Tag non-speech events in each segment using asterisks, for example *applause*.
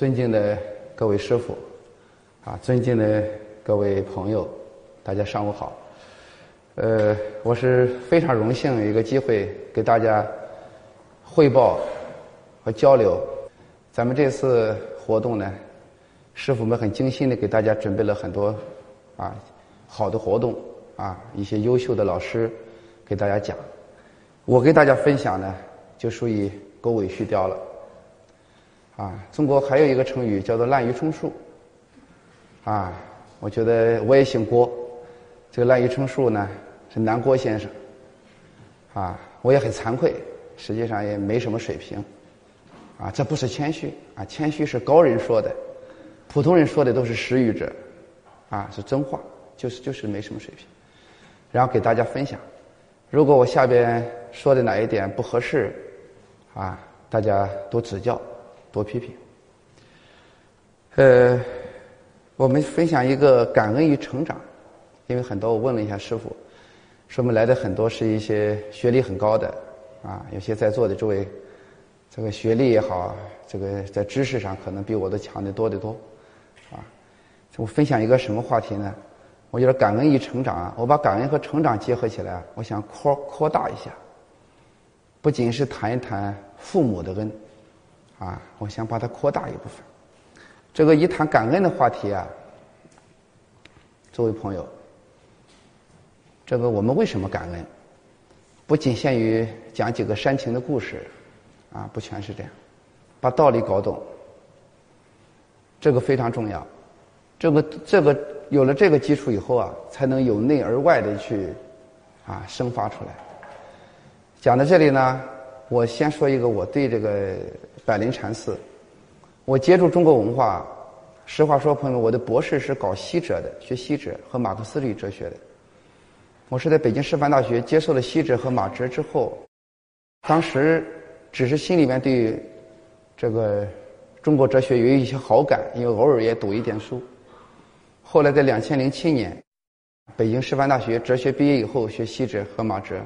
尊敬的各位师傅，啊，尊敬的各位朋友，大家上午好。呃，我是非常荣幸有一个机会给大家汇报和交流。咱们这次活动呢，师傅们很精心的给大家准备了很多啊好的活动啊，一些优秀的老师给大家讲。我给大家分享呢，就属于狗尾续貂了。啊，中国还有一个成语叫做滥竽充数。啊，我觉得我也姓郭，这个滥竽充数呢是南郭先生。啊，我也很惭愧，实际上也没什么水平。啊，这不是谦虚，啊，谦虚是高人说的，普通人说的都是实语者，啊，是真话，就是就是没什么水平。然后给大家分享，如果我下边说的哪一点不合适，啊，大家多指教。多批评。呃，我们分享一个感恩与成长，因为很多我问了一下师傅，说我们来的很多是一些学历很高的，啊，有些在座的诸位，这个学历也好，这个在知识上可能比我都强的多得多，啊，我分享一个什么话题呢？我觉得感恩与成长啊，我把感恩和成长结合起来，我想扩扩大一下，不仅是谈一谈父母的恩。啊，我想把它扩大一部分。这个一谈感恩的话题啊，诸位朋友，这个我们为什么感恩？不仅限于讲几个煽情的故事，啊，不全是这样，把道理搞懂，这个非常重要。这个这个有了这个基础以后啊，才能由内而外的去啊生发出来。讲到这里呢，我先说一个我对这个。百灵禅寺，我接触中国文化，实话说，朋友们，我的博士是搞西哲的，学西哲和马克思主义哲学的。我是在北京师范大学接受了西哲和马哲之后，当时只是心里面对这个中国哲学有一些好感，因为偶尔也读一点书。后来在两千零七年，北京师范大学哲学毕业以后学西哲和马哲，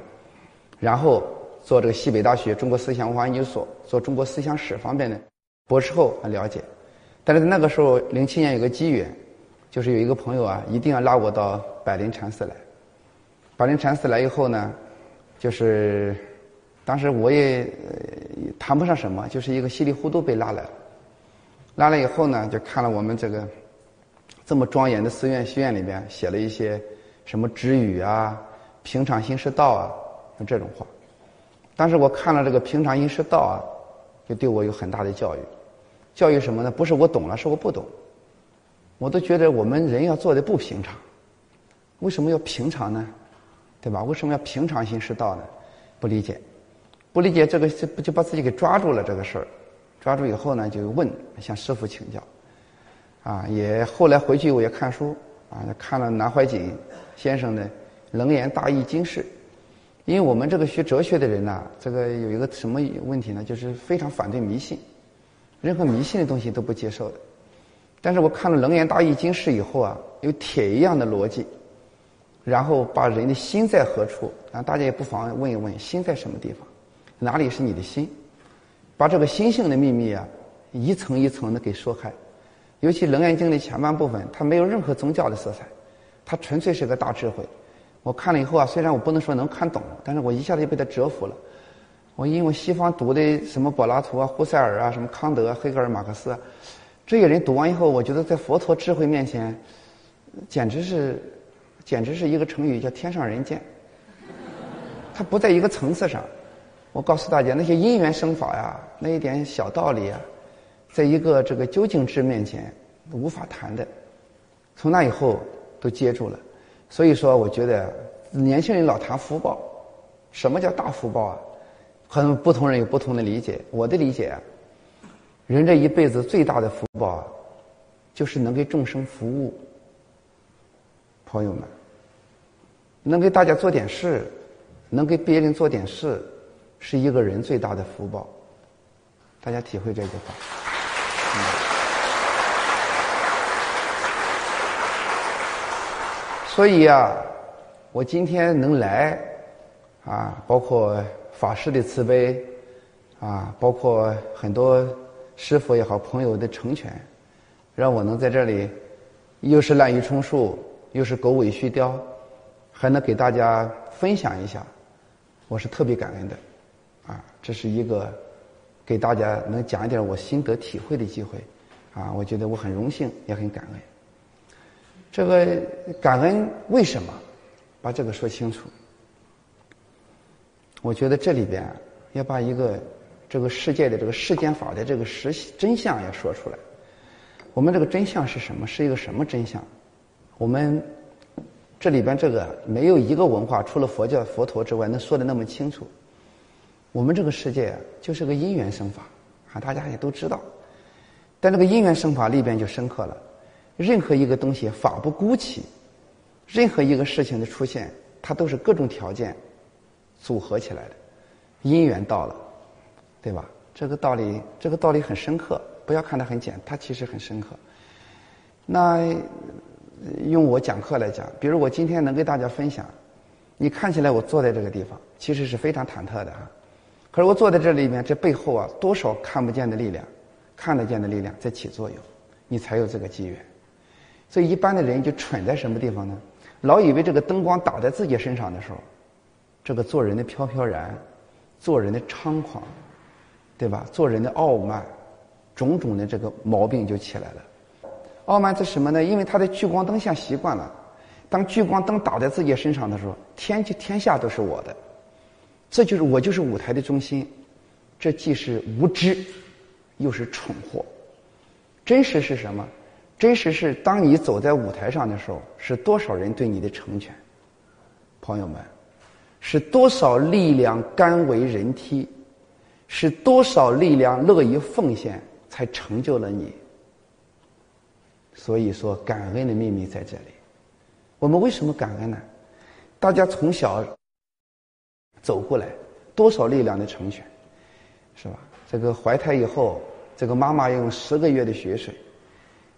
然后。做这个西北大学中国思想文化研究所做中国思想史方面的博士后很了解，但是那个时候零七年有个机缘，就是有一个朋友啊一定要拉我到百灵禅寺来。百灵禅寺来以后呢，就是当时我也谈不上什么，就是一个稀里糊涂被拉来了。拉来以后呢，就看了我们这个这么庄严的寺院学院里边写了一些什么止语啊、平常心是道啊，像这种话。但是我看了这个平常心是道啊，就对我有很大的教育。教育什么呢？不是我懂了，是我不懂。我都觉得我们人要做的不平常，为什么要平常呢？对吧？为什么要平常心是道呢？不理解，不理解这个就就把自己给抓住了这个事儿。抓住以后呢，就问向师傅请教。啊，也后来回去我也看书啊，看了南怀瑾先生的《楞严大义经释》。因为我们这个学哲学的人呐，这个有一个什么问题呢？就是非常反对迷信，任何迷信的东西都不接受的。但是我看了《楞严大义经释》以后啊，有铁一样的逻辑，然后把人的心在何处啊？大家也不妨问一问，心在什么地方？哪里是你的心？把这个心性的秘密啊，一层一层的给说开。尤其《楞严经》的前半部分，它没有任何宗教的色彩，它纯粹是个大智慧。我看了以后啊，虽然我不能说能看懂，但是我一下子就被他折服了。我因为西方读的什么柏拉图啊、胡塞尔啊、什么康德、黑格尔、马克思，这些人读完以后，我觉得在佛陀智慧面前，简直是，简直是一个成语叫天上人间。他不在一个层次上。我告诉大家，那些因缘生法呀，那一点小道理啊，在一个这个究竟智面前无法谈的。从那以后都接住了。所以说，我觉得年轻人老谈福报，什么叫大福报啊？可能不同人有不同的理解。我的理解，人这一辈子最大的福报啊，就是能给众生服务。朋友们，能给大家做点事，能给别人做点事，是一个人最大的福报。大家体会这句话。所以啊，我今天能来，啊，包括法师的慈悲，啊，包括很多师傅也好，朋友的成全，让我能在这里，又是滥竽充数，又是狗尾续貂，还能给大家分享一下，我是特别感恩的，啊，这是一个给大家能讲一点我心得体会的机会，啊，我觉得我很荣幸，也很感恩。这个感恩为什么？把这个说清楚。我觉得这里边要把一个。这个世界的这个世间法的这个实真相要说出来。我们这个真相是什么？是一个什么真相？我们这里边这个没有一个文化，除了佛教佛陀之外，能说的那么清楚。我们这个世界啊就是个因缘生法，啊，大家也都知道。但这个因缘生法里边就深刻了。任何一个东西法不孤起，任何一个事情的出现，它都是各种条件组合起来的。因缘到了。对吧？这个道理，这个道理很深刻。不要看它很简，它其实很深刻。那用我讲课来讲，比如我今天能跟大家分享，你看起来我坐在这个地方，其实是非常忐忑的哈。可是我坐在这里面，这背后啊，多少看不见的力量、看得见的力量在起作用，你才有这个机缘。所以一般的人就蠢在什么地方呢？老以为这个灯光打在自己身上的时候，这个做人的飘飘然，做人的猖狂。对吧？做人的傲慢，种种的这个毛病就起来了。傲慢是什么呢？因为他的聚光灯下习惯了，当聚光灯打在自己身上的时候，天就天下都是我的，这就是我就是舞台的中心。这既是无知，又是蠢货。真实是什么？真实是当你走在舞台上的时候，是多少人对你的成全？朋友们，是多少力量甘为人梯？是多少力量乐于奉献，才成就了你？所以说，感恩的秘密在这里。我们为什么感恩呢？大家从小走过来，多少力量的成全，是吧？这个怀胎以后，这个妈妈用十个月的血水。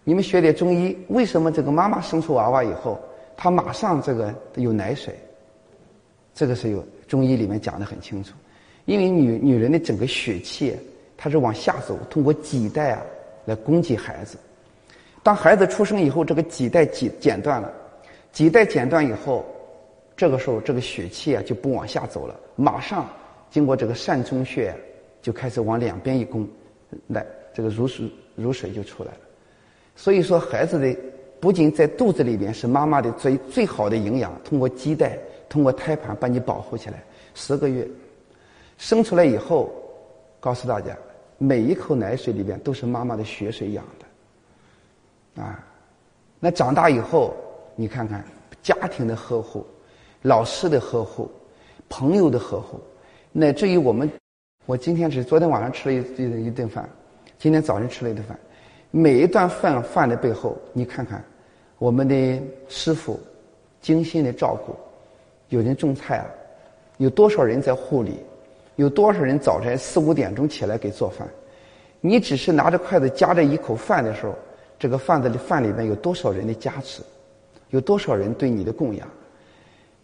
你们学点中医，为什么这个妈妈生出娃娃以后，她马上这个有奶水？这个是有中医里面讲的很清楚。因为女女人的整个血气，它是往下走，通过脐带啊来供给孩子。当孩子出生以后，这个脐带剪剪断了，脐带剪断以后，这个时候这个血气啊就不往下走了，马上经过这个膻中穴就开始往两边一攻，来这个乳水乳水就出来了。所以说，孩子的不仅在肚子里边是妈妈的最最好的营养，通过脐带，通过胎盘把你保护起来，十个月。生出来以后，告诉大家，每一口奶水里边都是妈妈的血水养的，啊，那长大以后，你看看家庭的呵护、老师的呵护、朋友的呵护，乃至于我们，我今天是昨天晚上吃了一一一顿饭，今天早上吃了一顿饭，每一顿饭饭的背后，你看看我们的师傅精心的照顾，有人种菜啊，有多少人在护理。有多少人早晨四五点钟起来给做饭？你只是拿着筷子夹着一口饭的时候，这个饭的饭里面有多少人的加持？有多少人对你的供养？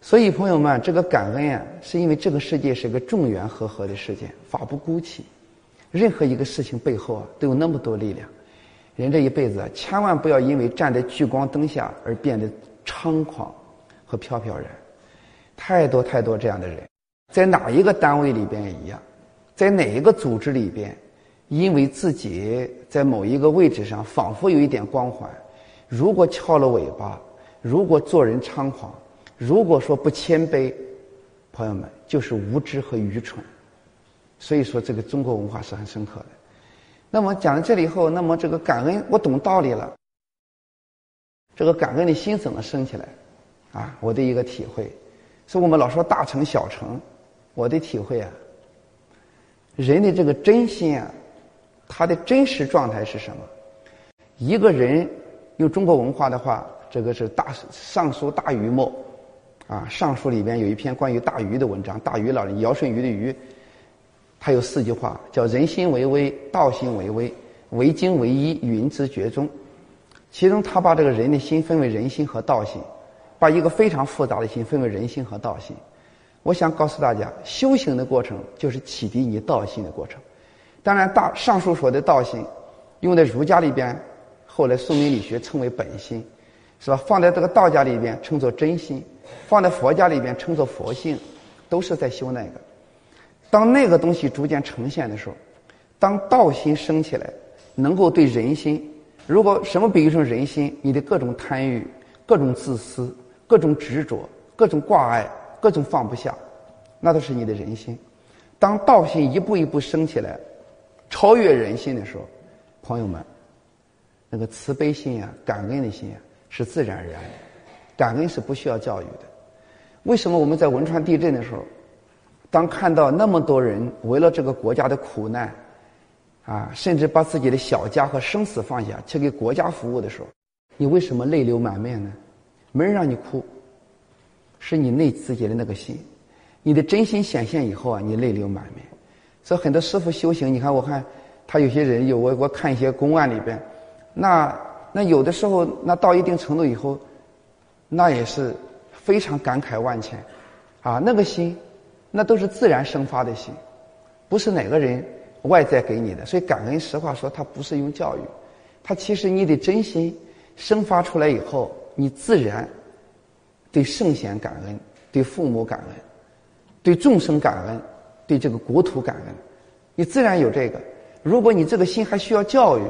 所以朋友们，这个感恩啊，是因为这个世界是个众缘和合的世界，法不孤起。任何一个事情背后啊，都有那么多力量。人这一辈子啊，千万不要因为站在聚光灯下而变得猖狂和飘飘然。太多太多这样的人。在哪一个单位里边也一样，在哪一个组织里边，因为自己在某一个位置上仿佛有一点光环，如果翘了尾巴，如果做人猖狂，如果说不谦卑，朋友们就是无知和愚蠢。所以说，这个中国文化是很深刻的。那么讲到这里以后，那么这个感恩，我懂道理了，这个感恩的心怎么升起来？啊，我的一个体会，所以我们老说大成小成。我的体会啊，人的这个真心啊，他的真实状态是什么？一个人用中国文化的话，这个是大《尚书大禹谟》啊，《尚书》里边有一篇关于大禹的文章，大禹老人尧舜禹的禹，他有四句话，叫“人心为微，道心为微，为精为一，云之绝中”。其中他把这个人的心分为人心和道心，把一个非常复杂的心分为人心和道心。我想告诉大家，修行的过程就是启迪你道心的过程。当然，大上述说的道心，用在儒家里边，后来宋明理学称为本心，是吧？放在这个道家里边称作真心，放在佛家里边称作佛性，都是在修那个。当那个东西逐渐呈现的时候，当道心升起来，能够对人心，如果什么比喻成人心？你的各种贪欲、各种自私、各种执着、各种挂碍、各种放不下，那都是你的人心。当道心一步一步升起来。超越人心的时候，朋友们，那个慈悲心呀、感恩的心啊，是自然而然的。感恩是不需要教育的。为什么我们在汶川地震的时候，当看到那么多人为了这个国家的苦难，啊，甚至把自己的小家和生死放下去给国家服务的时候，你为什么泪流满面呢？没人让你哭，是你内自己的那个心，你的真心显现以后啊，你泪流满面。所以很多师傅修行，你看，我看他有些人有我我看一些公案里边，那那有的时候那到一定程度以后，那也是非常感慨万千，啊，那个心，那都是自然生发的心，不是哪个人外在给你的。所以感恩，实话说，它不是用教育，它其实你的真心生发出来以后，你自然对圣贤感恩，对父母感恩，对众生感恩。对这个国土感恩，你自然有这个。如果你这个心还需要教育，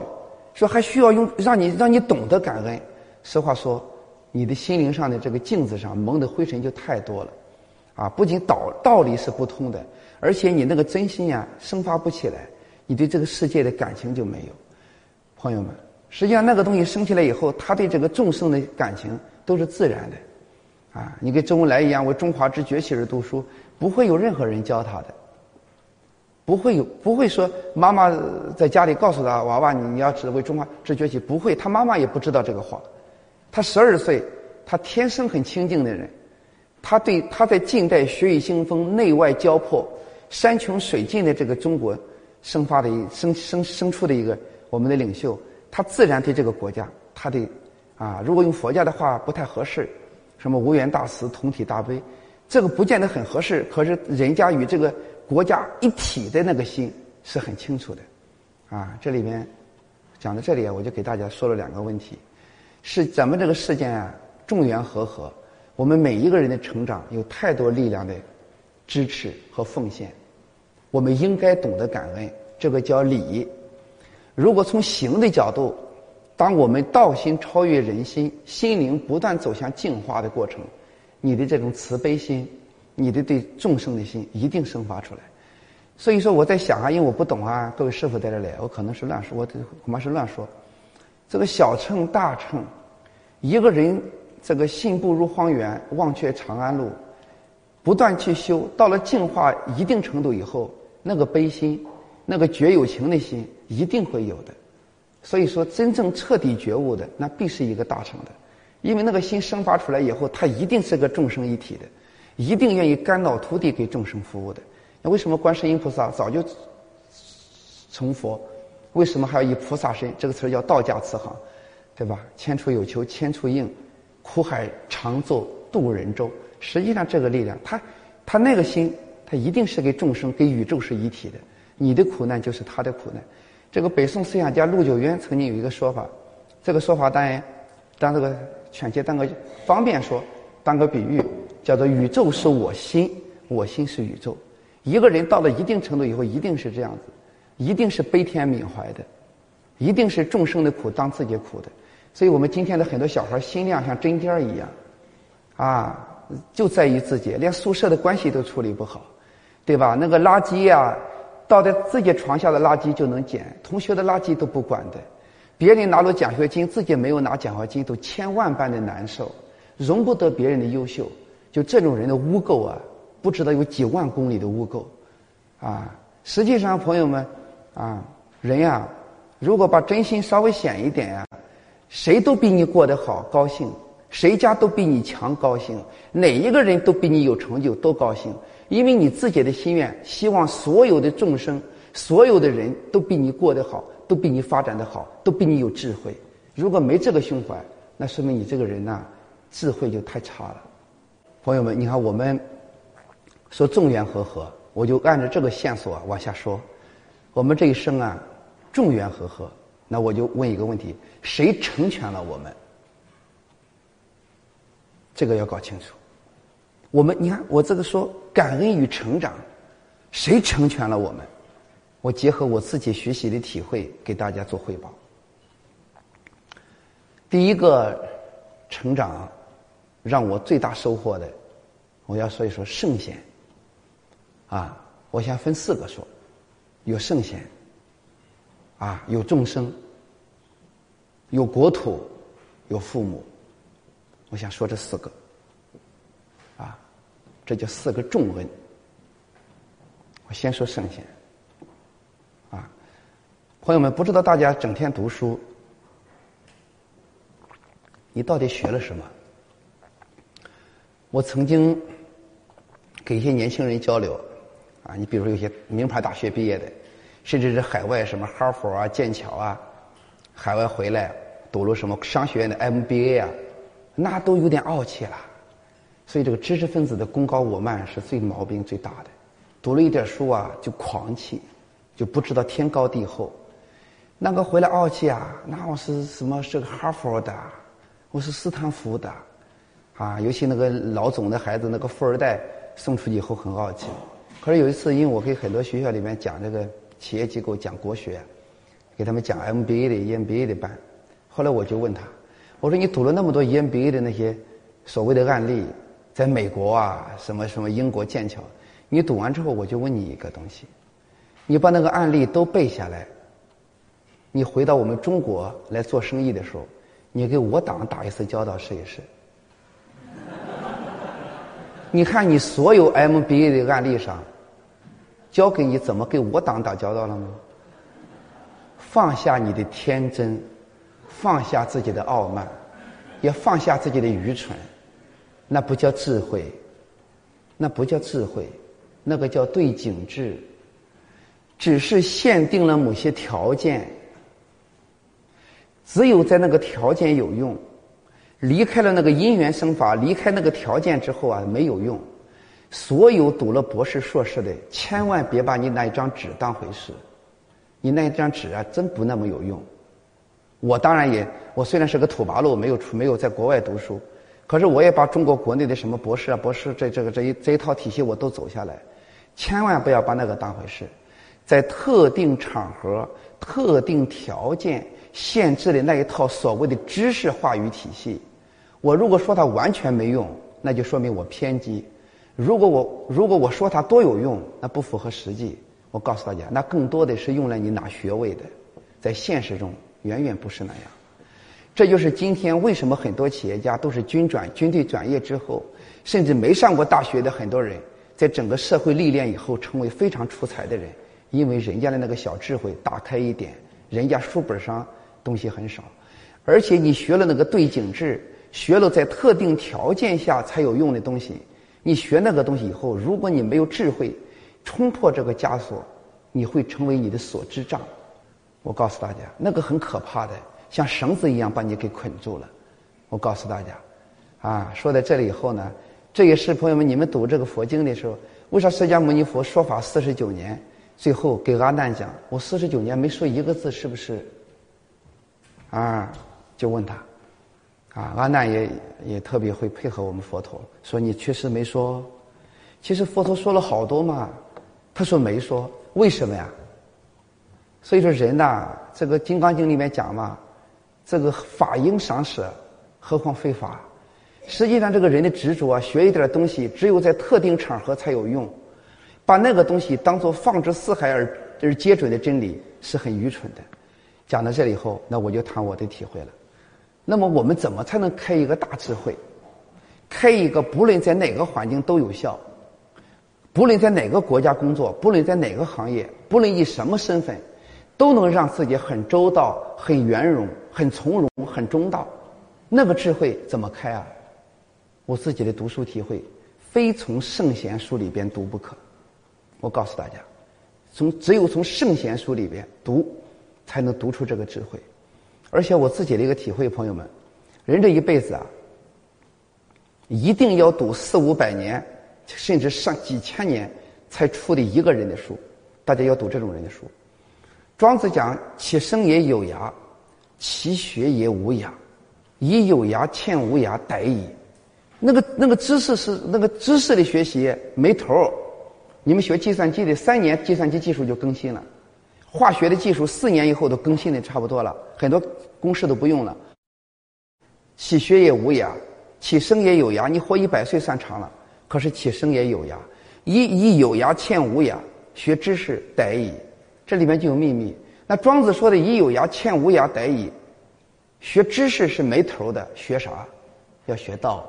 说还需要用让你让你懂得感恩，实话说，你的心灵上的这个镜子上蒙的灰尘就太多了，啊，不仅道道理是不通的，而且你那个真心呀生发不起来，你对这个世界的感情就没有。朋友们，实际上那个东西升起来以后，他对这个众生的感情都是自然的，啊，你跟周恩来一样为中华之崛起而读书，不会有任何人教他的。不会有，不会说妈妈在家里告诉他娃娃，你你要只为中华之崛起。不会，他妈妈也不知道这个话。他十二岁，他天生很清净的人，他对他在近代血雨腥风、内外交迫、山穷水尽的这个中国生发的一生生生出的一个我们的领袖，他自然对这个国家，他的啊，如果用佛家的话不太合适，什么无缘大慈、同体大悲，这个不见得很合适。可是人家与这个。国家一体的那个心是很清楚的，啊，这里面讲到这里啊，我就给大家说了两个问题：是咱们这个世间啊，众缘和合，我们每一个人的成长有太多力量的支持和奉献，我们应该懂得感恩，这个叫礼。如果从行的角度，当我们道心超越人心，心灵不断走向净化的过程，你的这种慈悲心。你的对众生的心一定生发出来，所以说我在想啊，因为我不懂啊，各位师傅在这里，我可能是乱说，我恐怕是乱说。这个小乘大乘，一个人这个信步入荒原，忘却长安路，不断去修，到了净化一定程度以后，那个悲心，那个绝有情的心一定会有的。所以说，真正彻底觉悟的，那必是一个大乘的，因为那个心生发出来以后，它一定是个众生一体的。一定愿意肝脑涂地给众生服务的。那为什么观世音菩萨早就成佛？为什么还要以菩萨身？这个词儿叫道家慈航，对吧？千处有求千处应，苦海常作渡人舟。实际上，这个力量，他他那个心，他一定是给众生、给宇宙是一体的。你的苦难就是他的苦难。这个北宋思想家陆九渊曾经有一个说法，这个说法当然当这个犬切当个方便说，当个比喻。叫做宇宙是我心，我心是宇宙。一个人到了一定程度以后，一定是这样子，一定是悲天悯怀的，一定是众生的苦当自己苦的。所以我们今天的很多小孩心量像针尖儿一样，啊，就在于自己，连宿舍的关系都处理不好，对吧？那个垃圾呀，倒在自己床下的垃圾就能捡，同学的垃圾都不管的，别人拿了奖学金，自己没有拿奖学金，都千万般的难受，容不得别人的优秀。就这种人的污垢啊，不知道有几万公里的污垢，啊，实际上朋友们，啊，人呀，如果把真心稍微显一点呀，谁都比你过得好高兴，谁家都比你强高兴，哪一个人都比你有成就都高兴，因为你自己的心愿，希望所有的众生，所有的人都比你过得好，都比你发展的好，都比你有智慧。如果没这个胸怀，那说明你这个人呐，智慧就太差了。朋友们，你看我们说众缘和合，我就按照这个线索往下说。我们这一生啊，众缘和合。那我就问一个问题：谁成全了我们？这个要搞清楚。我们你看，我这个说感恩与成长，谁成全了我们？我结合我自己学习的体会，给大家做汇报。第一个成长，让我最大收获的，我要说一说圣贤。啊，我先分四个说，有圣贤，啊，有众生，有国土，有父母。我想说这四个，啊，这叫四个重恩。我先说圣贤。啊朋友们，不知道大家整天读书，你到底学了什么？我曾经给一些年轻人交流，啊，你比如说有些名牌大学毕业的，甚至是海外什么哈佛啊、剑桥啊，海外回来读了什么商学院的 MBA 啊，那都有点傲气了。所以这个知识分子的功高我慢是最毛病最大的，读了一点书啊就狂气，就不知道天高地厚。那个回来傲气啊，那我是什么？是个哈佛的，我是斯坦福的，啊，尤其那个老总的孩子，那个富二代送出去以后很傲气。可是有一次，因为我给很多学校里面讲这个企业机构讲国学，给他们讲 MBA 的 EMBA 的班，后来我就问他，我说你读了那么多 EMBA 的那些所谓的案例，在美国啊，什么什么英国剑桥，你读完之后，我就问你一个东西，你把那个案例都背下来。你回到我们中国来做生意的时候，你给我党打一次交道试一试。*laughs* 你看你所有 MBA 的案例上，教给你怎么跟我党打交道了吗？放下你的天真，放下自己的傲慢，也放下自己的愚蠢，那不叫智慧，那不叫智慧，那个叫对景致，只是限定了某些条件。只有在那个条件有用，离开了那个因缘生法，离开那个条件之后啊，没有用。所有读了博士、硕士的，千万别把你那一张纸当回事。你那张纸啊，真不那么有用。我当然也，我虽然是个土八路，没有出，没有在国外读书，可是我也把中国国内的什么博士啊、博士这这个这一这一套体系我都走下来。千万不要把那个当回事，在特定场合、特定条件。限制的那一套所谓的知识话语体系，我如果说它完全没用，那就说明我偏激；如果我如果我说它多有用，那不符合实际。我告诉大家，那更多的是用来你拿学位的，在现实中远远不是那样。这就是今天为什么很多企业家都是军转、军队转业之后，甚至没上过大学的很多人，在整个社会历练以后成为非常出彩的人，因为人家的那个小智慧打开一点，人家书本上。东西很少，而且你学了那个对景致，学了在特定条件下才有用的东西，你学那个东西以后，如果你没有智慧，冲破这个枷锁，你会成为你的所知障。我告诉大家，那个很可怕的，像绳子一样把你给捆住了。我告诉大家，啊，说到这里以后呢，这也是朋友们你们读这个佛经的时候，为啥释迦牟尼佛说法四十九年，最后给阿难讲，我四十九年没说一个字，是不是？啊，就问他，啊，阿难也也特别会配合我们佛陀，说你确实没说，其实佛陀说了好多嘛，他说没说，为什么呀？所以说人呐，这个《金刚经》里面讲嘛，这个法应赏舍，何况非法？实际上这个人的执着啊，学一点东西，只有在特定场合才有用，把那个东西当做放之四海而而皆准的真理，是很愚蠢的。讲到这里以后，那我就谈我的体会了。那么我们怎么才能开一个大智慧？开一个不论在哪个环境都有效，不论在哪个国家工作，不论在哪个行业，不论以什么身份，都能让自己很周到、很圆融、很从容、很中道。那个智慧怎么开啊？我自己的读书体会，非从圣贤书里边读不可。我告诉大家，从只有从圣贤书里边读。才能读出这个智慧，而且我自己的一个体会，朋友们，人这一辈子啊，一定要读四五百年，甚至上几千年才出的一个人的书，大家要读这种人的书。庄子讲：“其生也有涯，其学也无涯。以有涯欠无涯，殆矣。”那个那个知识是那个知识的学习没头。你们学计算机的，三年计算机技术就更新了；化学的技术四年以后都更新的差不多了，很多公式都不用了。其学也无涯，其生也有涯。你活一百岁算长了，可是其生也有涯。以以有涯欠无涯，学知识殆矣。这里面就有秘密。那庄子说的“以有涯欠无涯，殆矣”，学知识是没头的，学啥？要学道。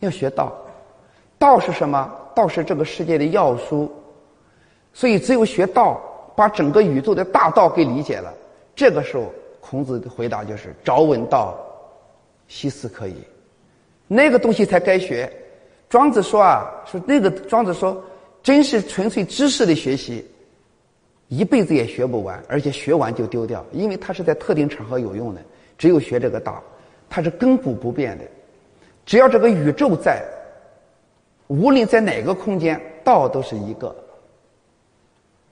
要学道，道是什么？道是这个世界的要素。所以只有学道，把整个宇宙的大道给理解了。这个时候，孔子的回答就是：“朝闻道，夕死可矣。”那个东西才该学。庄子说啊，说那个庄子说。真是纯粹知识的学习，一辈子也学不完，而且学完就丢掉，因为它是在特定场合有用的。只有学这个道，它是亘古不变的。只要这个宇宙在，无论在哪个空间，道都是一个。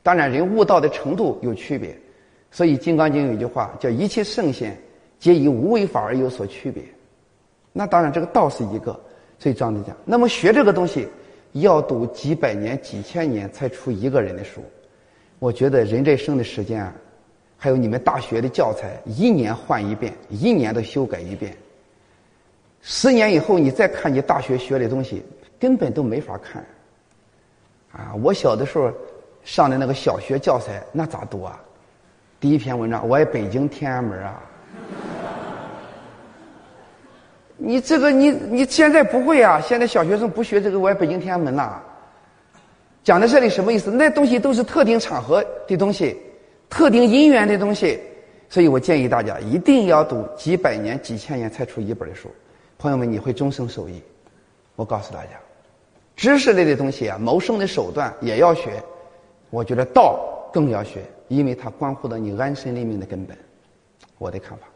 当然，人悟道的程度有区别，所以《金刚经》有一句话叫“一切圣贤，皆以无为法而有所区别”。那当然，这个道是一个。所以庄子讲，那么学这个东西。要读几百年、几千年才出一个人的书，我觉得人这一生的时间啊，还有你们大学的教材，一年换一遍，一年都修改一遍。十年以后你再看你大学学的东西，根本都没法看。啊，我小的时候上的那个小学教材，那咋读啊？第一篇文章，我爱北京天安门啊。你这个你你现在不会啊？现在小学生不学这个，我北京天安门啦。讲的这里什么意思？那东西都是特定场合的东西，特定因缘的东西，所以我建议大家一定要读几百年、几千年才出一本的书。朋友们，你会终生受益。我告诉大家，知识类的东西啊，谋生的手段也要学。我觉得道更要学，因为它关乎到你安身立命的根本。我的看法。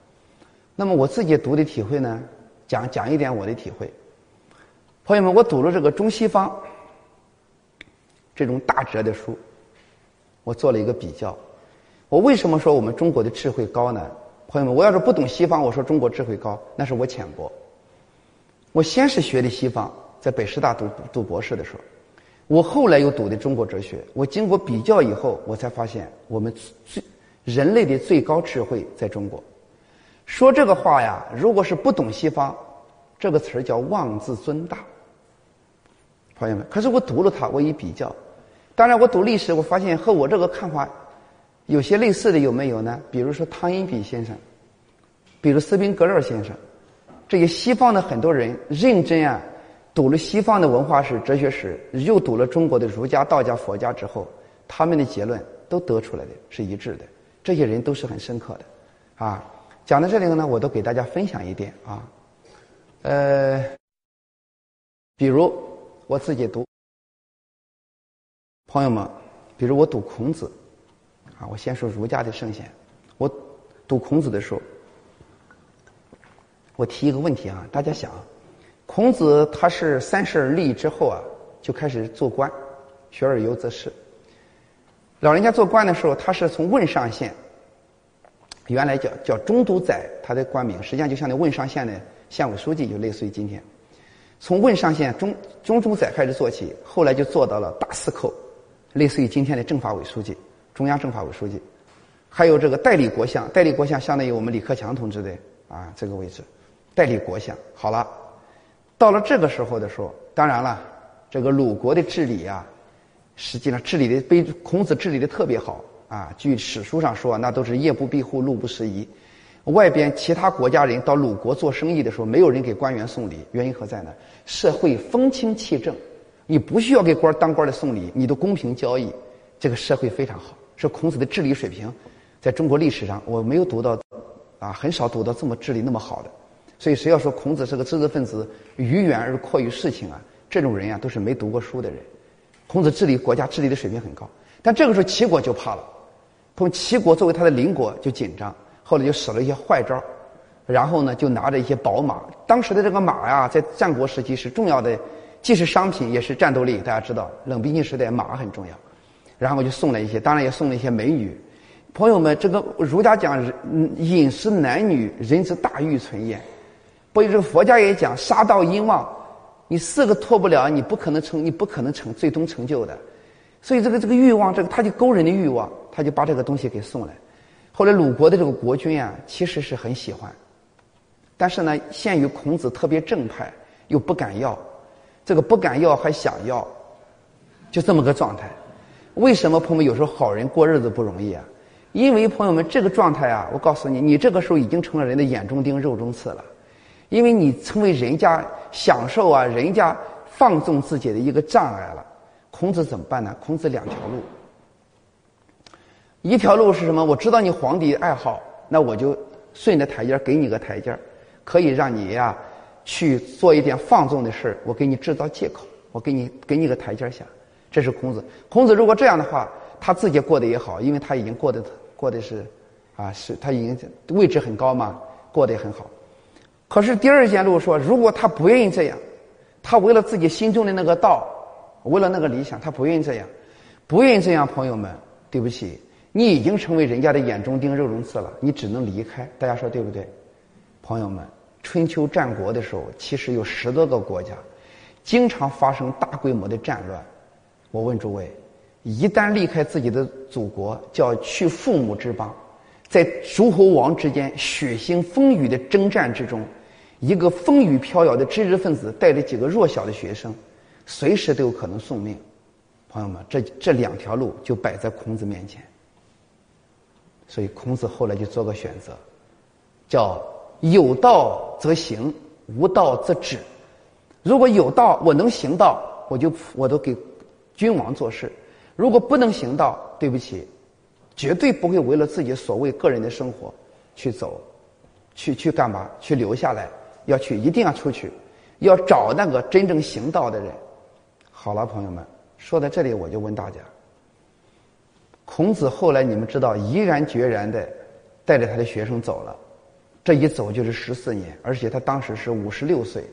那么我自己读的体会呢？讲讲一点我的体会，朋友们，我读了这个中西方这种大哲的书，我做了一个比较。我为什么说我们中国的智慧高呢？朋友们，我要是不懂西方，我说中国智慧高，那是我浅薄。我先是学的西方，在北师大读读博士的时候，我后来又读的中国哲学。我经过比较以后，我才发现我们最人类的最高智慧在中国。说这个话呀，如果是不懂西方，这个词儿叫妄自尊大。朋友们，可是我读了它，我一比较，当然我读历史，我发现和我这个看法有些类似的有没有呢？比如说汤因比先生，比如斯宾格勒先生，这些西方的很多人认真啊，读了西方的文化史、哲学史，又读了中国的儒家、道家、佛家之后，他们的结论都得出来的是一致的。这些人都是很深刻的，啊。讲到这里呢，我都给大家分享一点啊，呃，比如我自己读，朋友们，比如我读孔子，啊，我先说儒家的圣贤，我读孔子的时候，我提一个问题啊，大家想，孔子他是三十而立之后啊，就开始做官，学而优则仕。老人家做官的时候，他是从问上县。原来叫叫中都宰，他的官名实际上就像那汶上县的县委书记，就类似于今天。从汶上县中中都宰开始做起，后来就做到了大司寇，类似于今天的政法委书记，中央政法委书记。还有这个代理国相，代理国相相当于我们李克强同志的啊这个位置，代理国相。好了，到了这个时候的时候，当然了，这个鲁国的治理啊，实际上治理的被孔子治理的特别好。啊，据史书上说，那都是夜不闭户，路不拾遗。外边其他国家人到鲁国做生意的时候，没有人给官员送礼，原因何在呢？社会风清气正，你不需要给官当官的送礼，你都公平交易，这个社会非常好。是孔子的治理水平，在中国历史上我没有读到，啊，很少读到这么治理那么好的。所以谁要说孔子是个知识分子，愚远而阔于事情啊，这种人啊，都是没读过书的人。孔子治理国家治理的水平很高，但这个时候齐国就怕了。从齐国作为他的邻国就紧张，后来就使了一些坏招然后呢就拿着一些宝马。当时的这个马呀，在战国时期是重要的，既是商品也是战斗力。大家知道，冷兵器时代马很重要。然后就送了一些，当然也送了一些美女。朋友们，这个儒家讲饮食男女，人之大欲存焉。不，这个佛家也讲杀盗淫妄，你四个脱不了，你不可能成，你不可能成最终成就的。所以这个这个欲望，这个他就勾人的欲望，他就把这个东西给送来。后来鲁国的这个国君啊，其实是很喜欢，但是呢，限于孔子特别正派，又不敢要，这个不敢要还想要，就这么个状态。为什么朋友们有时候好人过日子不容易啊？因为朋友们这个状态啊，我告诉你，你这个时候已经成了人的眼中钉、肉中刺了，因为你成为人家享受啊、人家放纵自己的一个障碍了。孔子怎么办呢？孔子两条路，一条路是什么？我知道你皇帝爱好，那我就顺着台阶给你个台阶可以让你呀去做一点放纵的事我给你制造借口，我给你给你个台阶下。这是孔子。孔子如果这样的话，他自己过得也好，因为他已经过得过得是啊，是他已经位置很高嘛，过得也很好。可是第二件路说，如果他不愿意这样，他为了自己心中的那个道。为了那个理想，他不愿意这样，不愿意这样。朋友们，对不起，你已经成为人家的眼中钉、肉中刺了，你只能离开。大家说对不对？朋友们，春秋战国的时候，其实有十多个国家，经常发生大规模的战乱。我问诸位，一旦离开自己的祖国，叫去父母之邦，在诸侯王之间血腥风雨的征战之中，一个风雨飘摇的知识分子带着几个弱小的学生。随时都有可能送命，朋友们，这这两条路就摆在孔子面前。所以孔子后来就做个选择，叫有道则行，无道则止。如果有道，我能行道，我就我都给君王做事；如果不能行道，对不起，绝对不会为了自己所谓个人的生活去走，去去干嘛？去留下来，要去一定要出去，要找那个真正行道的人。好了，朋友们，说到这里，我就问大家：孔子后来你们知道，毅然决然的带着他的学生走了，这一走就是十四年，而且他当时是五十六岁，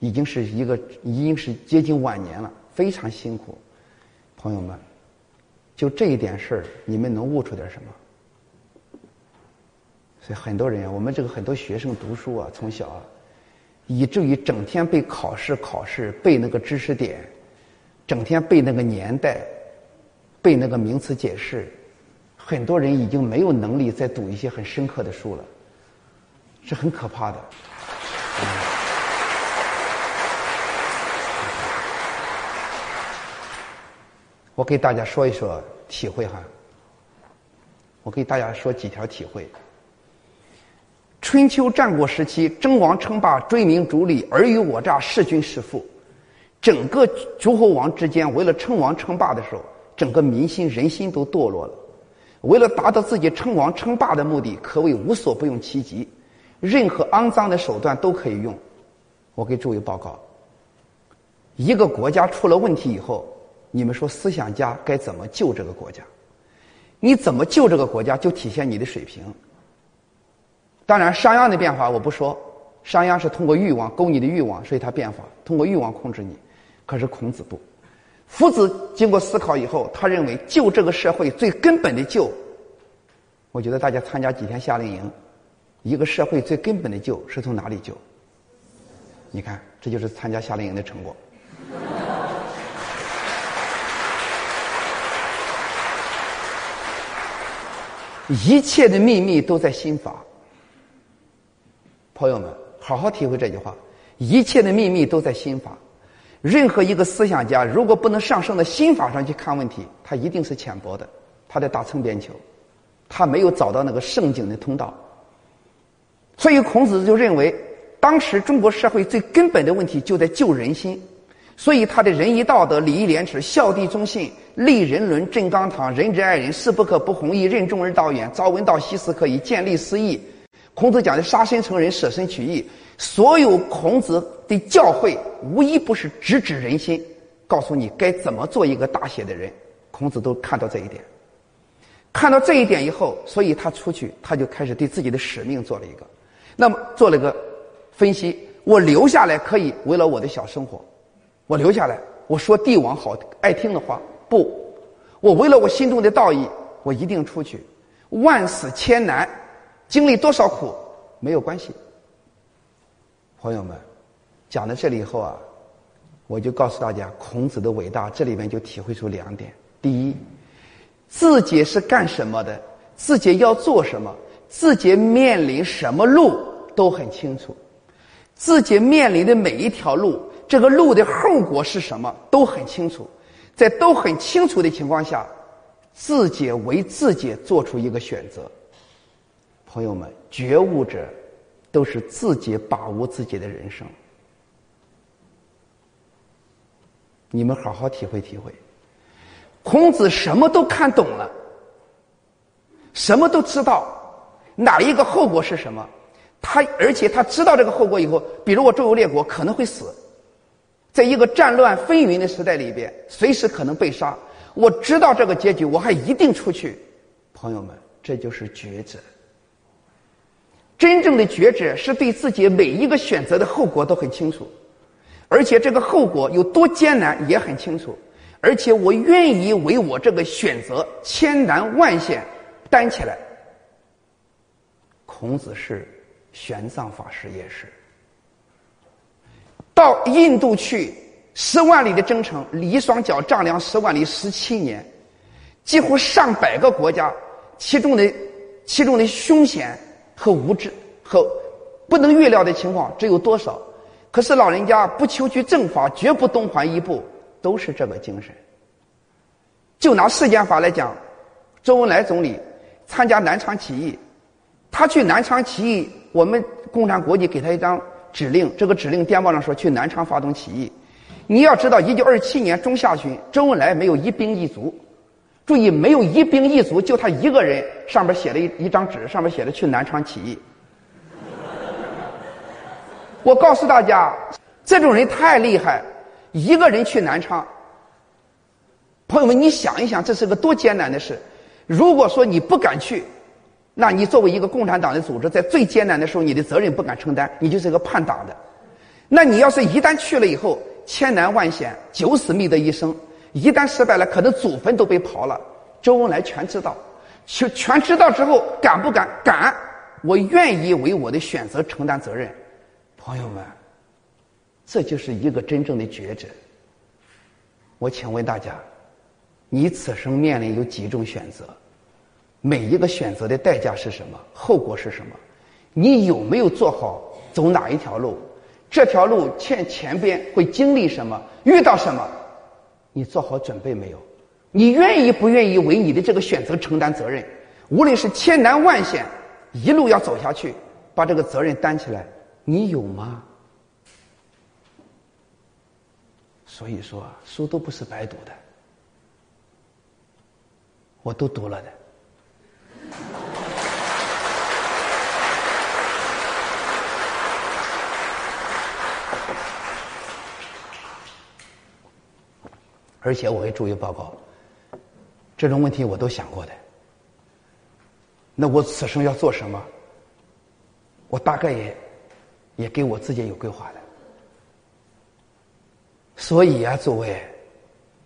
已经是一个已经是接近晚年了，非常辛苦。朋友们，就这一点事儿，你们能悟出点什么？所以很多人，我们这个很多学生读书啊，从小啊以至于整天背考试，考试背那个知识点。整天背那个年代，背那个名词解释，很多人已经没有能力再读一些很深刻的书了，是很可怕的。我给大家说一说体会哈，我给大家说几条体会。春秋战国时期，争王称霸，追名逐利，尔虞我诈，弑君弑父。整个诸侯王之间，为了称王称霸的时候，整个民心人心都堕落了。为了达到自己称王称霸的目的，可谓无所不用其极，任何肮脏的手段都可以用。我给诸位报告：一个国家出了问题以后，你们说思想家该怎么救这个国家？你怎么救这个国家，就体现你的水平。当然，商鞅的变法我不说，商鞅是通过欲望勾你的欲望，所以他变法，通过欲望控制你。可是孔子不，夫子经过思考以后，他认为救这个社会最根本的救，我觉得大家参加几天夏令营，一个社会最根本的救是从哪里救？你看，这就是参加夏令营的成果。一切的秘密都在心法，朋友们，好好体会这句话：一切的秘密都在心法。任何一个思想家，如果不能上升到心法上去看问题，他一定是浅薄的，他在打蹭边球，他没有找到那个圣境的通道。所以孔子就认为，当时中国社会最根本的问题就在救人心，所以他的仁义道德、礼义廉耻、孝悌忠信、立人伦、正纲常、仁者爱人、事不可不弘毅、任重而道远、朝闻道、夕死可以、见利思义。孔子讲的杀身成仁、舍身取义。所有孔子的教诲，无一不是直指人心，告诉你该怎么做一个大写的人。孔子都看到这一点，看到这一点以后，所以他出去，他就开始对自己的使命做了一个，那么做了个分析：我留下来可以为了我的小生活，我留下来，我说帝王好爱听的话，不，我为了我心中的道义，我一定出去，万死千难，经历多少苦没有关系。朋友们，讲到这里以后啊，我就告诉大家孔子的伟大，这里面就体会出两点：第一，自己是干什么的，自己要做什么，自己面临什么路都很清楚，自己面临的每一条路，这个路的后果是什么都很清楚，在都很清楚的情况下，自己为自己做出一个选择。朋友们，觉悟者。都是自己把握自己的人生，你们好好体会体会。孔子什么都看懂了，什么都知道，哪一个后果是什么？他而且他知道这个后果以后，比如我周游列国可能会死，在一个战乱纷纭的时代里边，随时可能被杀。我知道这个结局，我还一定出去。朋友们，这就是抉择。真正的觉者是对自己每一个选择的后果都很清楚，而且这个后果有多艰难也很清楚，而且我愿意为我这个选择千难万险担起来。孔子是，玄奘法师也是。到印度去十万里的征程，离双脚丈量十万里十七年，几乎上百个国家，其中的其中的凶险。和无知和不能预料的情况只有多少？可是老人家不求取正法，绝不东还一步，都是这个精神。就拿世间法来讲，周恩来总理参加南昌起义，他去南昌起义，我们共产国际给他一张指令，这个指令电报上说去南昌发动起义。你要知道，一九二七年中下旬，周恩来没有一兵一卒。注意，没有一兵一卒，就他一个人，上面写了一一张纸，上面写着去南昌起义。我告诉大家，这种人太厉害，一个人去南昌。朋友们，你想一想，这是个多艰难的事。如果说你不敢去，那你作为一个共产党的组织，在最艰难的时候，你的责任不敢承担，你就是个叛党的。那你要是一旦去了以后，千难万险，九死觅得一生。一旦失败了，可能祖坟都被刨了。周恩来全知道，全全知道之后，敢不敢？敢！我愿意为我的选择承担责任。朋友们，这就是一个真正的抉择。我请问大家，你此生面临有几种选择？每一个选择的代价是什么？后果是什么？你有没有做好走哪一条路？这条路前前边会经历什么？遇到什么？你做好准备没有？你愿意不愿意为你的这个选择承担责任？无论是千难万险，一路要走下去，把这个责任担起来，你有吗？所以说，书都不是白读的，我都读了的。而且我会注意报告，这种问题我都想过的。那我此生要做什么？我大概也也给我自己有规划的。所以啊，诸位，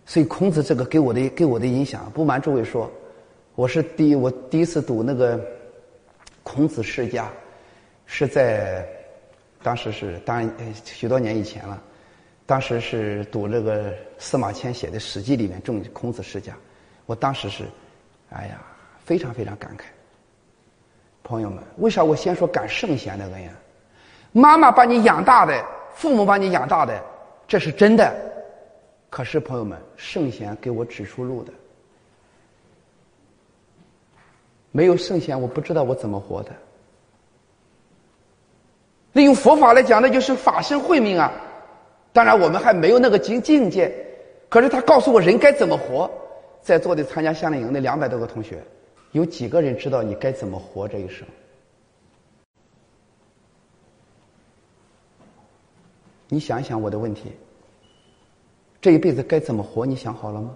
所以孔子这个给我的给我的影响，不瞒诸位说，我是第我第一次读那个《孔子世家》，是在当时是当许多年以前了。当时是读这个司马迁写的《史记》里面重孔子世家，我当时是，哎呀，非常非常感慨。朋友们，为啥我先说感圣贤的恩呀？妈妈把你养大的，父母把你养大的，这是真的。可是朋友们，圣贤给我指出路的，没有圣贤，我不知道我怎么活的。那用佛法来讲，那就是法身慧命啊。当然，我们还没有那个境境界，可是他告诉我人该怎么活。在座的参加夏令营的两百多个同学，有几个人知道你该怎么活这一生？你想一想我的问题，这一辈子该怎么活？你想好了吗？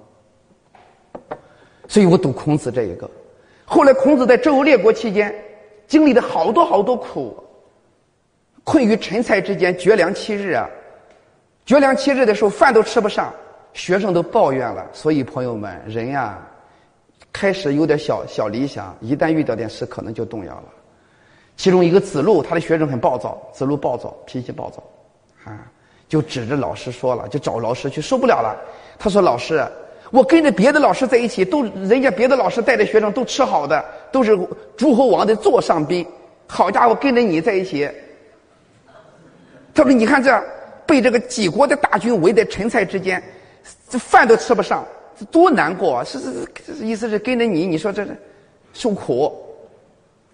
所以我读孔子这一个。后来孔子在周游列国期间，经历了好多好多苦，困于陈蔡之间，绝粮七日啊。绝粮七日的时候，饭都吃不上，学生都抱怨了。所以朋友们，人呀，开始有点小小理想，一旦遇到点事，可能就动摇了。其中一个子路，他的学生很暴躁，子路暴躁，脾气暴躁，啊，就指着老师说了，就找老师去，受不了了。他说：“老师，我跟着别的老师在一起，都人家别的老师带的学生都吃好的，都是诸侯王的座上宾。好家伙，跟着你在一起。”他说：“你看这被这个几国的大军围在陈蔡之间，这饭都吃不上，这多难过啊！是是是，意思是跟着你，你说这受苦。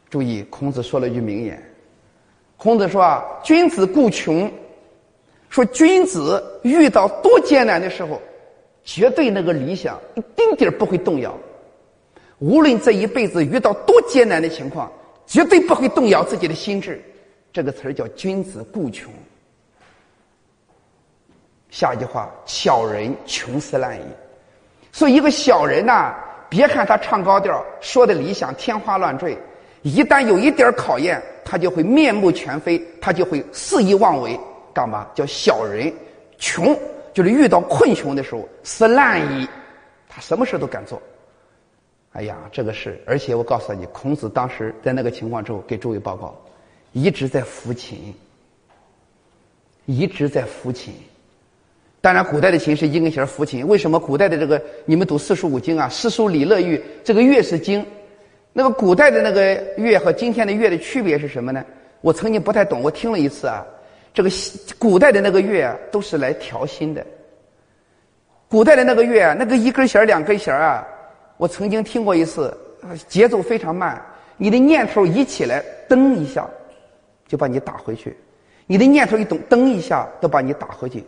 注意，孔子说了一句名言。孔子说啊：‘君子固穷。’说君子遇到多艰难的时候，绝对那个理想一丁点不会动摇。无论这一辈子遇到多艰难的情况，绝对不会动摇自己的心智。这个词儿叫‘君子固穷’。”下一句话：“小人穷斯滥矣。”所以，一个小人呐，别看他唱高调，说的理想天花乱坠，一旦有一点考验，他就会面目全非，他就会肆意妄为。干嘛叫小人？穷就是遇到困穷的时候，斯滥矣。他什么事都敢做。哎呀，这个是，而且我告诉你，孔子当时在那个情况之后给诸位报告，一直在抚琴，一直在抚琴。当然，古代的琴是一根弦抚琴。为什么古代的这个你们读四书五经啊？诗书礼乐乐，这个乐是经。那个古代的那个乐和今天的乐的区别是什么呢？我曾经不太懂，我听了一次啊，这个古代的那个乐啊，都是来调心的。古代的那个乐啊，那个一根弦两根弦啊，我曾经听过一次，节奏非常慢，你的念头一起来，噔一下，就把你打回去；你的念头一动，噔一下，都把你打回去。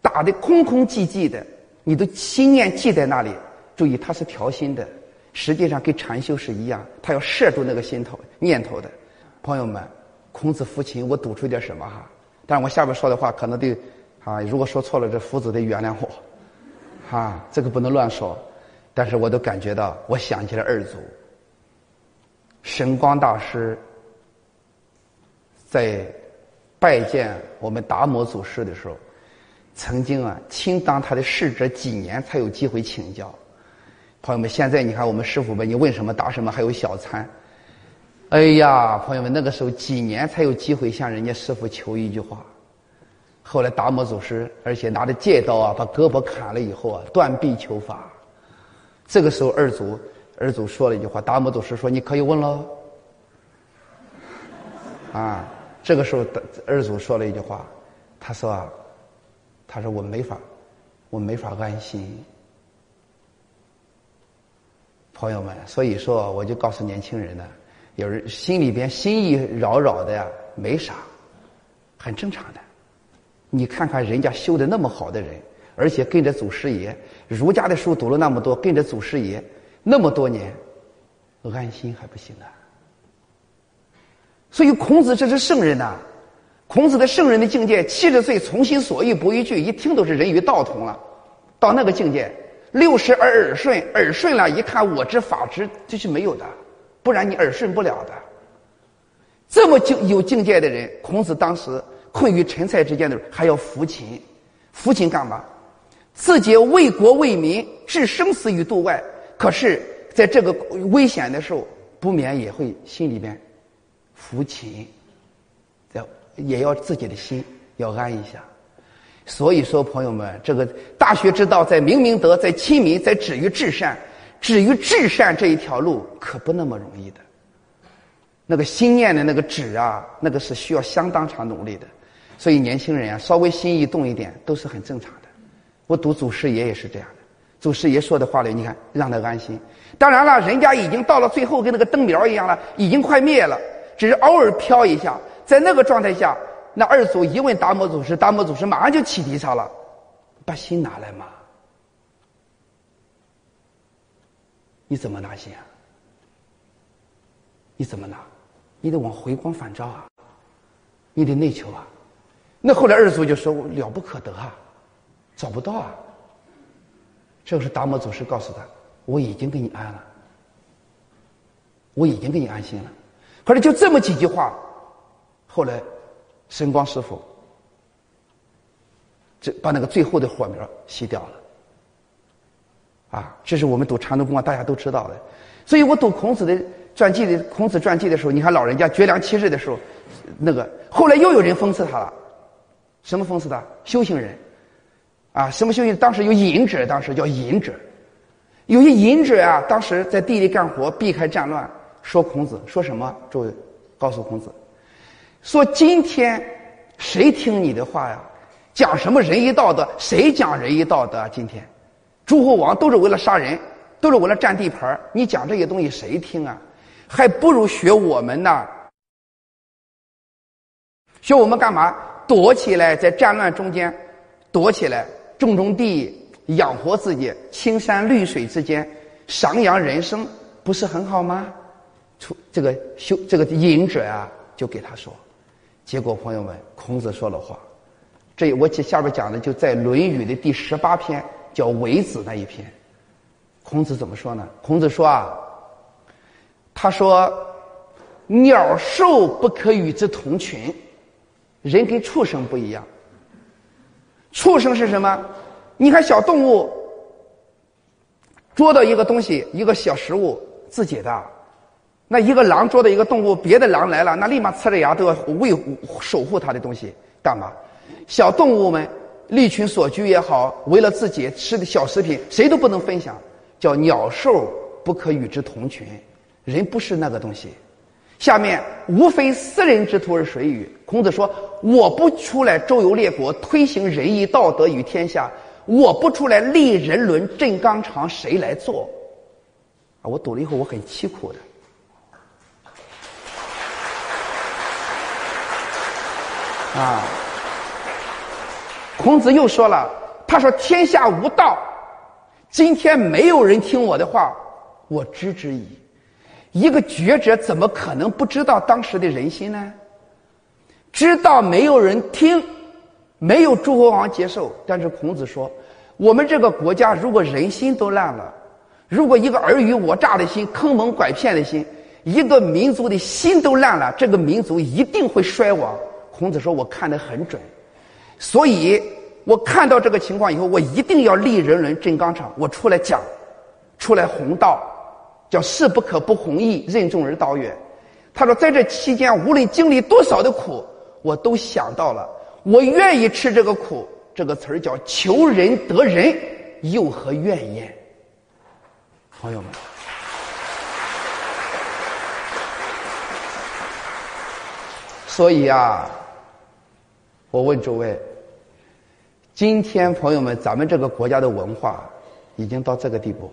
打的空空寂寂的，你的心念记在那里。注意，它是调心的，实际上跟禅修是一样，他要摄住那个心头念头的。朋友们，孔子抚琴，我读出一点什么哈？但是我下边说的话可能得啊，如果说错了，这夫子得原谅我，哈，这个不能乱说。但是我都感觉到，我想起了二祖，神光大师在拜见我们达摩祖师的时候。曾经啊，亲当他的侍者几年才有机会请教。朋友们，现在你看我们师傅们，你问什么答什么，还有小餐。哎呀，朋友们，那个时候几年才有机会向人家师傅求一句话。后来达摩祖师，而且拿着戒刀啊，把胳膊砍了以后啊，断臂求法。这个时候二祖二祖说了一句话，达摩祖师说：“你可以问喽。”啊，这个时候二祖说了一句话，他说啊。他说：“我没法，我没法安心。”朋友们，所以说我就告诉年轻人呢，有人心里边心意扰扰的呀，没啥，很正常的。你看看人家修的那么好的人，而且跟着祖师爷，儒家的书读了那么多，跟着祖师爷那么多年，安心还不行啊？所以孔子这是圣人呐。孔子的圣人的境界，七十岁从心所欲不逾矩，一听都是人与道同了。到那个境界，六十而耳顺，耳顺了，一看我知法知，这是没有的，不然你耳顺不了的。这么境有境界的人，孔子当时困于陈蔡之间的时候，还要抚琴，抚琴干嘛？自己为国为民，置生死于度外。可是，在这个危险的时候，不免也会心里边抚琴。也要自己的心要安一下，所以说朋友们，这个大学之道在明明德，在亲民，在止于至善。止于至善这一条路可不那么容易的。那个心念的那个止啊，那个是需要相当长努力的。所以年轻人啊，稍微心一动一点都是很正常的。我读祖师爷也是这样的，祖师爷说的话里，你看让他安心。当然了，人家已经到了最后，跟那个灯苗一样了，已经快灭了，只是偶尔飘一下。在那个状态下，那二祖一问达摩祖师，达摩祖师马上就启迪他了：“把心拿来嘛！你怎么拿心啊？你怎么拿？你得往回光返照啊！你得内求啊！”那后来二祖就说：“我了不可得啊，找不到啊。”这个是达摩祖师告诉他：“我已经给你安了，我已经给你安心了。”可是就这么几句话。后来，神光师傅，这把那个最后的火苗熄掉了。啊，这是我们读禅宗公案大家都知道的。所以我读孔子的传记的孔子传记的时候，你看老人家绝粮七日的时候，那个后来又有人讽刺他了，什么讽刺他？修行人，啊，什么修行？当时有隐者，当时叫隐者，有些隐者啊，当时在地里干活，避开战乱，说孔子说什么？诸位，告诉孔子，说今天谁听你的话呀？讲什么仁义道德？谁讲仁义道德？啊？今天诸侯王都是为了杀人。都是为了占地盘你讲这些东西谁听啊？还不如学我们呢。学我们干嘛？躲起来，在战乱中间躲起来，种种地，养活自己，青山绿水之间，徜徉人生，不是很好吗？出这个修这个隐者啊，就给他说。结果朋友们，孔子说了话。这我下边讲的就在《论语》的第十八篇，叫《为子》那一篇。孔子怎么说呢？孔子说啊，他说：“鸟兽不可与之同群，人跟畜生不一样。畜生是什么？你看小动物捉到一个东西，一个小食物，自己的。那一个狼捉到一个动物，别的狼来了，那立马呲着牙都要为守护它的东西，干嘛？小动物们利群所居也好，为了自己吃的小食品，谁都不能分享。”叫鸟兽不可与之同群，人不是那个东西。下面无非私人之徒而谁与？孔子说：“我不出来周游列国，推行仁义道德于天下；我不出来立人伦正纲常，谁来做？”啊，我读了以后我很凄苦的。啊，孔子又说了：“他说天下无道。”今天没有人听我的话，我知之矣。一个觉者怎么可能不知道当时的人心呢？知道没有人听，没有诸侯王接受。但是孔子说，我们这个国家如果人心都烂了，如果一个尔虞我诈的心、坑蒙拐骗的心，一个民族的心都烂了，这个民族一定会衰亡。孔子说，我看得很准，所以。我看到这个情况以后，我一定要立人伦、正纲常。我出来讲，出来弘道，叫事不可不弘毅，任重而道远。他说，在这期间，无论经历多少的苦，我都想到了，我愿意吃这个苦。这个词儿叫求人得人，又何怨言？朋友们，所以啊，我问诸位。今天，朋友们，咱们这个国家的文化已经到这个地步，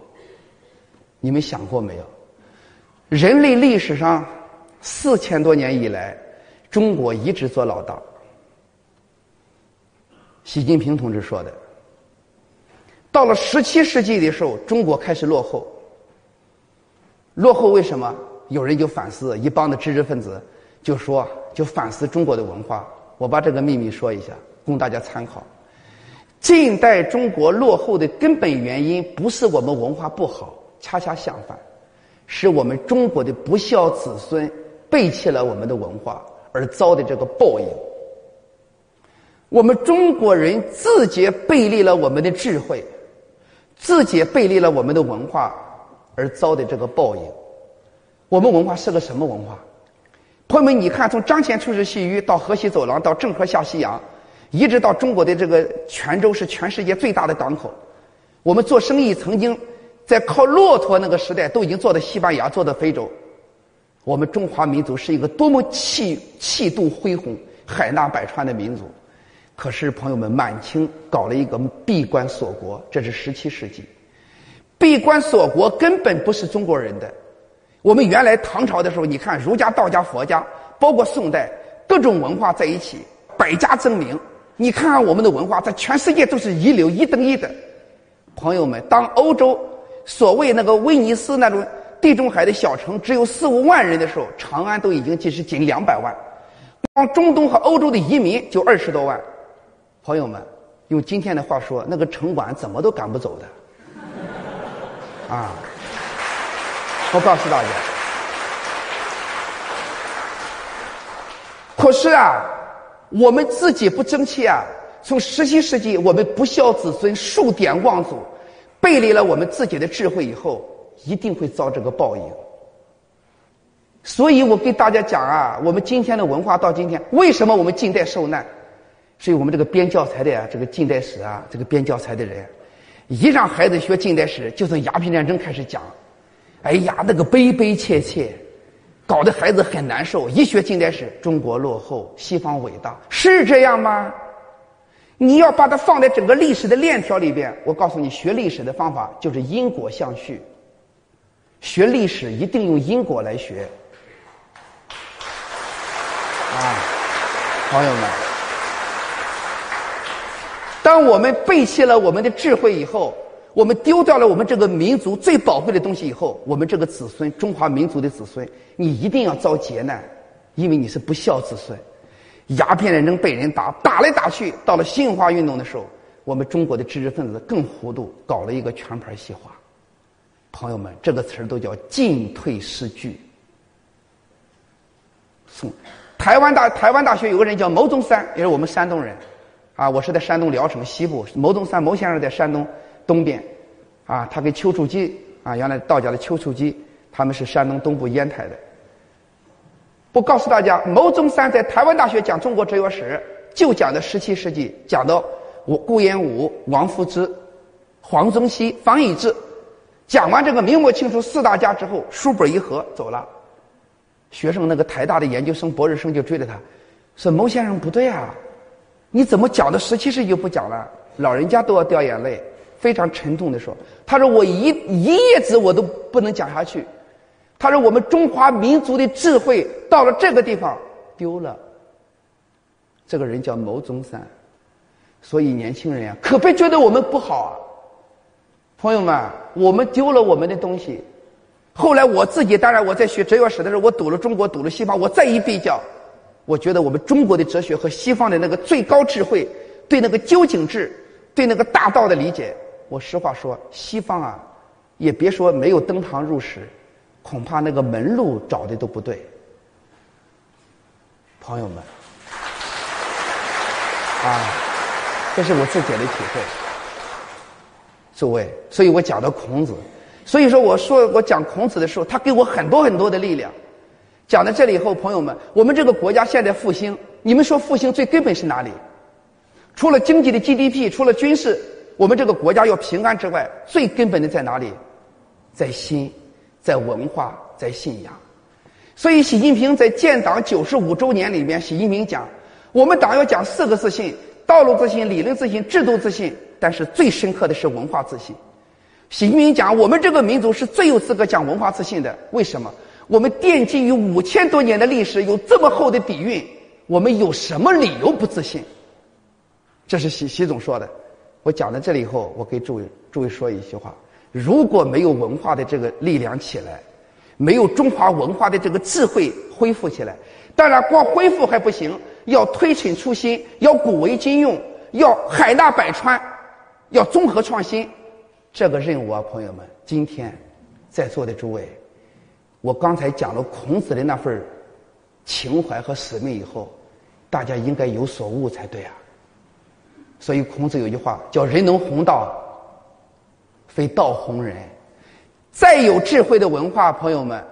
你们想过没有？人类历史上四千多年以来，中国一直做老大。习近平同志说的。到了十七世纪的时候，中国开始落后。落后为什么？有人就反思，一帮的知识分子就说，就反思中国的文化。我把这个秘密说一下，供大家参考。近代中国落后的根本原因，不是我们文化不好，恰恰相反，是我们中国的不孝子孙背弃了我们的文化而遭的这个报应。我们中国人自己背离了我们的智慧，自己背离了我们的文化而遭的这个报应。我们文化是个什么文化？朋友们，你看，从张骞出使西域，到河西走廊，到郑和下西洋。一直到中国的这个泉州是全世界最大的港口，我们做生意曾经在靠骆驼那个时代都已经做到西班牙，做到非洲。我们中华民族是一个多么气气度恢宏、海纳百川的民族。可是朋友们，满清搞了一个闭关锁国，这是十七世纪。闭关锁国根本不是中国人的。我们原来唐朝的时候，你看儒家、道家、佛家，包括宋代各种文化在一起，百家争鸣。你看看我们的文化，在全世界都是一流、一等一的。朋友们，当欧洲所谓那个威尼斯那种地中海的小城只有四五万人的时候，长安都已经即是近两百万。光中东和欧洲的移民就二十多万。朋友们，用今天的话说，那个城管怎么都赶不走的。啊！我告诉大家，可是啊。我们自己不争气啊！从十七世纪，我们不孝子孙，数典忘祖，背离了我们自己的智慧以后，一定会遭这个报应。所以我给大家讲啊，我们今天的文化到今天，为什么我们近代受难？所以我们这个编教材的呀，这个近代史啊，这个编教材的人，一让孩子学近代史，就从鸦片战争开始讲。哎呀，那个悲悲切切，搞得孩子很难受。一学近代史，中国落后，西方伟大，是这样吗？你要把它放在整个历史的链条里边，我告诉你，学历史的方法就是因果相续。学历史一定用因果来学。啊，朋友们，当我们背弃了我们的智慧以后，我们丢掉了我们这个民族最宝贵的东西以后，我们这个子孙，中华民族的子孙，你一定要遭劫难，因为你是不孝子孙。鸦片战争被人打，打来打去，到了新文化运动的时候，我们中国的知识分子更糊涂，搞了一个全盘西化。朋友们，这个词儿都叫进退失据。送。台湾大台湾大学有个人叫牟宗三，也是我们山东人，啊，我是在山东聊城西部。牟宗三，牟先生在山东东边，啊，他跟丘处机，啊，原来道家的丘处机，他们是山东东部烟台的。我告诉大家，牟宗三在台湾大学讲中国哲学史，就讲的十七世纪，讲到我顾炎武、王夫之、黄宗羲、方以智，讲完这个明末清初四大家之后，书本一合，走了。学生那个台大的研究生、博士生就追着他，说：“牟先生不对啊，你怎么讲的十七世纪就不讲了？”老人家都要掉眼泪，非常沉痛的说：“他说我一一页纸我都不能讲下去。他说我们中华民族的智慧到了这个地方丢了。”这个人叫牟宗三，所以年轻人啊，可别觉得我们不好啊，朋友们，我们丢了我们的东西。后来我自己，当然我在学哲学史的时候，我读了中国，读了西方，我再一比较，我觉得我们中国的哲学和西方的那个最高智慧，对那个究竟智，对那个大道的理解，我实话说，西方啊，也别说没有登堂入室，恐怕那个门路找的都不对。朋友们，啊，这是我自己的体会。诸位，所以我讲到孔子。所以说，我说我讲孔子的时候，他给我很多很多的力量。讲到这里以后，朋友们，我们这个国家现在复兴，你们说复兴最根本是哪里？除了经济的 GDP，除了军事，我们这个国家要平安之外，最根本的在哪里？在心，在文化，在信仰。所以，习近平在建党九十五周年里面，习近平讲，我们党要讲四个自信：道路自信、理论自信、制度自信，但是最深刻的是文化自信。习近平讲，我们这个民族是最有资格讲文化自信的。为什么？我们奠基于五千多年的历史，有这么厚的底蕴，我们有什么理由不自信？这是习习总说的。我讲到这里以后，我给诸位诸位说一句话：如果没有文化的这个力量起来，没有中华文化的这个智慧恢复起来，当然光恢复还不行，要推陈出新，要古为今用，要海纳百川，要综合创新。这个任务啊，朋友们，今天在座的诸位，我刚才讲了孔子的那份情怀和使命以后，大家应该有所悟才对啊。所以孔子有句话叫“人能弘道，非道弘人”。再有智慧的文化，朋友们，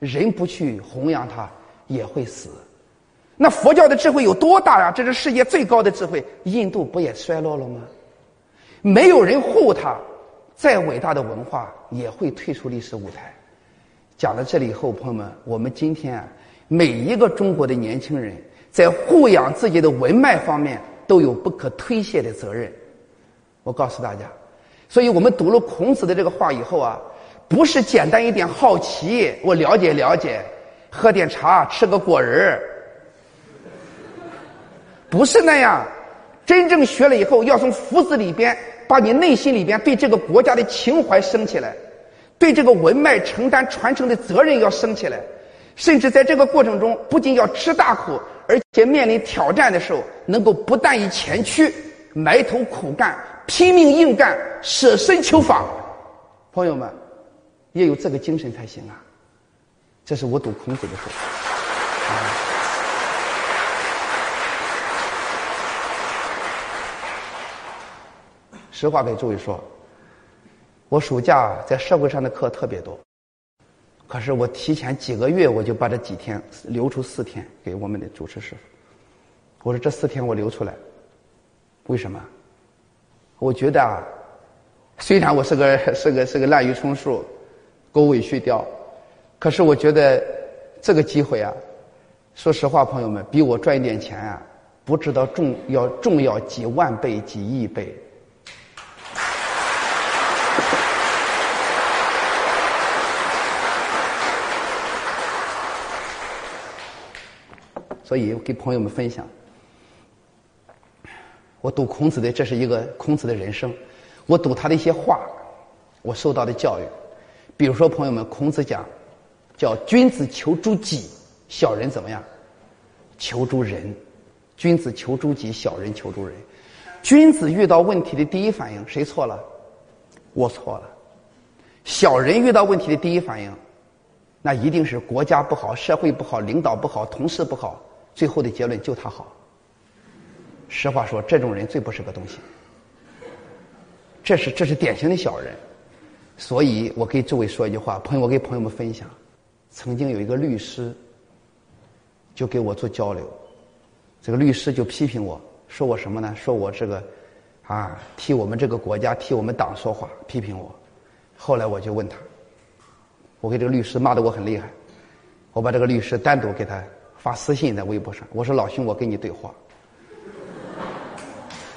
人不去弘扬它，也会死。那佛教的智慧有多大呀？这是世界最高的智慧，印度不也衰落了吗？没有人护它。再伟大的文化也会退出历史舞台。讲到这里以后，朋友们，我们今天啊，每一个中国的年轻人在护养自己的文脉方面都有不可推卸的责任。我告诉大家，所以我们读了孔子的这个话以后啊，不是简单一点好奇，我了解了解，喝点茶，吃个果仁儿，不是那样。真正学了以后，要从福子里边。把你内心里边对这个国家的情怀升起来，对这个文脉承担传承的责任要升起来，甚至在这个过程中，不仅要吃大苦，而且面临挑战的时候，能够不但以前驱，埋头苦干，拼命硬干，舍身求法。朋友们，也有这个精神才行啊！这是我读孔子的时候。实话给诸位说，我暑假在社会上的课特别多，可是我提前几个月我就把这几天留出四天给我们的主持师傅。我说这四天我留出来，为什么？我觉得啊，虽然我是个是个是个滥竽充数、狗尾续貂，可是我觉得这个机会啊，说实话，朋友们，比我赚一点钱啊，不知道重要重要几万倍、几亿倍。所以给朋友们分享，我读孔子的，这是一个孔子的人生。我读他的一些话，我受到的教育。比如说，朋友们，孔子讲，叫君子求诸己，小人怎么样？求诸人。君子求诸己，小人求诸人。君子遇到问题的第一反应，谁错了？我错了。小人遇到问题的第一反应，那一定是国家不好，社会不好，领导不好，同事不好。最后的结论就他好。实话说，这种人最不是个东西。这是这是典型的小人，所以我给诸位说一句话，朋友，我给朋友们分享。曾经有一个律师，就给我做交流，这个律师就批评我说我什么呢？说我这个啊替我们这个国家替我们党说话，批评我。后来我就问他，我给这个律师骂的我很厉害，我把这个律师单独给他。发私信在微博上，我说老兄，我跟你对话。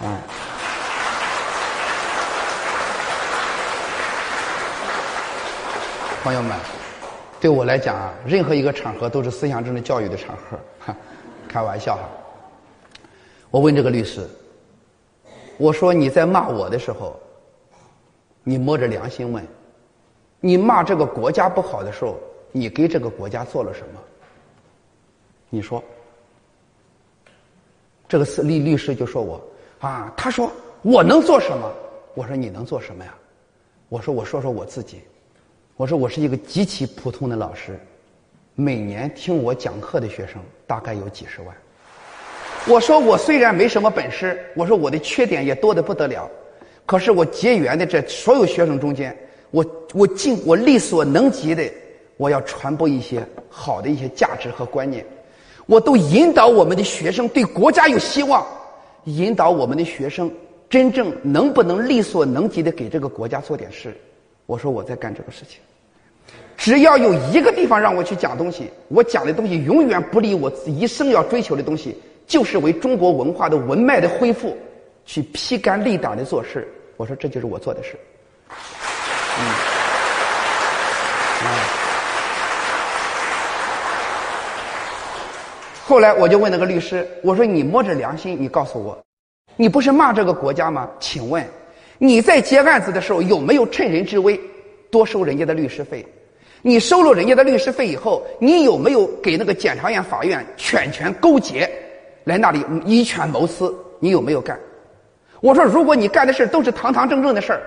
啊，朋友们，对我来讲啊，任何一个场合都是思想政治教育的场合，哈，开玩笑哈。我问这个律师，我说你在骂我的时候，你摸着良心问，你骂这个国家不好的时候，你给这个国家做了什么？你说，这个是律律师就说我啊，他说我能做什么？我说你能做什么呀？我说我说说我自己，我说我是一个极其普通的老师，每年听我讲课的学生大概有几十万。我说我虽然没什么本事，我说我的缺点也多的不得了，可是我结缘的这所有学生中间，我我尽我力所能及的，我要传播一些好的一些价值和观念。我都引导我们的学生对国家有希望，引导我们的学生真正能不能力所能及的给这个国家做点事。我说我在干这个事情，只要有一个地方让我去讲东西，我讲的东西永远不离我一生要追求的东西，就是为中国文化的文脉的恢复去披肝沥胆的做事。我说这就是我做的事。嗯，啊。后来我就问那个律师，我说：“你摸着良心，你告诉我，你不是骂这个国家吗？请问你在接案子的时候有没有趁人之危多收人家的律师费？你收了人家的律师费以后，你有没有给那个检察院、法院犬权勾结，来那里以权谋私？你有没有干？我说，如果你干的事都是堂堂正正的事儿，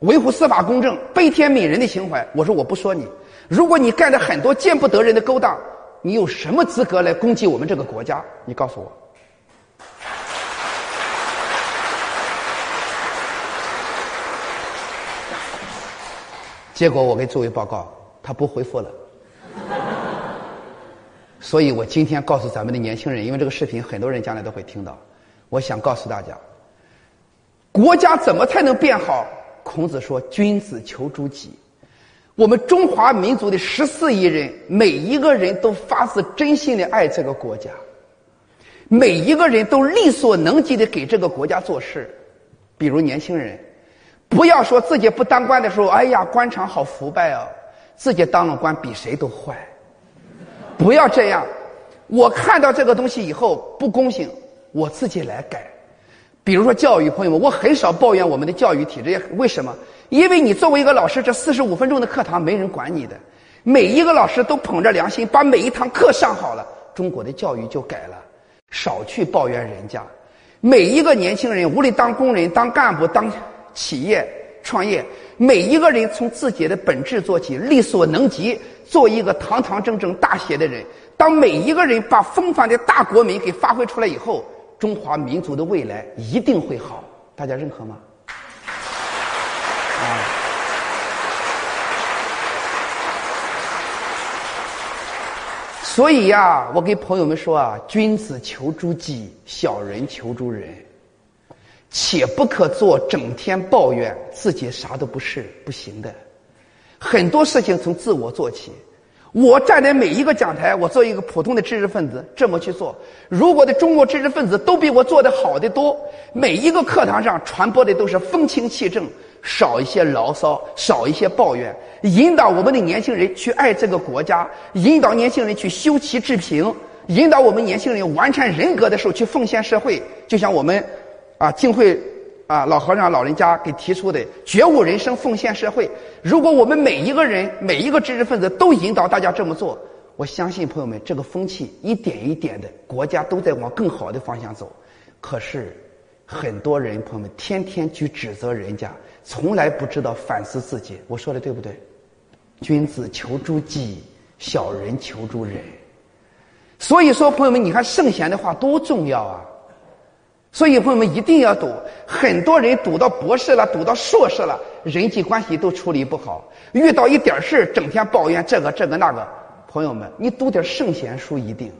维护司法公正、悲天悯人的情怀，我说我不说你。如果你干的很多见不得人的勾当。”你有什么资格来攻击我们这个国家？你告诉我。*laughs* 结果我给诸位报告，他不回复了。*laughs* 所以我今天告诉咱们的年轻人，因为这个视频很多人将来都会听到，我想告诉大家，国家怎么才能变好？孔子说：“君子求诸己。”我们中华民族的十四亿人，每一个人都发自真心的爱这个国家，每一个人都力所能及的给这个国家做事。比如年轻人，不要说自己不当官的时候，哎呀，官场好腐败啊，自己当了官比谁都坏。不要这样，我看到这个东西以后不公平，我自己来改。比如说教育，朋友们，我很少抱怨我们的教育体制，为什么？因为你作为一个老师，这四十五分钟的课堂没人管你的，每一个老师都捧着良心，把每一堂课上好了，中国的教育就改了。少去抱怨人家，每一个年轻人，无论当工人、当干部、当企业创业，每一个人从自己的本质做起，力所能及，做一个堂堂正正大写的人。当每一个人把风范的大国民给发挥出来以后。中华民族的未来一定会好，大家认可吗？所以呀，我给朋友们说啊，君子求诸己，小人求诸人。且不可做整天抱怨自己啥都不是不行的，很多事情从自我做起。我站在每一个讲台，我做一个普通的知识分子，这么去做。如果的中国知识分子都比我做的好的多，每一个课堂上传播的都是风清气正，少一些牢骚，少一些抱怨，引导我们的年轻人去爱这个国家，引导年轻人去修齐治平，引导我们年轻人完善人格的时候去奉献社会，就像我们。啊，净会啊，老和尚老人家给提出的觉悟人生、奉献社会。如果我们每一个人、每一个知识分子都引导大家这么做，我相信朋友们，这个风气一点一点的，国家都在往更好的方向走。可是，很多人朋友们天天去指责人家，从来不知道反思自己。我说的对不对？君子求诸己，小人求诸人。所以说，朋友们，你看圣贤的话多重要啊！所以朋友们一定要读，很多人读到博士了，读到硕士了，人际关系都处理不好，遇到一点事整天抱怨这个这个那个。朋友们，你读点圣贤书一定，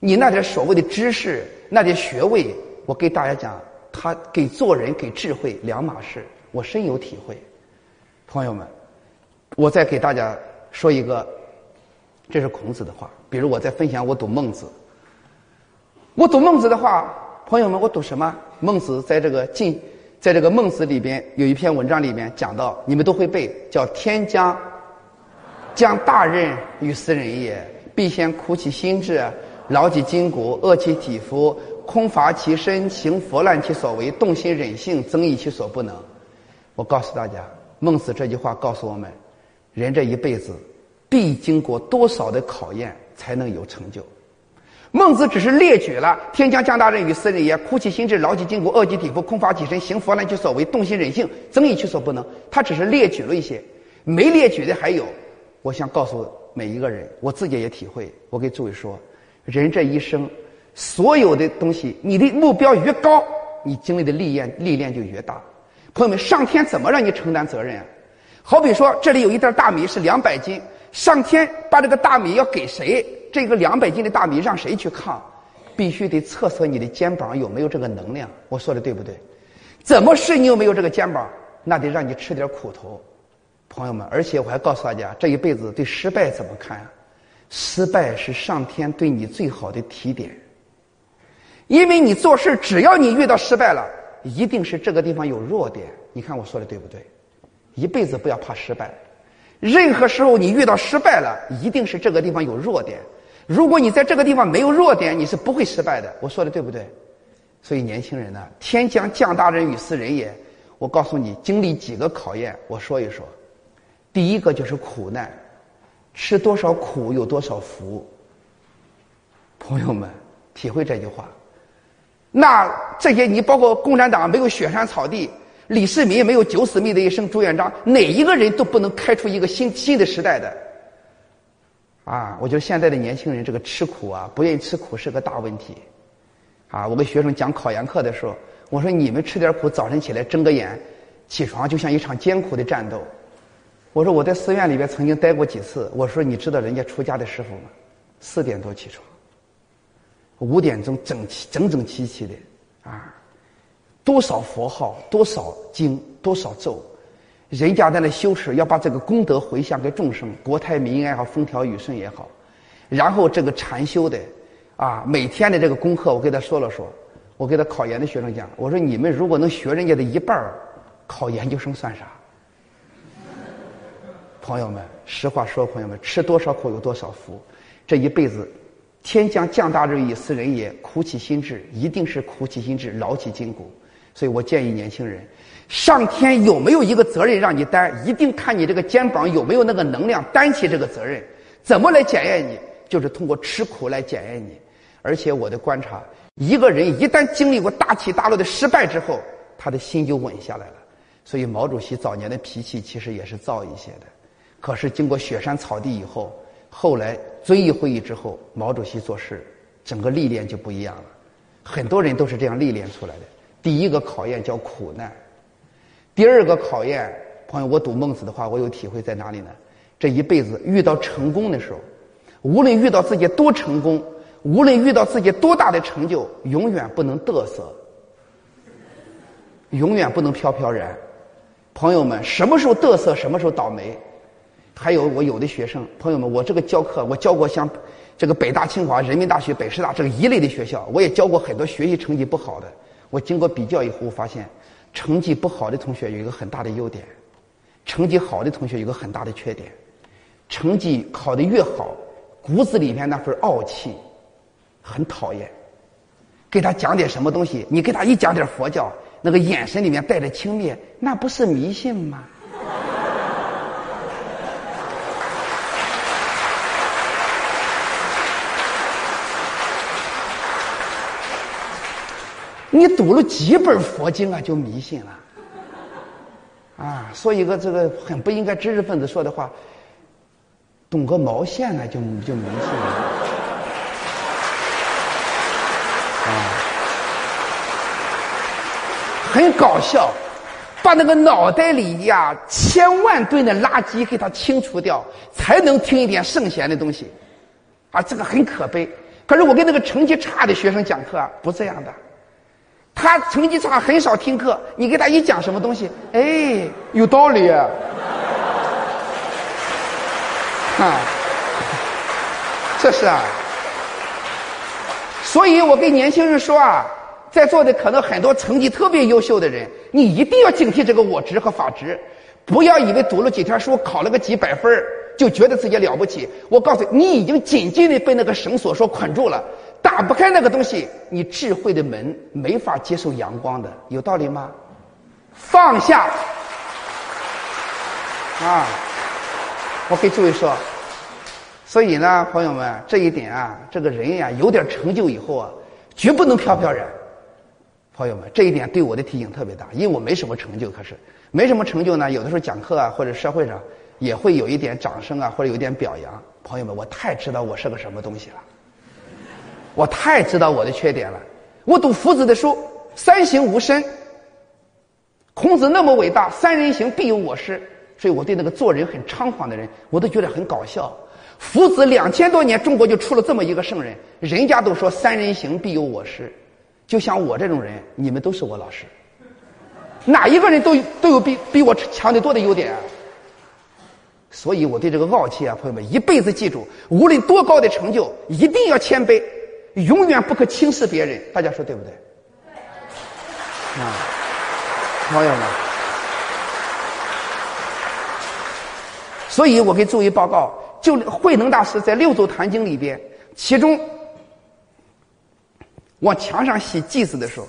你那点所谓的知识，那点学位，我给大家讲，他给做人给智慧两码事，我深有体会。朋友们，我再给大家说一个，这是孔子的话，比如我在分享我读孟子，我读孟子的话。朋友们，我读什么？孟子在这个晋，在这个孟子里边有一篇文章里面讲到，你们都会背，叫“天将将大任于斯人也，必先苦其心志，劳其筋骨，饿其体肤，空乏其身，行拂乱其所为，动心忍性，增益其所不能。”我告诉大家，孟子这句话告诉我们，人这一辈子必经过多少的考验才能有成就。孟子只是列举了“天将降大任于斯人也，苦其心志，劳其筋骨，饿其体肤，空乏其身，行拂乱其所为，动心忍性，增益其所不能。”他只是列举了一些，没列举的还有。我想告诉每一个人，我自己也体会。我给诸位说，人这一生，所有的东西，你的目标越高，你经历的历练历练就越大。朋友们，上天怎么让你承担责任啊？好比说，这里有一袋大米是两百斤，上天把这个大米要给谁？这个两百斤的大米让谁去扛？必须得测测你的肩膀有没有这个能量。我说的对不对？怎么试你有没有这个肩膀？那得让你吃点苦头，朋友们。而且我还告诉大家，这一辈子对失败怎么看啊？失败是上天对你最好的提点。因为你做事，只要你遇到失败了，一定是这个地方有弱点。你看我说的对不对？一辈子不要怕失败。任何时候你遇到失败了，一定是这个地方有弱点。如果你在这个地方没有弱点，你是不会失败的。我说的对不对？所以年轻人呢，天将降大任于斯人也。我告诉你，经历几个考验，我说一说。第一个就是苦难，吃多少苦有多少福。朋友们，体会这句话。那这些你包括共产党没有雪山草地，李世民没有九死命的一生，朱元璋哪一个人都不能开出一个新新的时代的。啊，我觉得现在的年轻人这个吃苦啊，不愿意吃苦是个大问题。啊，我给学生讲考研课的时候，我说你们吃点苦，早晨起来睁个眼，起床就像一场艰苦的战斗。我说我在寺院里边曾经待过几次，我说你知道人家出家的师傅吗？四点多起床，五点钟整齐整整齐齐的，啊，多少佛号，多少经，多少咒。人家在那修持，要把这个功德回向给众生，国泰民安也好，风调雨顺也好。然后这个禅修的，啊，每天的这个功课，我给他说了说。我给他考研的学生讲，我说你们如果能学人家的一半考研究生算啥？朋友们，实话说，朋友们，吃多少苦有多少福。这一辈子，天将降大任于斯人也，苦其心志，一定是苦其心志，劳其筋骨。所以我建议年轻人。上天有没有一个责任让你担？一定看你这个肩膀有没有那个能量担起这个责任。怎么来检验你？就是通过吃苦来检验你。而且我的观察，一个人一旦经历过大起大落的失败之后，他的心就稳下来了。所以毛主席早年的脾气其实也是躁一些的。可是经过雪山草地以后，后来遵义会议之后，毛主席做事整个历练就不一样了。很多人都是这样历练出来的。第一个考验叫苦难。第二个考验，朋友，我读孟子的话，我有体会在哪里呢？这一辈子遇到成功的时候，无论遇到自己多成功，无论遇到自己多大的成就，永远不能嘚瑟，永远不能飘飘然。朋友们，什么时候嘚瑟，什么时候倒霉？还有我有的学生朋友们，我这个教课，我教过像这个北大、清华、人民大学、北师大这个一类的学校，我也教过很多学习成绩不好的。我经过比较以后，我发现成绩不好的同学有一个很大的优点，成绩好的同学有个很大的缺点。成绩考得越好，骨子里面那份傲气很讨厌。给他讲点什么东西，你给他一讲点佛教，那个眼神里面带着轻蔑，那不是迷信吗？你读了几本佛经啊，就迷信了啊！说一个这个很不应该知识分子说的话，懂个毛线呢，就就迷信了啊！很搞笑，把那个脑袋里呀千万吨的垃圾给它清除掉，才能听一点圣贤的东西啊！这个很可悲。可是我跟那个成绩差的学生讲课，不这样的。他成绩差，很少听课。你给他一讲什么东西，哎，有道理啊！*laughs* *laughs* 这是啊。所以我跟年轻人说啊，在座的可能很多成绩特别优秀的人，你一定要警惕这个我执和法执，不要以为读了几天书，考了个几百分就觉得自己了不起。我告诉你，你已经紧紧的被那个绳索所捆住了。打不开那个东西，你智慧的门没法接受阳光的，有道理吗？放下啊！我给诸位说，所以呢，朋友们，这一点啊，这个人呀，有点成就以后啊，绝不能飘飘然。朋友们，这一点对我的提醒特别大，因为我没什么成就，可是没什么成就呢。有的时候讲课啊，或者社会上也会有一点掌声啊，或者有一点表扬。朋友们，我太知道我是个什么东西了。我太知道我的缺点了。我读夫子的书，三行吾身。孔子那么伟大，三人行必有我师，所以我对那个做人很猖狂的人，我都觉得很搞笑。夫子两千多年，中国就出了这么一个圣人，人家都说三人行必有我师，就像我这种人，你们都是我老师。哪一个人都都有比比我强得多的优点啊？所以我对这个傲气啊，朋友们一辈子记住，无论多高的成就，一定要谦卑。永远不可轻视别人，大家说对不对？啊，朋友们，所以我给诸位报告，就慧能大师在《六祖坛经》里边，其中往墙上写偈子的时候，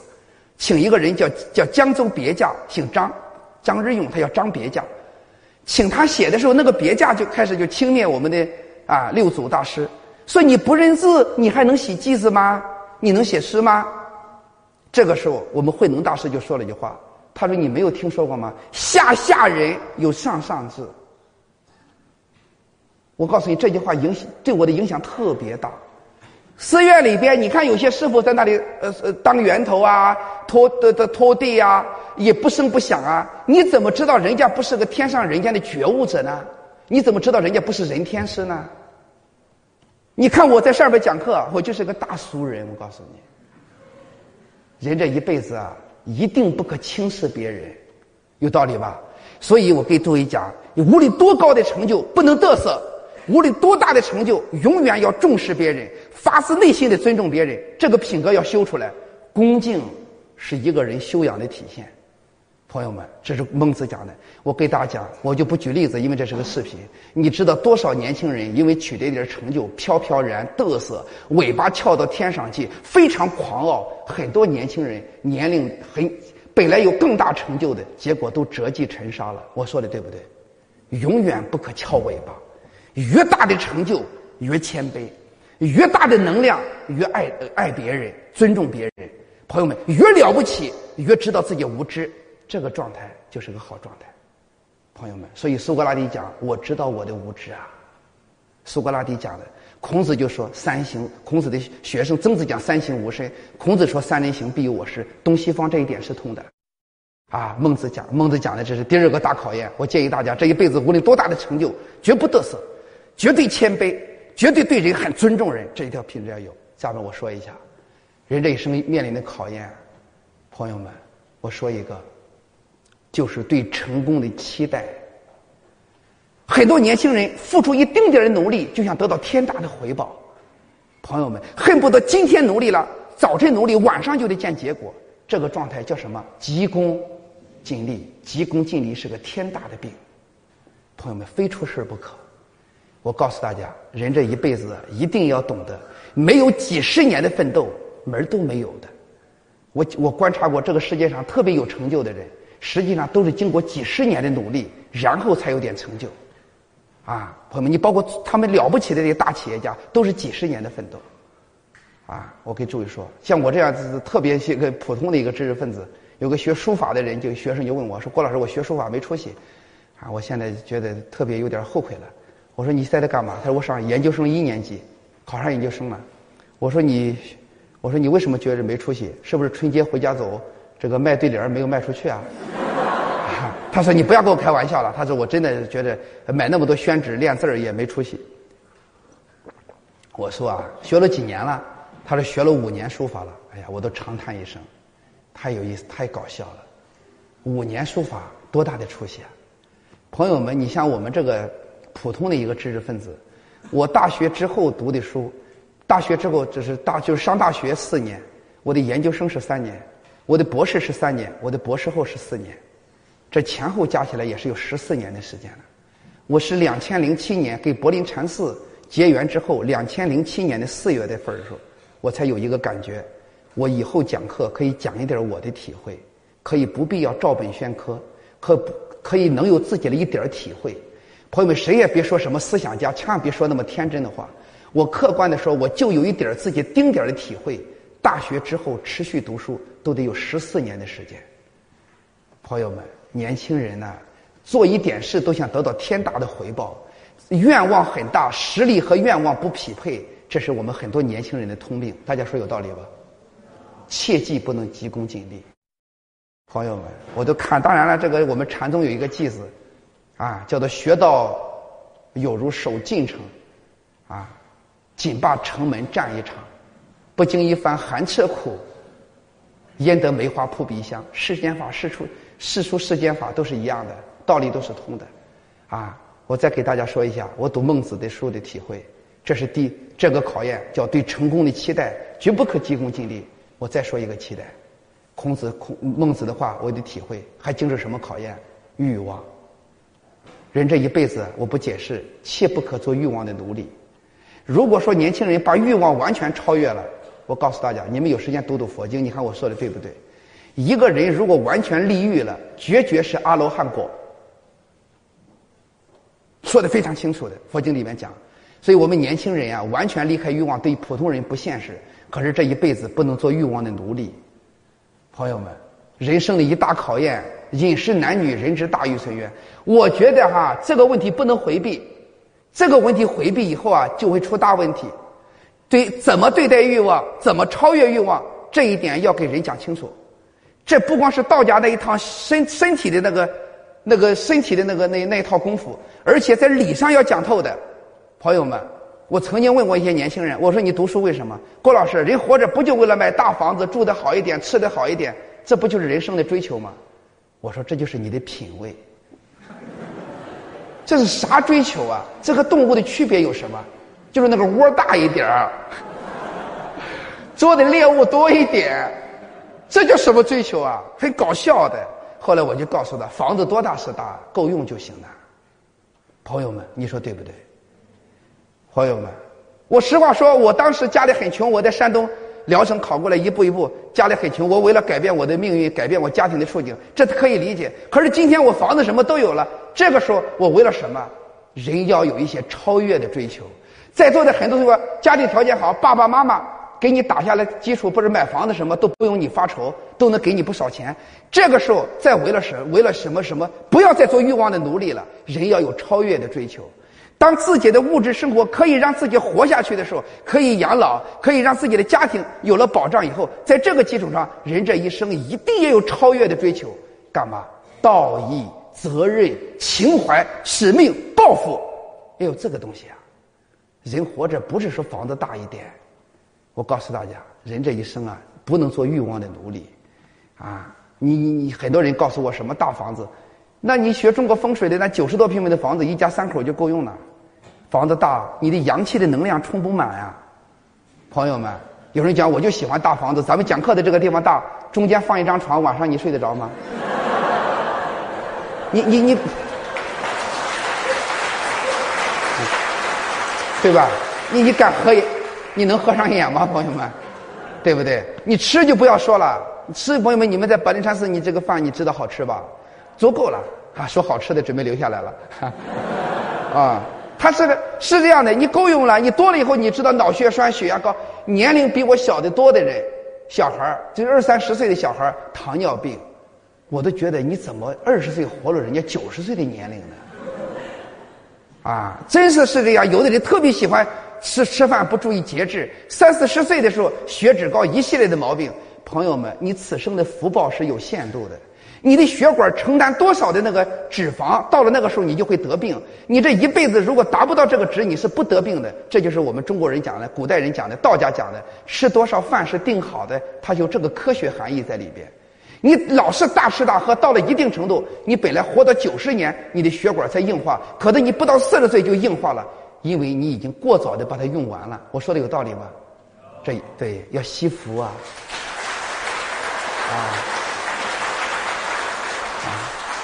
请一个人叫叫江州别驾，姓张，张日用，他叫张别驾，请他写的时候，那个别驾就开始就轻蔑我们的啊六祖大师。说你不认字，你还能写句子吗？你能写诗吗？这个时候，我们慧能大师就说了一句话，他说：“你没有听说过吗？下下人有上上字。”我告诉你，这句话影响对我的影响特别大。寺院里边，你看有些师傅在那里呃呃当源头啊，拖的的拖地啊，也不声不响啊。你怎么知道人家不是个天上人间的觉悟者呢？你怎么知道人家不是人天师呢？你看我在上边讲课，我就是个大俗人。我告诉你，人这一辈子啊，一定不可轻视别人，有道理吧？所以我给诸位讲，你无论多高的成就，不能嘚瑟；无论多大的成就，永远要重视别人，发自内心的尊重别人。这个品格要修出来，恭敬是一个人修养的体现。朋友们，这是孟子讲的。我给大家讲，我就不举例子，因为这是个视频。你知道多少年轻人因为取得一点成就，飘飘然、嘚瑟，尾巴翘到天上去，非常狂傲。很多年轻人年龄很，本来有更大成就的，结果都折戟沉沙了。我说的对不对？永远不可翘尾巴。越大的成就越谦卑，越大的能量越爱爱别人、尊重别人。朋友们，越了不起，越知道自己无知。这个状态就是个好状态，朋友们。所以苏格拉底讲：“我知道我的无知啊。”苏格拉底讲的，孔子就说“三行”。孔子的学生曾子讲“三行吾身”，孔子说“三人行，必有我师”。东西方这一点是通的，啊，孟子讲，孟子讲的这是第二个大考验。我建议大家这一辈子无论多大的成就，绝不得瑟，绝对谦卑，绝对对人很尊重人，这一条品质要有。下面我说一下，人这一生面临的考验，朋友们，我说一个，就是对成功的期待。很多年轻人付出一丁点的努力，就想得到天大的回报。朋友们，恨不得今天努力了，早晨努力，晚上就得见结果。这个状态叫什么？急功近利。急功近利是个天大的病。朋友们，非出事不可。我告诉大家，人这一辈子一定要懂得，没有几十年的奋斗，门都没有的。我我观察过这个世界上特别有成就的人，实际上都是经过几十年的努力，然后才有点成就。啊，朋友们，你包括他们了不起的这些大企业家，都是几十年的奋斗。啊，我给诸位说，像我这样子特别一个普通的一个知识分子，有个学书法的人，就学生就问我说：“郭老师，我学书法没出息，啊，我现在觉得特别有点后悔了。”我说你在这干嘛？他说我上研究生一年级，考上研究生了。我说你，我说你为什么觉得没出息？是不是春节回家走，这个卖对联没有卖出去啊？他说你不要跟我开玩笑了。他说我真的觉得买那么多宣纸练字儿也没出息。我说啊，学了几年了？他说学了五年书法了。哎呀，我都长叹一声，太有意思，太搞笑了。五年书法多大的出息啊！朋友们，你像我们这个。普通的一个知识分子，我大学之后读的书，大学之后只是大就是上大学四年，我的研究生是三年，我的博士是三年，我的博士后是四年，这前后加起来也是有十四年的时间了。我是两千零七年跟柏林禅寺结缘之后，两千零七年的四月的份儿时候，我才有一个感觉，我以后讲课可以讲一点我的体会，可以不必要照本宣科，可不可以能有自己的一点体会。朋友们，谁也别说什么思想家，千万别说那么天真的话。我客观的说，我就有一点自己丁点的体会。大学之后持续读书，都得有十四年的时间。朋友们，年轻人呢，做一点事都想得到天大的回报，愿望很大，实力和愿望不匹配，这是我们很多年轻人的通病。大家说有道理吧？切记不能急功近利。朋友们，我都看，当然了，这个我们禅宗有一个偈子。啊，叫做学道有如守进城，啊，紧把城门战一场，不经一番寒彻苦，焉得梅花扑鼻香？世间法、世出、世出世间法都是一样的，道理都是通的。啊，我再给大家说一下我读孟子的书的体会，这是第这个考验叫对成功的期待，绝不可急功近利。我再说一个期待，孔子、孔孟子的话，我的体会还经受什么考验？欲望。人这一辈子，我不解释，切不可做欲望的奴隶。如果说年轻人把欲望完全超越了，我告诉大家，你们有时间读读佛经，你看我说的对不对？一个人如果完全立欲了，绝绝是阿罗汉果，说的非常清楚的，佛经里面讲。所以我们年轻人啊，完全离开欲望，对普通人不现实。可是这一辈子不能做欲望的奴隶，朋友们。人生的一大考验，饮食男女，人之大欲存渊。我觉得哈，这个问题不能回避，这个问题回避以后啊，就会出大问题。对，怎么对待欲望，怎么超越欲望，这一点要给人讲清楚。这不光是道家那一套身身体的那个、那个身体的那个那那一套功夫，而且在理上要讲透的。朋友们，我曾经问过一些年轻人，我说你读书为什么？郭老师，人活着不就为了买大房子，住的好一点，吃的好一点？这不就是人生的追求吗？我说这就是你的品味。*laughs* 这是啥追求啊？这和动物的区别有什么？就是那个窝大一点儿，捉的猎物多一点，这叫什么追求啊？很搞笑的。后来我就告诉他，房子多大是大，够用就行了。朋友们，你说对不对？朋友们，我实话说，我当时家里很穷，我在山东。聊城考过来，一步一步，家里很穷。我为了改变我的命运，改变我家庭的处境，这可以理解。可是今天我房子什么都有了，这个时候我为了什么？人要有一些超越的追求。在座的很多同学家庭条件好，爸爸妈妈给你打下来基础，不是买房子什么都不用你发愁，都能给你不少钱。这个时候再为了什为了什么什么，不要再做欲望的奴隶了。人要有超越的追求。当自己的物质生活可以让自己活下去的时候，可以养老，可以让自己的家庭有了保障以后，在这个基础上，人这一生一定要有超越的追求。干嘛？道义、责任、情怀、使命、抱负，要有这个东西啊！人活着不是说房子大一点，我告诉大家，人这一生啊，不能做欲望的奴隶，啊，你你你，很多人告诉我什么大房子，那你学中国风水的那九十多平米的房子，一家三口就够用了。房子大，你的阳气的能量充不满呀，朋友们。有人讲，我就喜欢大房子。咱们讲课的这个地方大，中间放一张床，晚上你睡得着吗？你你你，对吧？你你敢合眼，你能合上眼吗，朋友们？对不对？你吃就不要说了，吃朋友们，你们在白灵山寺，你这个饭你知道好吃吧？足够了啊！说好吃的准备留下来了，*laughs* 啊。他是个是这样的，你够用了，你多了以后，你知道脑血栓、血压高，年龄比我小的多的人，小孩儿，就二三十岁的小孩，糖尿病，我都觉得你怎么二十岁活了人家九十岁的年龄呢？啊，真是是这样。有的人特别喜欢吃吃饭不注意节制，三四十岁的时候血脂高，一系列的毛病。朋友们，你此生的福报是有限度的。你的血管承担多少的那个脂肪，到了那个时候你就会得病。你这一辈子如果达不到这个值，你是不得病的。这就是我们中国人讲的，古代人讲的，道家讲的，吃多少饭是定好的，它有这个科学含义在里边。你老是大吃大喝，到了一定程度，你本来活到九十年，你的血管才硬化，可能你不到四十岁就硬化了，因为你已经过早的把它用完了。我说的有道理吗？这对要惜福啊，啊。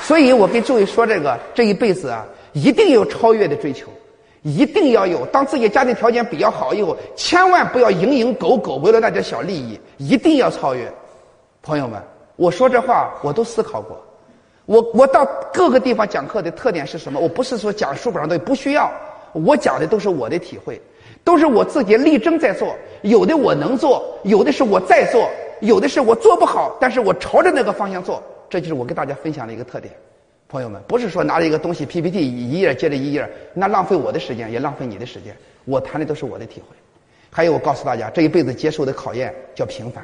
所以我跟诸位说，这个这一辈子啊，一定有超越的追求，一定要有。当自己家庭条件比较好以后，千万不要蝇营狗苟，为了那点小利益，一定要超越。朋友们，我说这话我都思考过。我我到各个地方讲课的特点是什么？我不是说讲书本上的，不需要。我讲的都是我的体会，都是我自己力争在做。有的我能做，有的是我在做，有的是我做不好，但是我朝着那个方向做。这就是我跟大家分享的一个特点，朋友们，不是说拿着一个东西 PPT 一页接着一页，那浪费我的时间，也浪费你的时间。我谈的都是我的体会。还有，我告诉大家，这一辈子接受的考验叫平凡。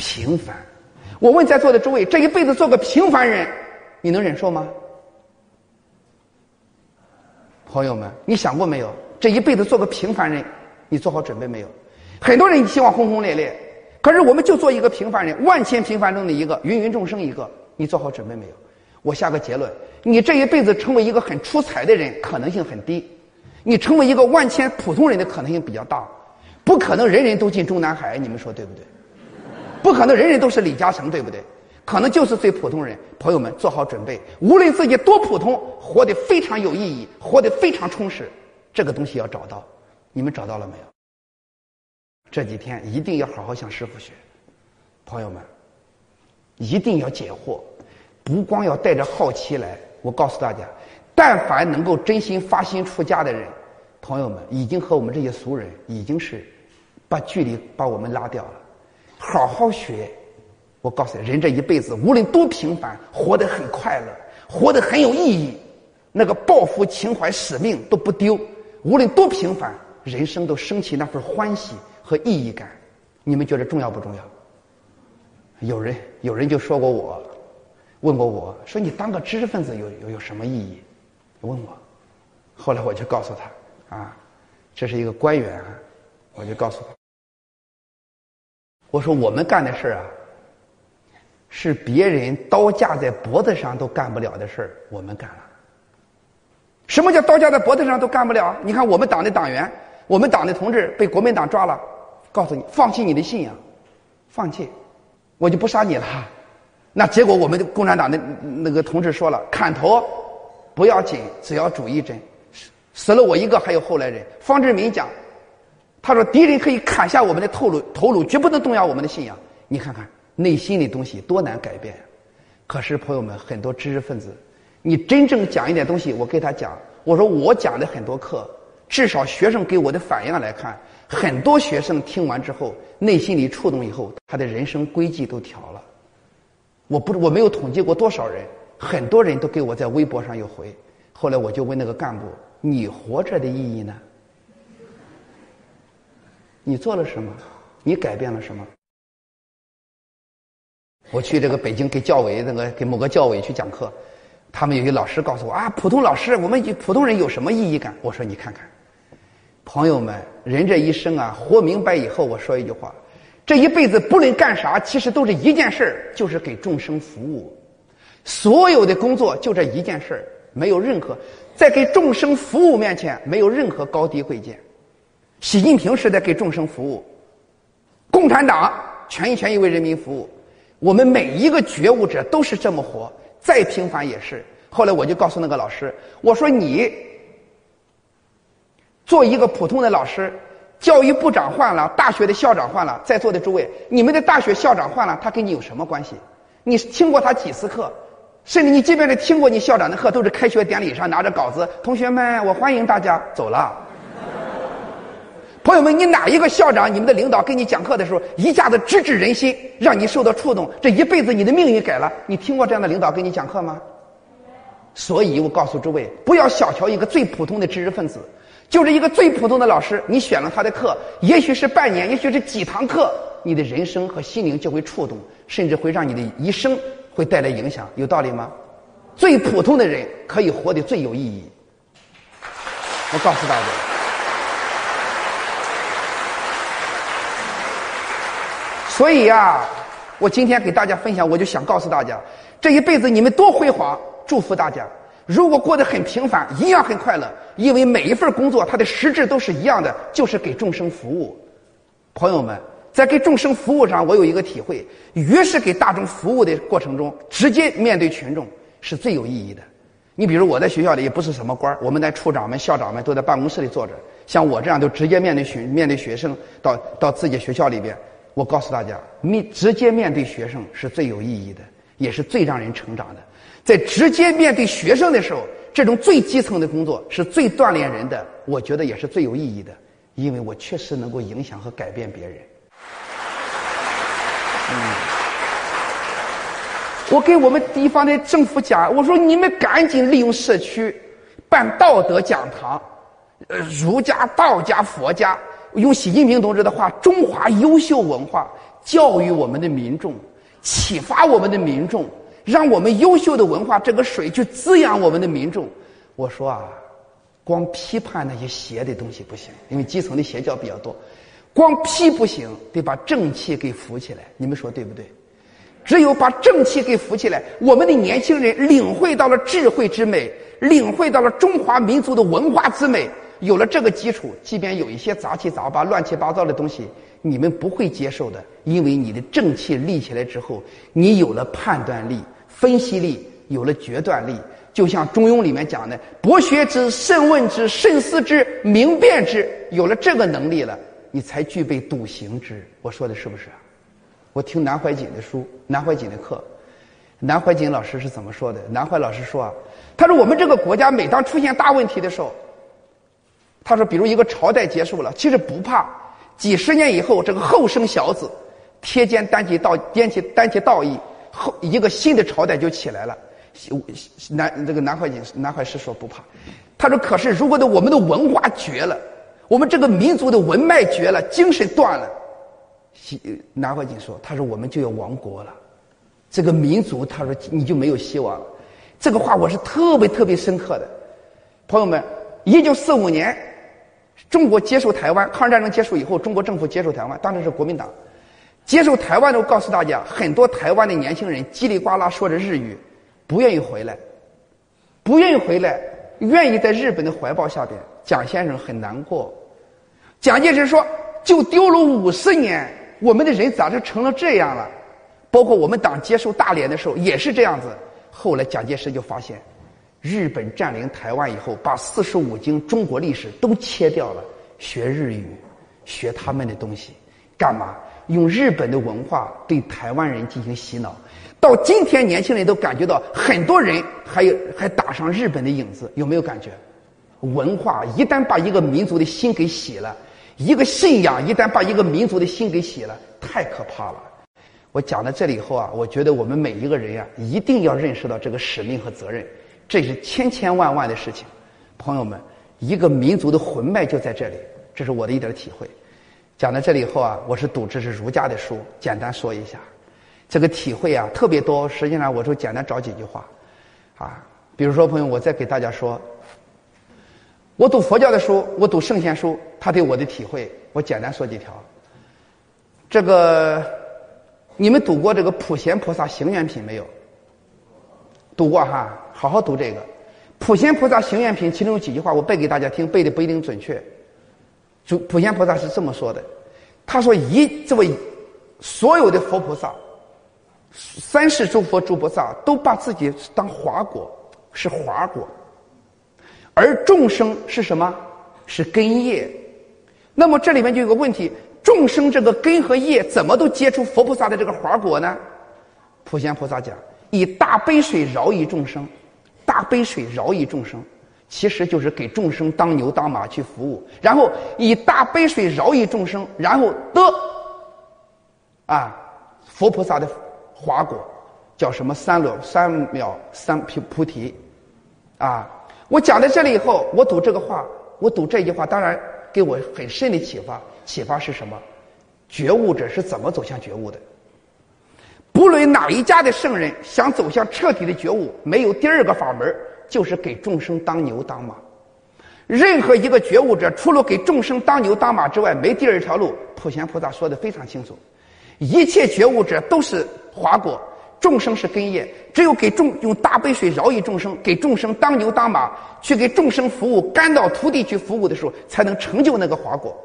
平凡。我问在座的诸位，这一辈子做个平凡人，你能忍受吗？朋友们，你想过没有？这一辈子做个平凡人，你做好准备没有？很多人希望轰轰烈烈。可是，我们就做一个平凡人，万千平凡中的一个，芸芸众生一个。你做好准备没有？我下个结论：你这一辈子成为一个很出彩的人，可能性很低；你成为一个万千普通人的可能性比较大。不可能人人都进中南海，你们说对不对？不可能人人都是李嘉诚，对不对？可能就是最普通人。朋友们，做好准备，无论自己多普通，活得非常有意义，活得非常充实，这个东西要找到。你们找到了没有？这几天一定要好好向师傅学，朋友们，一定要解惑，不光要带着好奇来。我告诉大家，但凡能够真心发心出家的人，朋友们，已经和我们这些俗人已经是把距离把我们拉掉了。好好学，我告诉你，人这一辈子无论多平凡，活得很快乐，活得很有意义，那个抱负、情怀、使命都不丢。无论多平凡，人生都升起那份欢喜。和意义感，你们觉得重要不重要？有人有人就说过我，问过我说你当个知识分子有有有什么意义？问我，后来我就告诉他啊，这是一个官员，我就告诉他，我说我们干的事儿啊，是别人刀架在脖子上都干不了的事儿，我们干了。什么叫刀架在脖子上都干不了？你看我们党的党员，我们党的同志被国民党抓了。告诉你，放弃你的信仰，放弃，我就不杀你了。那结果，我们共产党的那个同志说了：“砍头不要紧，只要主义真，死了我一个，还有后来人。”方志敏讲，他说：“敌人可以砍下我们的头颅，头颅绝不能动摇我们的信仰。”你看看内心的东西多难改变。可是朋友们，很多知识分子，你真正讲一点东西，我给他讲，我说我讲的很多课，至少学生给我的反应来看。很多学生听完之后，内心里触动以后，他的人生轨迹都调了。我不，我没有统计过多少人，很多人都给我在微博上有回。后来我就问那个干部：“你活着的意义呢？你做了什么？你改变了什么？”我去这个北京给教委那个给某个教委去讲课，他们有些老师告诉我啊，普通老师，我们普通人有什么意义感？我说你看看，朋友们，人这一生啊，活明白以后，我说一句话：这一辈子不论干啥，其实都是一件事儿，就是给众生服务。所有的工作就这一件事儿，没有任何在给众生服务面前没有任何高低贵贱。习近平是在给众生服务，共产党全心全意为人民服务。我们每一个觉悟者都是这么活，再平凡也是。后来我就告诉那个老师，我说你做一个普通的老师，教育部长换了，大学的校长换了，在座的诸位，你们的大学校长换了，他跟你有什么关系？你听过他几次课？甚至你即便是听过你校长的课，都是开学典礼上拿着稿子，同学们，我欢迎大家走了。朋友们，你哪一个校长、你们的领导给你讲课的时候，一下子直指人心，让你受到触动，这一辈子你的命运改了？你听过这样的领导给你讲课吗？所以我告诉诸位，不要小瞧一个最普通的知识分子，就是一个最普通的老师，你选了他的课，也许是半年，也许是几堂课，你的人生和心灵就会触动，甚至会让你的一生会带来影响，有道理吗？最普通的人可以活得最有意义。我告诉大家。所以呀，我今天给大家分享，我就想告诉大家，这一辈子你们多辉煌，祝福大家。如果过得很平凡，一样很快乐，因为每一份工作它的实质都是一样的，就是给众生服务。朋友们，在给众生服务上，我有一个体会：越是给大众服务的过程中，直接面对群众是最有意义的。你比如我在学校里也不是什么官我们的处长们、校长们都在办公室里坐着，像我这样就直接面对学面对学生，到到自己学校里边。我告诉大家，面直接面对学生是最有意义的，也是最让人成长的。在直接面对学生的时候，这种最基层的工作是最锻炼人的，我觉得也是最有意义的，因为我确实能够影响和改变别人。嗯，我给我们地方的政府讲，我说你们赶紧利用社区办道德讲堂，呃，儒家、道家、佛家。用习近平同志的话，中华优秀文化教育我们的民众，启发我们的民众，让我们优秀的文化这个水去滋养我们的民众。我说啊，光批判那些邪的东西不行，因为基层的邪教比较多，光批不行，得把正气给扶起来。你们说对不对？只有把正气给扶起来，我们的年轻人领会到了智慧之美，领会到了中华民族的文化之美。有了这个基础，即便有一些杂七杂八、乱七八糟的东西，你们不会接受的，因为你的正气立起来之后，你有了判断力、分析力，有了决断力。就像《中庸》里面讲的：“博学之，慎问之，慎思之，明辨之。”有了这个能力了，你才具备笃行之。我说的是不是？我听南怀瑾的书、南怀瑾的课，南怀瑾老师是怎么说的？南怀老师说啊，他说我们这个国家每当出现大问题的时候。他说：“比如一个朝代结束了，其实不怕。几十年以后，这个后生小子贴肩担起道，担起担起道义，后一个新的朝代就起来了。南这个南怀瑾南怀师说不怕。他说：可是如果的我们的文化绝了，我们这个民族的文脉绝了，精神断了，南怀瑾说：他说我们就要亡国了。这个民族，他说你就没有希望了。这个话我是特别特别深刻的，朋友们，一九四五年。”中国接受台湾，抗日战争结束以后，中国政府接受台湾，当时是国民党接受台湾的。我告诉大家，很多台湾的年轻人叽里呱啦说着日语，不愿意回来，不愿意回来，愿意在日本的怀抱下边。蒋先生很难过，蒋介石说：“就丢了五十年，我们的人咋就成了这样了？”包括我们党接受大连的时候也是这样子。后来蒋介石就发现。日本占领台湾以后，把四书五经、中国历史都切掉了，学日语，学他们的东西，干嘛？用日本的文化对台湾人进行洗脑。到今天，年轻人都感觉到，很多人还有还打上日本的影子，有没有感觉？文化一旦把一个民族的心给洗了，一个信仰一旦把一个民族的心给洗了，太可怕了。我讲到这里以后啊，我觉得我们每一个人呀，一定要认识到这个使命和责任。这是千千万万的事情，朋友们，一个民族的魂脉就在这里，这是我的一点体会。讲到这里以后啊，我是读这是儒家的书，简单说一下，这个体会啊特别多。实际上，我就简单找几句话，啊，比如说，朋友，我再给大家说，我读佛教的书，我读圣贤书，他对我的体会，我简单说几条。这个你们读过这个普贤菩萨行愿品没有？读过哈，好好读这个普贤菩萨行愿品，其中有几句话我背给大家听，背的不一定准确。就普贤菩萨是这么说的，他说：“一这位所有的佛菩萨，三世诸佛诸菩萨都把自己当华果，是华果。”而众生是什么？是根叶。那么这里面就有个问题：众生这个根和叶怎么都结出佛菩萨的这个华果呢？普贤菩萨讲：以大悲水饶益众生，大杯水饶益众生，其实就是给众生当牛当马去服务。然后以大杯水饶益众生，然后得啊佛菩萨的华果，叫什么三乐三藐三菩菩提啊。我讲到这里以后，我读这个话，我读这句话，当然给我很深的启发。启发是什么？觉悟者是怎么走向觉悟的？不论哪一家的圣人想走向彻底的觉悟，没有第二个法门，就是给众生当牛当马。任何一个觉悟者，除了给众生当牛当马之外，没第二条路。普贤菩萨说的非常清楚，一切觉悟者都是华果。众生是根叶，只有给众用大杯水饶益众生，给众生当牛当马，去给众生服务，干到土地去服务的时候，才能成就那个华果。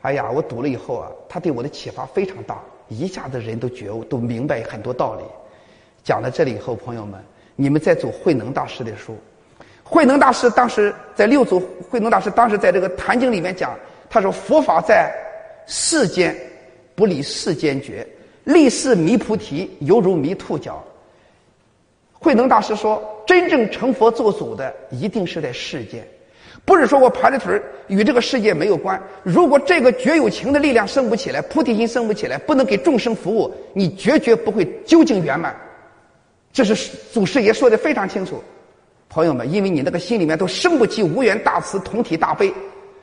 哎呀，我读了以后啊，他对我的启发非常大，一下子人都觉悟，都明白很多道理。讲到这里以后，朋友们，你们在读慧能大师的书，慧能大师当时在六祖，慧能大师当时在这个《坛经》里面讲，他说佛法在世间，不离世间觉。立世迷菩提，犹如迷兔角。慧能大师说：“真正成佛做祖的，一定是在世间，不是说我盘着腿与这个世界没有关。如果这个绝有情的力量升不起来，菩提心升不起来，不能给众生服务，你绝绝不会究竟圆满。”这是祖师爷说的非常清楚。朋友们，因为你那个心里面都生不起无缘大慈、同体大悲，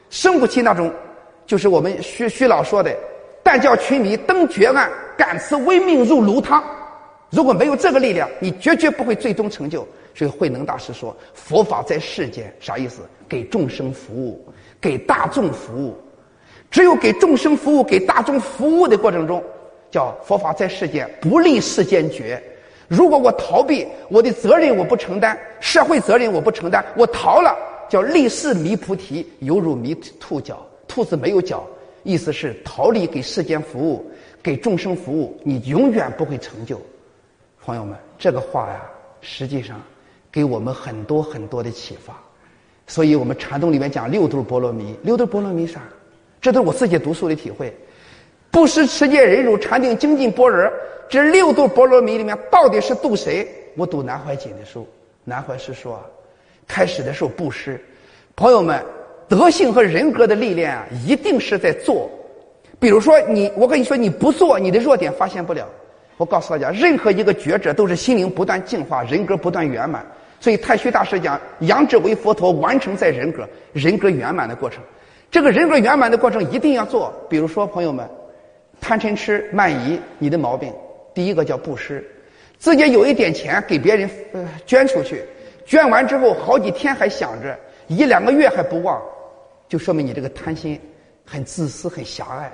生不起那种，就是我们徐徐老说的。但叫群迷登绝岸，感此微命入炉汤。如果没有这个力量，你绝绝不会最终成就。所以慧能大师说：“佛法在世间，啥意思？给众生服务，给大众服务。只有给众生服务，给大众服务的过程中，叫佛法在世间不立世间觉。如果我逃避我的责任，我不承担社会责任，我不承担，我逃了，叫立世迷菩提，犹如迷兔角。兔子没有脚。”意思是逃离给世间服务，给众生服务，你永远不会成就。朋友们，这个话呀，实际上给我们很多很多的启发。所以我们禅宗里面讲六度波罗蜜，六度波罗蜜啥？这都是我自己读书的体会。不识持戒忍辱禅定精进般若，这六度波罗蜜里面到底是度谁？我读南怀瑾的书，南怀师说，开始的时候布施，朋友们。德性和人格的历练啊，一定是在做。比如说，你我跟你说，你不做，你的弱点发现不了。我告诉大家，任何一个觉者都是心灵不断净化，人格不断圆满。所以太虚大师讲，养志为佛陀，完成在人格，人格圆满的过程。这个人格圆满的过程一定要做。比如说，朋友们，贪嗔痴慢疑，你的毛病，第一个叫布施，自己有一点钱给别人呃捐出去，捐完之后好几天还想着，一两个月还不忘。就说明你这个贪心很自私、很狭隘，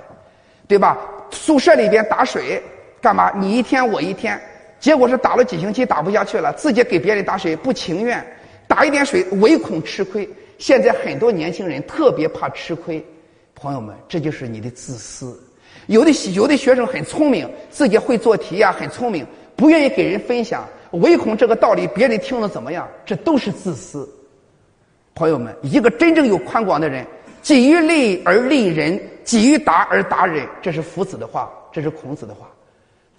对吧？宿舍里边打水干嘛？你一天我一天，结果是打了几星期打不下去了，自己给别人打水不情愿，打一点水唯恐吃亏。现在很多年轻人特别怕吃亏，朋友们，这就是你的自私。有的有的学生很聪明，自己会做题呀，很聪明，不愿意给人分享，唯恐这个道理别人听了怎么样？这都是自私。朋友们，一个真正有宽广的人，己欲利而利人，己欲达而达人，这是夫子的话，这是孔子的话。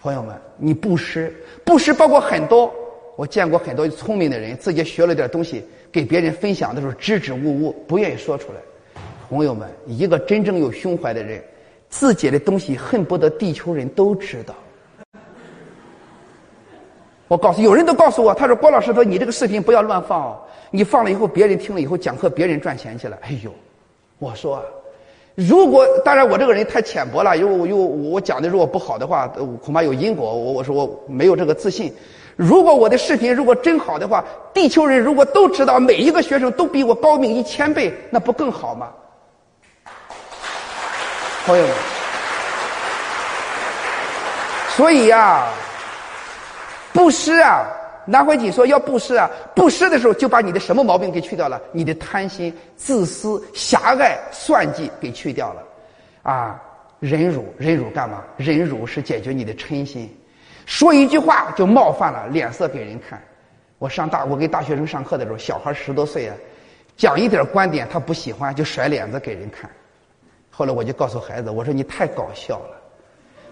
朋友们，你布施，布施包括很多。我见过很多聪明的人，自己学了点东西，给别人分享的时候支支吾吾，不愿意说出来。朋友们，一个真正有胸怀的人，自己的东西恨不得地球人都知道。我告诉有人都告诉我，他说郭老师说你这个视频不要乱放哦。你放了以后，别人听了以后讲课，别人赚钱去了。哎呦，我说，如果当然我这个人太浅薄了，又又我讲的如果不好的话，恐怕有因果。我我说我没有这个自信。如果我的视频如果真好的话，地球人如果都知道每一个学生都比我高明一千倍，那不更好吗？朋友们，所以呀，布施啊，南怀瑾说要布施啊，布施的时候就把你的什么毛病给去掉了？你的贪心、自私、狭隘、算计给去掉了，啊，忍辱，忍辱干嘛？忍辱是解决你的嗔心。说一句话就冒犯了，脸色给人看。我上大，我给大学生上课的时候，小孩十多岁啊，讲一点观点他不喜欢，就甩脸子给人看。后来我就告诉孩子，我说你太搞笑了。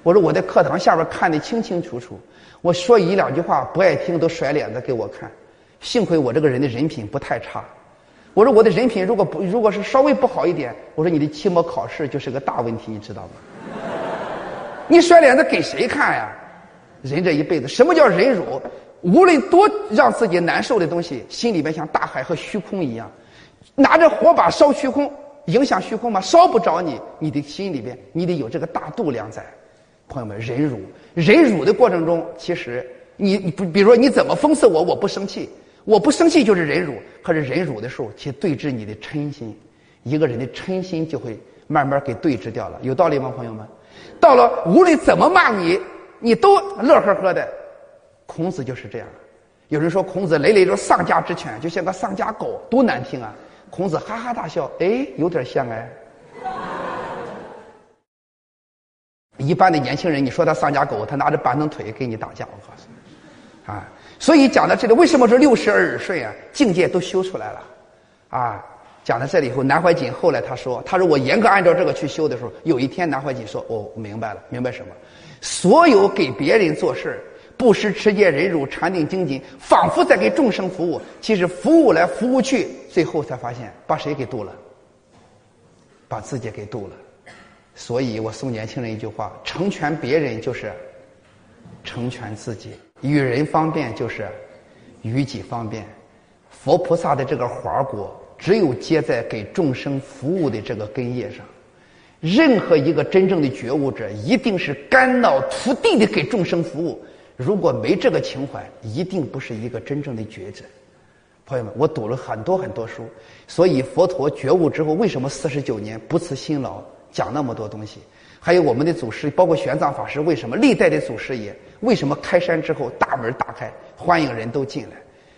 我说我在课堂下边看得清清楚楚，我说一两句话不爱听都甩脸子给我看。幸亏我这个人的人品不太差。我说我的人品如果不如果是稍微不好一点，我说你的期末考试就是个大问题，你知道吗？你甩脸子给谁看呀？人这一辈子，什么叫忍辱？无论多让自己难受的东西，心里边像大海和虚空一样，拿着火把烧虚空，影响虚空吗？烧不着你，你的心里边，你得有这个大度量在。朋友们，忍辱，忍辱的过程中，其实你你不，比如说你怎么讽刺我，我不生气，我不生气就是忍辱。可是忍辱的时候，去对峙你的嗔心，一个人的嗔心就会慢慢给对峙掉了。有道理吗，朋友们？到了无论怎么骂你。你都乐呵呵的，孔子就是这样。有人说孔子累累着丧家之犬，就像个丧家狗，多难听啊！孔子哈哈大笑，哎，有点像哎。一般的年轻人，你说他丧家狗，他拿着板凳腿跟你打架，我告诉你，啊，所以讲到这里，为什么说六十而耳顺啊？境界都修出来了，啊，讲到这里以后，南怀瑾后来他说，他说我严格按照这个去修的时候，有一天南怀瑾说，我明白了，明白什么？所有给别人做事，布施、持戒、忍辱、禅定、精进，仿佛在给众生服务。其实服务来服务去，最后才发现把谁给渡了？把自己给渡了。所以我送年轻人一句话：成全别人就是成全自己，与人方便就是与己方便。佛菩萨的这个华果，只有结在给众生服务的这个根叶上。任何一个真正的觉悟者，一定是肝脑涂地的给众生服务。如果没这个情怀，一定不是一个真正的觉者。朋友们，我读了很多很多书，所以佛陀觉悟之后，为什么四十九年不辞辛劳讲那么多东西？还有我们的祖师，包括玄奘法师，为什么历代的祖师爷为什么开山之后大门打开，欢迎人都进来？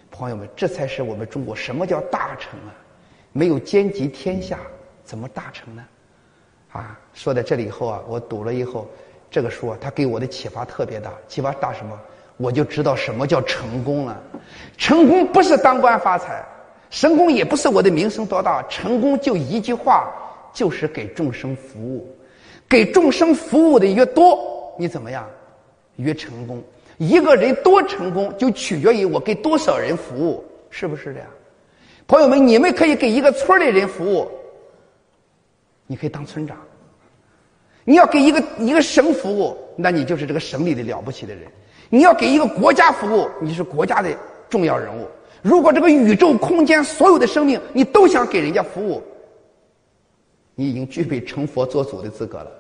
朋友们，这才是我们中国什么叫大成啊？没有兼及天下，怎么大成呢？啊，说到这里以后啊，我读了以后，这个书啊，它给我的启发特别大。启发大什么？我就知道什么叫成功了。成功不是当官发财，成功也不是我的名声多大。成功就一句话，就是给众生服务。给众生服务的越多，你怎么样？越成功。一个人多成功，就取决于我给多少人服务，是不是这样？朋友们，你们可以给一个村的人服务。你可以当村长，你要给一个一个省服务，那你就是这个省里的了不起的人；你要给一个国家服务，你是国家的重要人物。如果这个宇宙空间所有的生命，你都想给人家服务，你已经具备成佛做祖的资格了。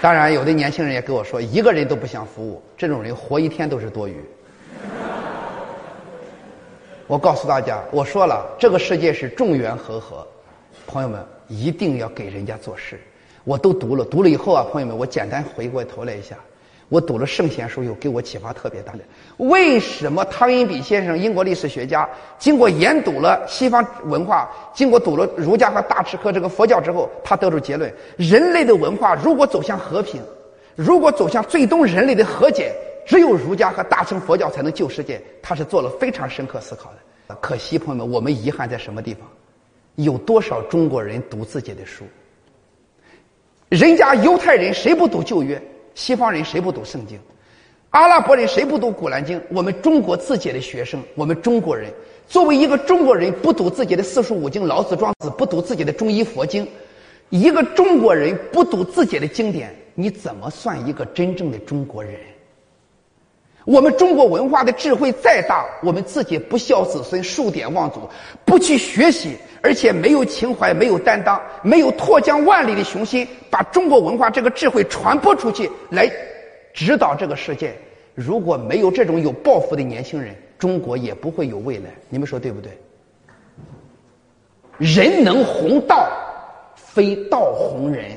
当然，有的年轻人也跟我说，一个人都不想服务，这种人活一天都是多余。我告诉大家，我说了，这个世界是众缘和合，朋友们一定要给人家做事。我都读了，读了以后啊，朋友们，我简单回过头来一下，我读了圣贤书，又给我启发特别大的。为什么汤因比先生，英国历史学家，经过研读了西方文化，经过读了儒家和大持和这个佛教之后，他得出结论：人类的文化如果走向和平，如果走向最终人类的和解。只有儒家和大乘佛教才能救世界，他是做了非常深刻思考的。可惜，朋友们，我们遗憾在什么地方？有多少中国人读自己的书？人家犹太人谁不读旧约？西方人谁不读圣经？阿拉伯人谁不读古兰经？我们中国自己的学生，我们中国人作为一个中国人，不读自己的四书五经、老子、庄子，不读自己的中医佛经，一个中国人不读自己的经典，你怎么算一个真正的中国人？我们中国文化的智慧再大，我们自己不孝子孙、数典忘祖，不去学习，而且没有情怀、没有担当、没有脱缰万里的雄心，把中国文化这个智慧传播出去，来指导这个世界。如果没有这种有抱负的年轻人，中国也不会有未来。你们说对不对？人能弘道，非道弘人。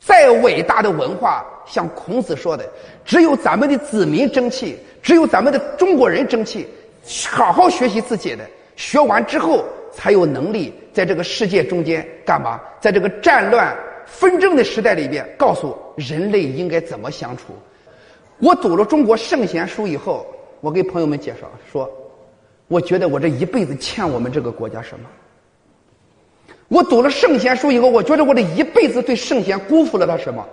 再伟大的文化，像孔子说的，只有咱们的子民争气，只有咱们的中国人争气，好好学习自己的，学完之后才有能力在这个世界中间干嘛？在这个战乱纷争的时代里边，告诉人类应该怎么相处。我读了中国圣贤书以后，我给朋友们介绍说，我觉得我这一辈子欠我们这个国家什么？我读了圣贤书以后，我觉得我这一辈子对圣贤辜负了他什么？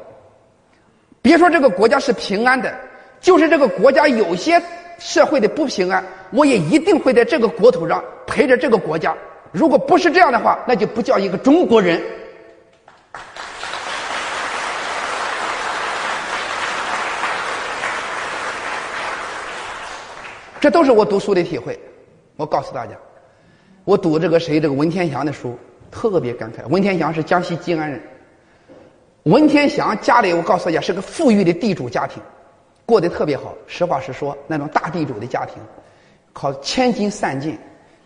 别说这个国家是平安的，就是这个国家有些社会的不平安，我也一定会在这个国土上陪着这个国家。如果不是这样的话，那就不叫一个中国人。这都是我读书的体会。我告诉大家，我读这个谁这个文天祥的书。特别感慨，文天祥是江西吉安人。文天祥家里，我告诉大家是个富裕的地主家庭，过得特别好。实话实说，那种大地主的家庭，靠千金散尽、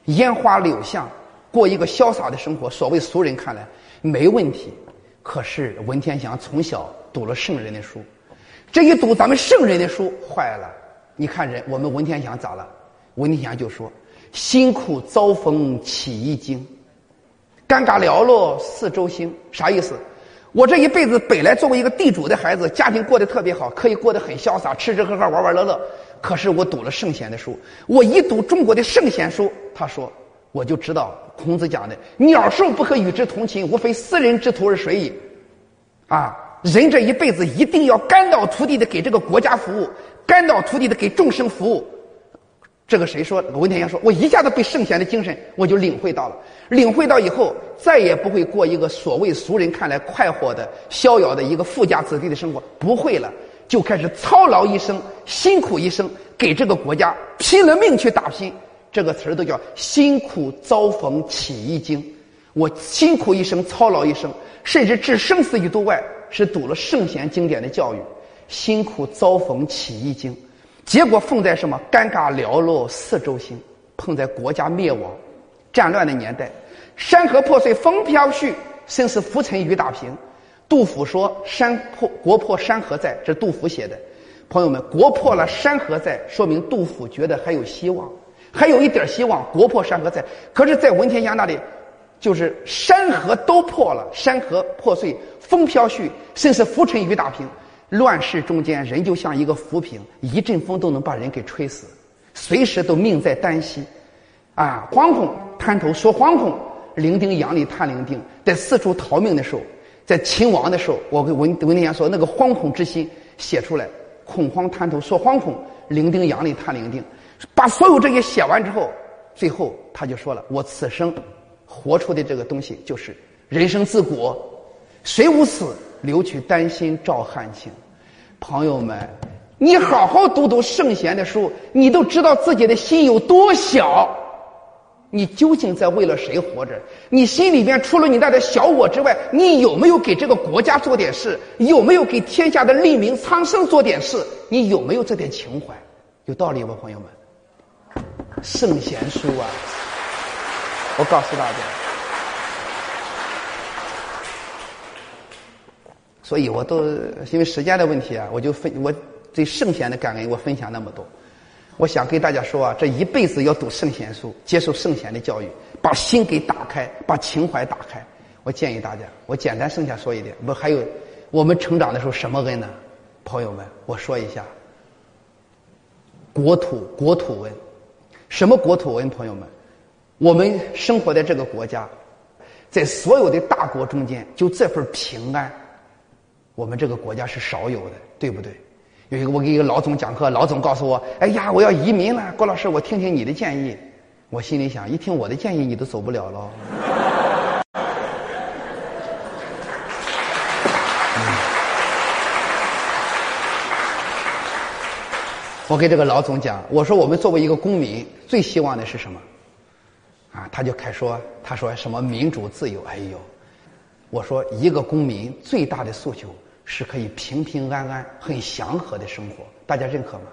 烟花柳巷，过一个潇洒的生活。所谓俗人看来没问题，可是文天祥从小读了圣人的书，这一读咱们圣人的书，坏了。你看人，我们文天祥咋了？文天祥就说：“辛苦遭逢起一经。”尴尬寥落四周星，啥意思？我这一辈子本来作为一个地主的孩子，家庭过得特别好，可以过得很潇洒，吃吃喝喝，玩玩乐乐。可是我读了圣贤的书，我一读中国的圣贤书，他说，我就知道孔子讲的“鸟兽不可与之同寝，无非斯人之徒而水矣”。啊，人这一辈子一定要肝脑涂地的给这个国家服务，肝脑涂地的给众生服务。这个谁说？文天祥说：“我一下子被圣贤的精神，我就领会到了。领会到以后，再也不会过一个所谓俗人看来快活的、逍遥的一个富家子弟的生活，不会了，就开始操劳一生，辛苦一生，给这个国家拼了命去打拼。这个词儿都叫辛苦遭逢起一经。我辛苦一生，操劳一生，甚至置生死于度外，是读了圣贤经典的教育。辛苦遭逢起一经。”结果奉在什么？尴尬寥落四周星，碰在国家灭亡、战乱的年代，山河破碎，风飘絮，生死浮沉，雨打萍。杜甫说：“山破国破山河在。”这杜甫写的。朋友们，国破了，山河在，说明杜甫觉得还有希望，还有一点希望。国破山河在，可是，在文天祥那里，就是山河都破了，山河破碎，风飘絮，甚是浮沉，雨打萍。乱世中间，人就像一个浮萍，一阵风都能把人给吹死，随时都命在旦夕，啊，惶恐滩头说惶恐，伶仃杨里叹伶仃，在四处逃命的时候，在秦王的时候，我跟文文天祥说那个惶恐之心写出来，恐慌滩头说惶恐，伶仃杨里叹伶仃，把所有这些写完之后，最后他就说了，我此生活出的这个东西就是人生自古谁无死。留取丹心照汗青，朋友们，你好好读读圣贤的书，你都知道自己的心有多小。你究竟在为了谁活着？你心里边除了你那点小我之外，你有没有给这个国家做点事？有没有给天下的利民苍生做点事？你有没有这点情怀？有道理吗，朋友们？圣贤书啊，我告诉大家。所以，我都因为时间的问题啊，我就分我对圣贤的感恩，我分享那么多。我想跟大家说啊，这一辈子要读圣贤书，接受圣贤的教育，把心给打开，把情怀打开。我建议大家，我简单剩下说一点，不还有我们成长的时候什么恩呢？朋友们，我说一下，国土国土恩，什么国土恩？朋友们，我们生活在这个国家，在所有的大国中间，就这份平安。我们这个国家是少有的，对不对？有一个我给一个老总讲课，老总告诉我：“哎呀，我要移民了。”郭老师，我听听你的建议。我心里想，一听我的建议，你都走不了喽。*laughs* 我给这个老总讲，我说我们作为一个公民，最希望的是什么？啊，他就开说，他说什么民主自由？哎呦，我说一个公民最大的诉求是可以平平安安、很祥和的生活，大家认可吗？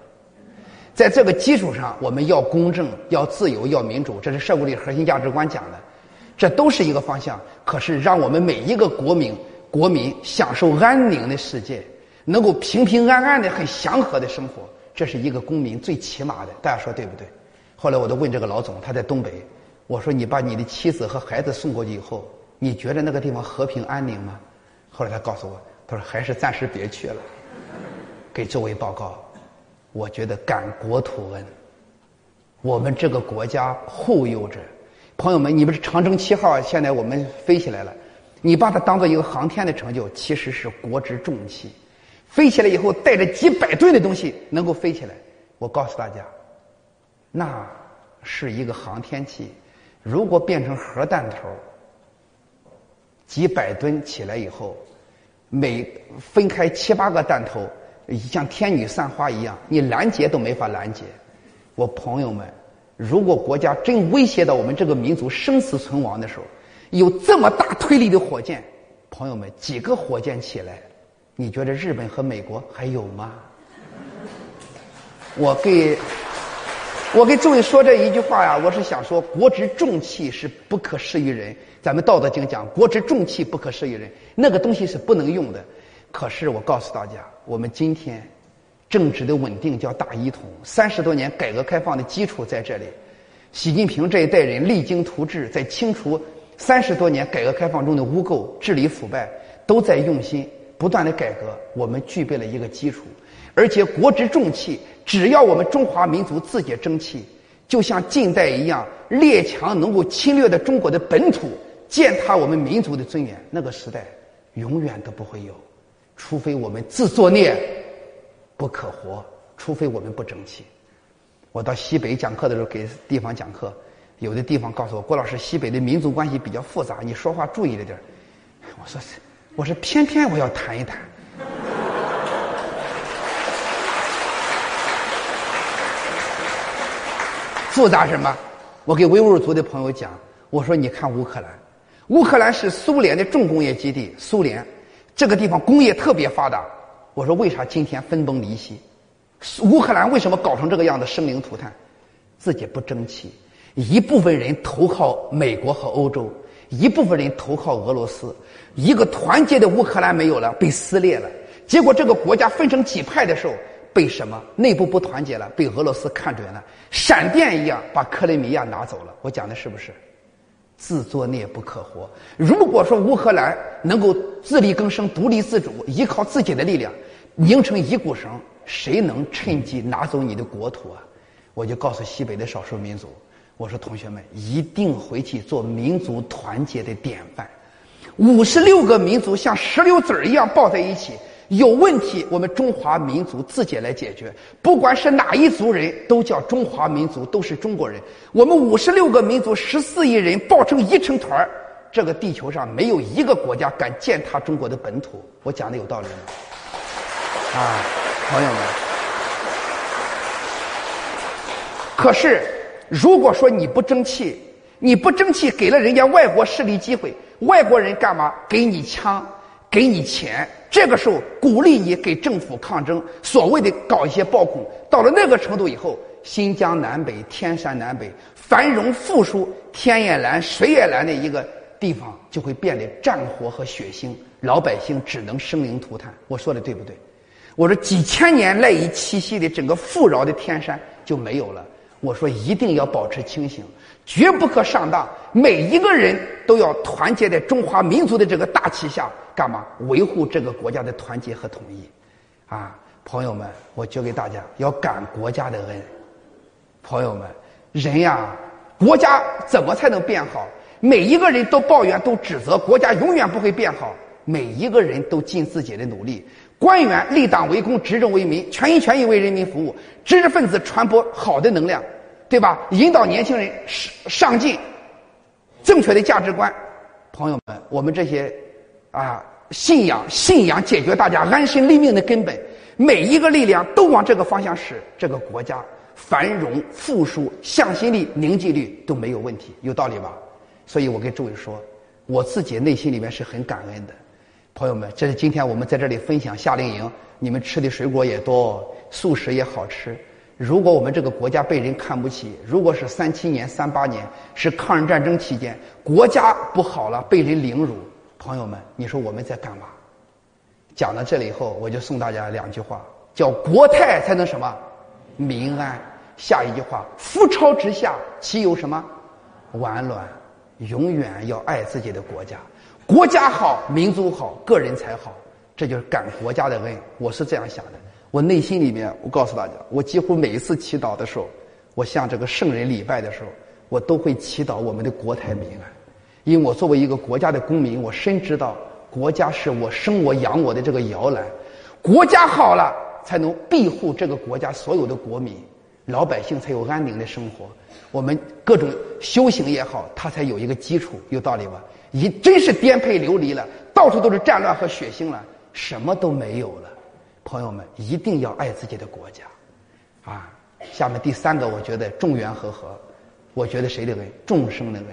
在这个基础上，我们要公正、要自由、要民主，这是社会里核心价值观讲的，这都是一个方向。可是，让我们每一个国民、国民享受安宁的世界，能够平平安安的、很祥和的生活，这是一个公民最起码的。大家说对不对？后来我都问这个老总，他在东北，我说你把你的妻子和孩子送过去以后，你觉得那个地方和平安宁吗？后来他告诉我，他说还是暂时别去了，给周围报告。我觉得感国土恩，我们这个国家护佑着朋友们。你们是长征七号，现在我们飞起来了，你把它当做一个航天的成就，其实是国之重器。飞起来以后，带着几百吨的东西能够飞起来，我告诉大家，那是一个航天器。如果变成核弹头，几百吨起来以后，每分开七八个弹头。像天女散花一样，你拦截都没法拦截。我朋友们，如果国家真威胁到我们这个民族生死存亡的时候，有这么大推力的火箭，朋友们，几个火箭起来，你觉得日本和美国还有吗？*laughs* 我给，我跟诸位说这一句话呀，我是想说，国之重器是不可施于人。咱们《道德经》讲，国之重器不可施于人，那个东西是不能用的。可是我告诉大家，我们今天政治的稳定叫大一统，三十多年改革开放的基础在这里。习近平这一代人励精图治，在清除三十多年改革开放中的污垢、治理腐败，都在用心不断的改革。我们具备了一个基础，而且国之重器，只要我们中华民族自己争气，就像近代一样，列强能够侵略的中国的本土，践踏我们民族的尊严，那个时代永远都不会有。除非我们自作孽不可活，除非我们不争气。我到西北讲课的时候，给地方讲课，有的地方告诉我，郭老师，西北的民族关系比较复杂，你说话注意着点我说是，我说，偏偏我要谈一谈。复杂什么？我给维吾尔族的朋友讲，我说，你看乌克兰，乌克兰是苏联的重工业基地，苏联。这个地方工业特别发达，我说为啥今天分崩离析？乌克兰为什么搞成这个样子，生灵涂炭？自己不争气，一部分人投靠美国和欧洲，一部分人投靠俄罗斯，一个团结的乌克兰没有了，被撕裂了。结果这个国家分成几派的时候，被什么内部不团结了，被俄罗斯看准了，闪电一样把克里米亚拿走了。我讲的是不是？自作孽不可活。如果说乌克兰能够自力更生、独立自主，依靠自己的力量，拧成一股绳，谁能趁机拿走你的国土啊？我就告诉西北的少数民族，我说同学们一定回去做民族团结的典范。五十六个民族像石榴籽儿一样抱在一起。有问题，我们中华民族自己来解决。不管是哪一族人，都叫中华民族，都是中国人。我们五十六个民族，十四亿人抱成一成团，这个地球上没有一个国家敢践踏中国的本土。我讲的有道理吗？啊，朋友们。可是，如果说你不争气，你不争气，给了人家外国势力机会，外国人干嘛？给你枪，给你钱。这个时候鼓励你给政府抗争，所谓的搞一些暴恐，到了那个程度以后，新疆南北、天山南北繁荣富庶、天也蓝、水也蓝的一个地方，就会变得战火和血腥，老百姓只能生灵涂炭。我说的对不对？我说几千年赖以栖息的整个富饶的天山就没有了。我说一定要保持清醒。绝不可上当，每一个人都要团结在中华民族的这个大旗下，干嘛？维护这个国家的团结和统一，啊，朋友们，我教给大家要感国家的恩。朋友们，人呀，国家怎么才能变好？每一个人都抱怨、都指责，国家永远不会变好。每一个人都尽自己的努力，官员立党为公，执政为民，全心全意为人民服务，知识分子传播好的能量。对吧？引导年轻人上上进，正确的价值观，朋友们，我们这些啊信仰信仰解决大家安身立命的根本。每一个力量都往这个方向使，这个国家繁荣、富庶、向心力、凝聚力都没有问题，有道理吧？所以我跟诸位说，我自己内心里面是很感恩的，朋友们，这是今天我们在这里分享夏令营，你们吃的水果也多，素食也好吃。如果我们这个国家被人看不起，如果是三七年、三八年是抗日战争期间，国家不好了，被人凌辱，朋友们，你说我们在干嘛？讲到这里以后，我就送大家两句话，叫“国泰才能什么，民安”。下一句话，“覆巢之下，岂有什么完卵？”永远要爱自己的国家，国家好，民族好，个人才好，这就是感国家的恩。我是这样想的。我内心里面，我告诉大家，我几乎每一次祈祷的时候，我向这个圣人礼拜的时候，我都会祈祷我们的国泰民安。因为我作为一个国家的公民，我深知道国家是我生我养我的这个摇篮，国家好了，才能庇护这个国家所有的国民。老百姓才有安宁的生活，我们各种修行也好，它才有一个基础，有道理吧？一真是颠沛流离了，到处都是战乱和血腥了，什么都没有了。朋友们，一定要爱自己的国家，啊！下面第三个，我觉得众缘和合，我觉得谁的恩？众生的恩。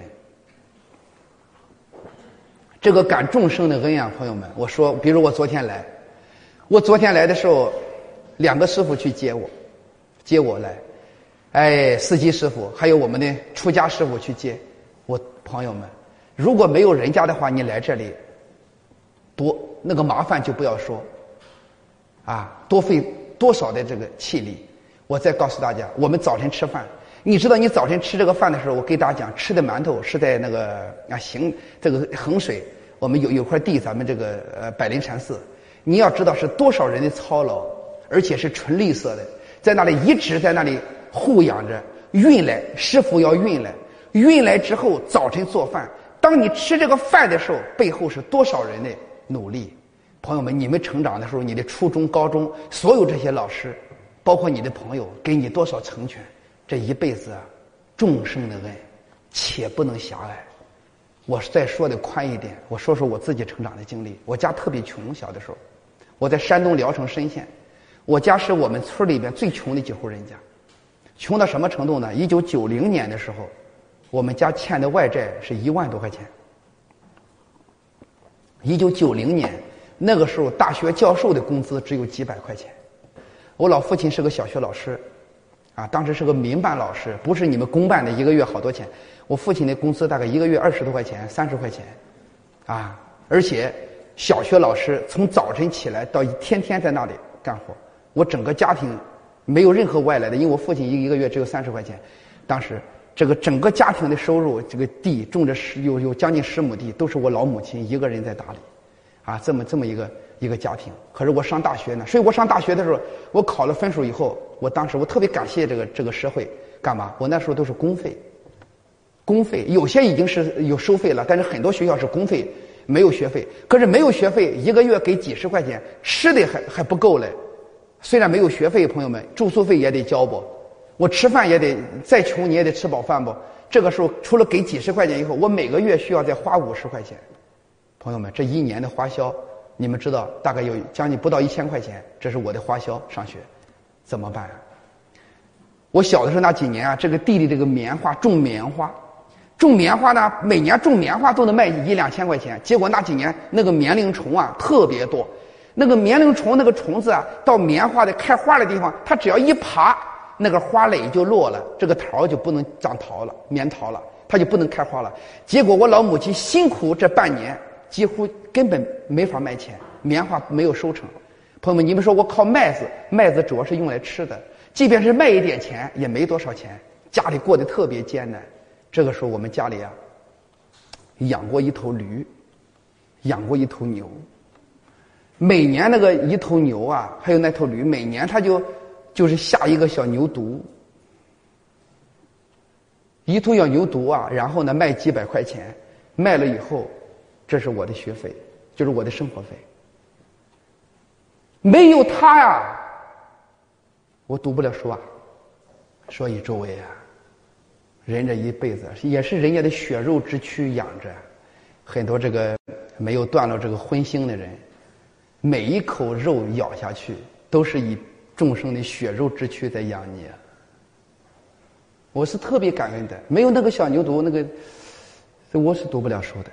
这个感众生的恩啊，朋友们，我说，比如我昨天来，我昨天来的时候，两个师傅去接我。接我来，哎，司机师傅，还有我们的出家师傅去接我朋友们。如果没有人家的话，你来这里，多那个麻烦就不要说，啊，多费多少的这个气力。我再告诉大家，我们早晨吃饭，你知道你早晨吃这个饭的时候，我给大家讲，吃的馒头是在那个啊行这个衡水，我们有有块地，咱们这个呃百灵禅寺，你要知道是多少人的操劳，而且是纯绿色的。在那里一直在那里护养着，运来师傅要运来，运来之后早晨做饭。当你吃这个饭的时候，背后是多少人的努力？朋友们，你们成长的时候，你的初中、高中，所有这些老师，包括你的朋友，给你多少成全？这一辈子啊，众生的恩，且不能狭隘。我再说的宽一点，我说说我自己成长的经历。我家特别穷，小的时候，我在山东聊城莘县。我家是我们村里边最穷的几户人家，穷到什么程度呢？一九九零年的时候，我们家欠的外债是一万多块钱。一九九零年那个时候，大学教授的工资只有几百块钱。我老父亲是个小学老师，啊，当时是个民办老师，不是你们公办的，一个月好多钱。我父亲的工资大概一个月二十多块钱，三十块钱，啊，而且小学老师从早晨起来到天天在那里干活。我整个家庭没有任何外来的，因为我父亲一一个月只有三十块钱。当时这个整个家庭的收入，这个地种着十有有将近十亩地，都是我老母亲一个人在打理，啊，这么这么一个一个家庭。可是我上大学呢，所以我上大学的时候，我考了分数以后，我当时我特别感谢这个这个社会，干嘛？我那时候都是公费，公费有些已经是有收费了，但是很多学校是公费，没有学费。可是没有学费，一个月给几十块钱，吃的还还不够嘞。虽然没有学费，朋友们住宿费也得交不？我吃饭也得再穷你也得吃饱饭不？这个时候除了给几十块钱以后，我每个月需要再花五十块钱。朋友们，这一年的花销，你们知道大概有将近不到一千块钱，这是我的花销上学，怎么办？我小的时候那几年啊，这个地里这个棉花种棉花，种棉花呢，每年种棉花都能卖一两千块钱。结果那几年那个棉铃虫啊特别多。那个棉铃虫，那个虫子啊，到棉花的开花的地方，它只要一爬，那个花蕾就落了，这个桃就不能长桃了，棉桃了，它就不能开花了。结果我老母亲辛苦这半年，几乎根本没法卖钱，棉花没有收成。朋友们，你们说我靠麦子，麦子主要是用来吃的，即便是卖一点钱，也没多少钱，家里过得特别艰难。这个时候，我们家里啊，养过一头驴，养过一头牛。每年那个一头牛啊，还有那头驴，每年它就就是下一个小牛犊，一头小牛犊啊，然后呢卖几百块钱，卖了以后，这是我的学费，就是我的生活费。没有他呀，我读不了书啊。所以诸位啊，人这一辈子也是人家的血肉之躯养着，很多这个没有断了这个荤腥的人。每一口肉咬下去，都是以众生的血肉之躯在养你。我是特别感恩的，没有那个小牛犊，那个我是读不了书的。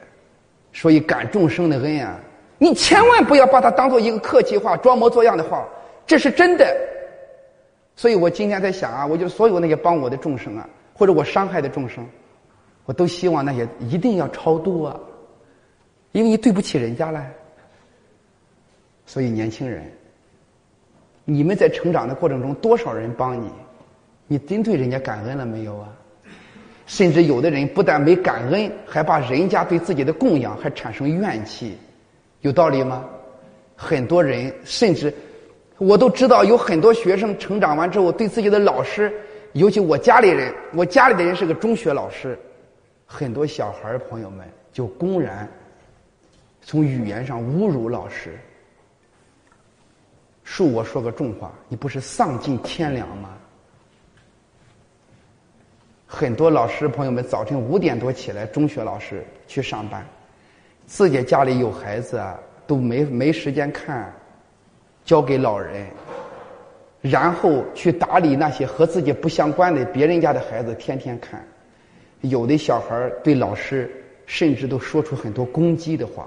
所以感众生的恩啊，你千万不要把它当做一个客气话、装模作样的话，这是真的。所以我今天在想啊，我就所有那些帮我的众生啊，或者我伤害的众生，我都希望那些一定要超度啊，因为你对不起人家了。所以年轻人。你们在成长的过程中，多少人帮你？你真对人家感恩了没有啊？甚至有的人不但没感恩，还把人家对自己的供养还产生怨气，有道理吗？很多人甚至，我都知道有很多学生成长完之后，对自己的老师，尤其我家里人，我家里的人是个中学老师，很多小孩朋友们就公然从语言上侮辱老师。恕我说个重话，你不是丧尽天良吗？很多老师朋友们早晨五点多起来，中学老师去上班，自己家里有孩子啊，都没没时间看，交给老人，然后去打理那些和自己不相关的别人家的孩子，天天看。有的小孩对老师甚至都说出很多攻击的话。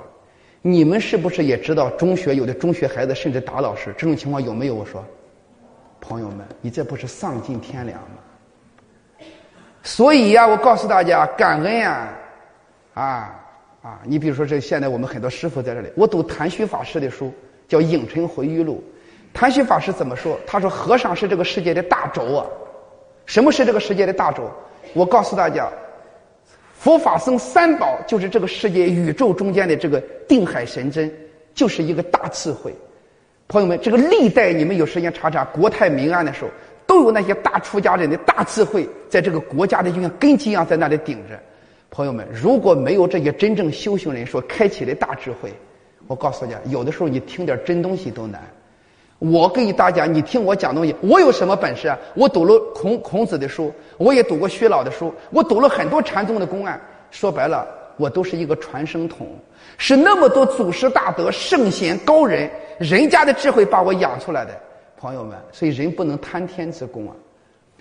你们是不是也知道中学有的中学孩子甚至打老师？这种情况有没有？我说，朋友们，你这不是丧尽天良吗？所以呀，我告诉大家，感恩呀，啊啊！你比如说，这现在我们很多师傅在这里，我读谭虚法师的书，叫《影尘回忆录》。谭虚法师怎么说？他说：“和尚是这个世界的大轴啊。”什么是这个世界的大轴？我告诉大家。佛法僧三宝就是这个世界宇宙中间的这个定海神针，就是一个大智慧。朋友们，这个历代你们有时间查查国泰民安的时候，都有那些大出家人的大智慧，在这个国家的就像根基一样在那里顶着。朋友们，如果没有这些真正修行人所开启的大智慧，我告诉大家，有的时候你听点真东西都难。我给大家，你听我讲东西，我有什么本事啊？我读了孔孔子的书，我也读过薛老的书，我读了很多禅宗的公案。说白了，我都是一个传声筒，是那么多祖师大德、圣贤高人，人家的智慧把我养出来的，朋友们。所以人不能贪天之功啊！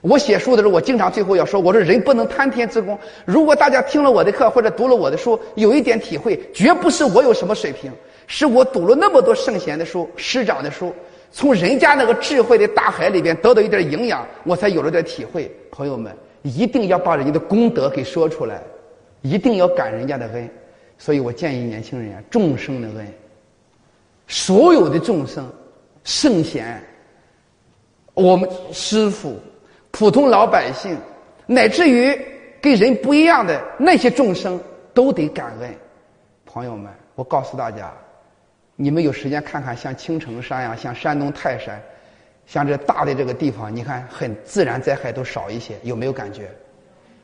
我写书的时候，我经常最后要说，我说人不能贪天之功。如果大家听了我的课或者读了我的书，有一点体会，绝不是我有什么水平，是我读了那么多圣贤的书、师长的书。从人家那个智慧的大海里边得到一点营养，我才有了点体会。朋友们，一定要把人家的功德给说出来，一定要感人家的恩。所以我建议年轻人啊，众生的恩，所有的众生、圣贤、我们师傅、普通老百姓，乃至于跟人不一样的那些众生，都得感恩。朋友们，我告诉大家。你们有时间看看，像青城山呀，像山东泰山，像这大的这个地方，你看很自然灾害都少一些，有没有感觉？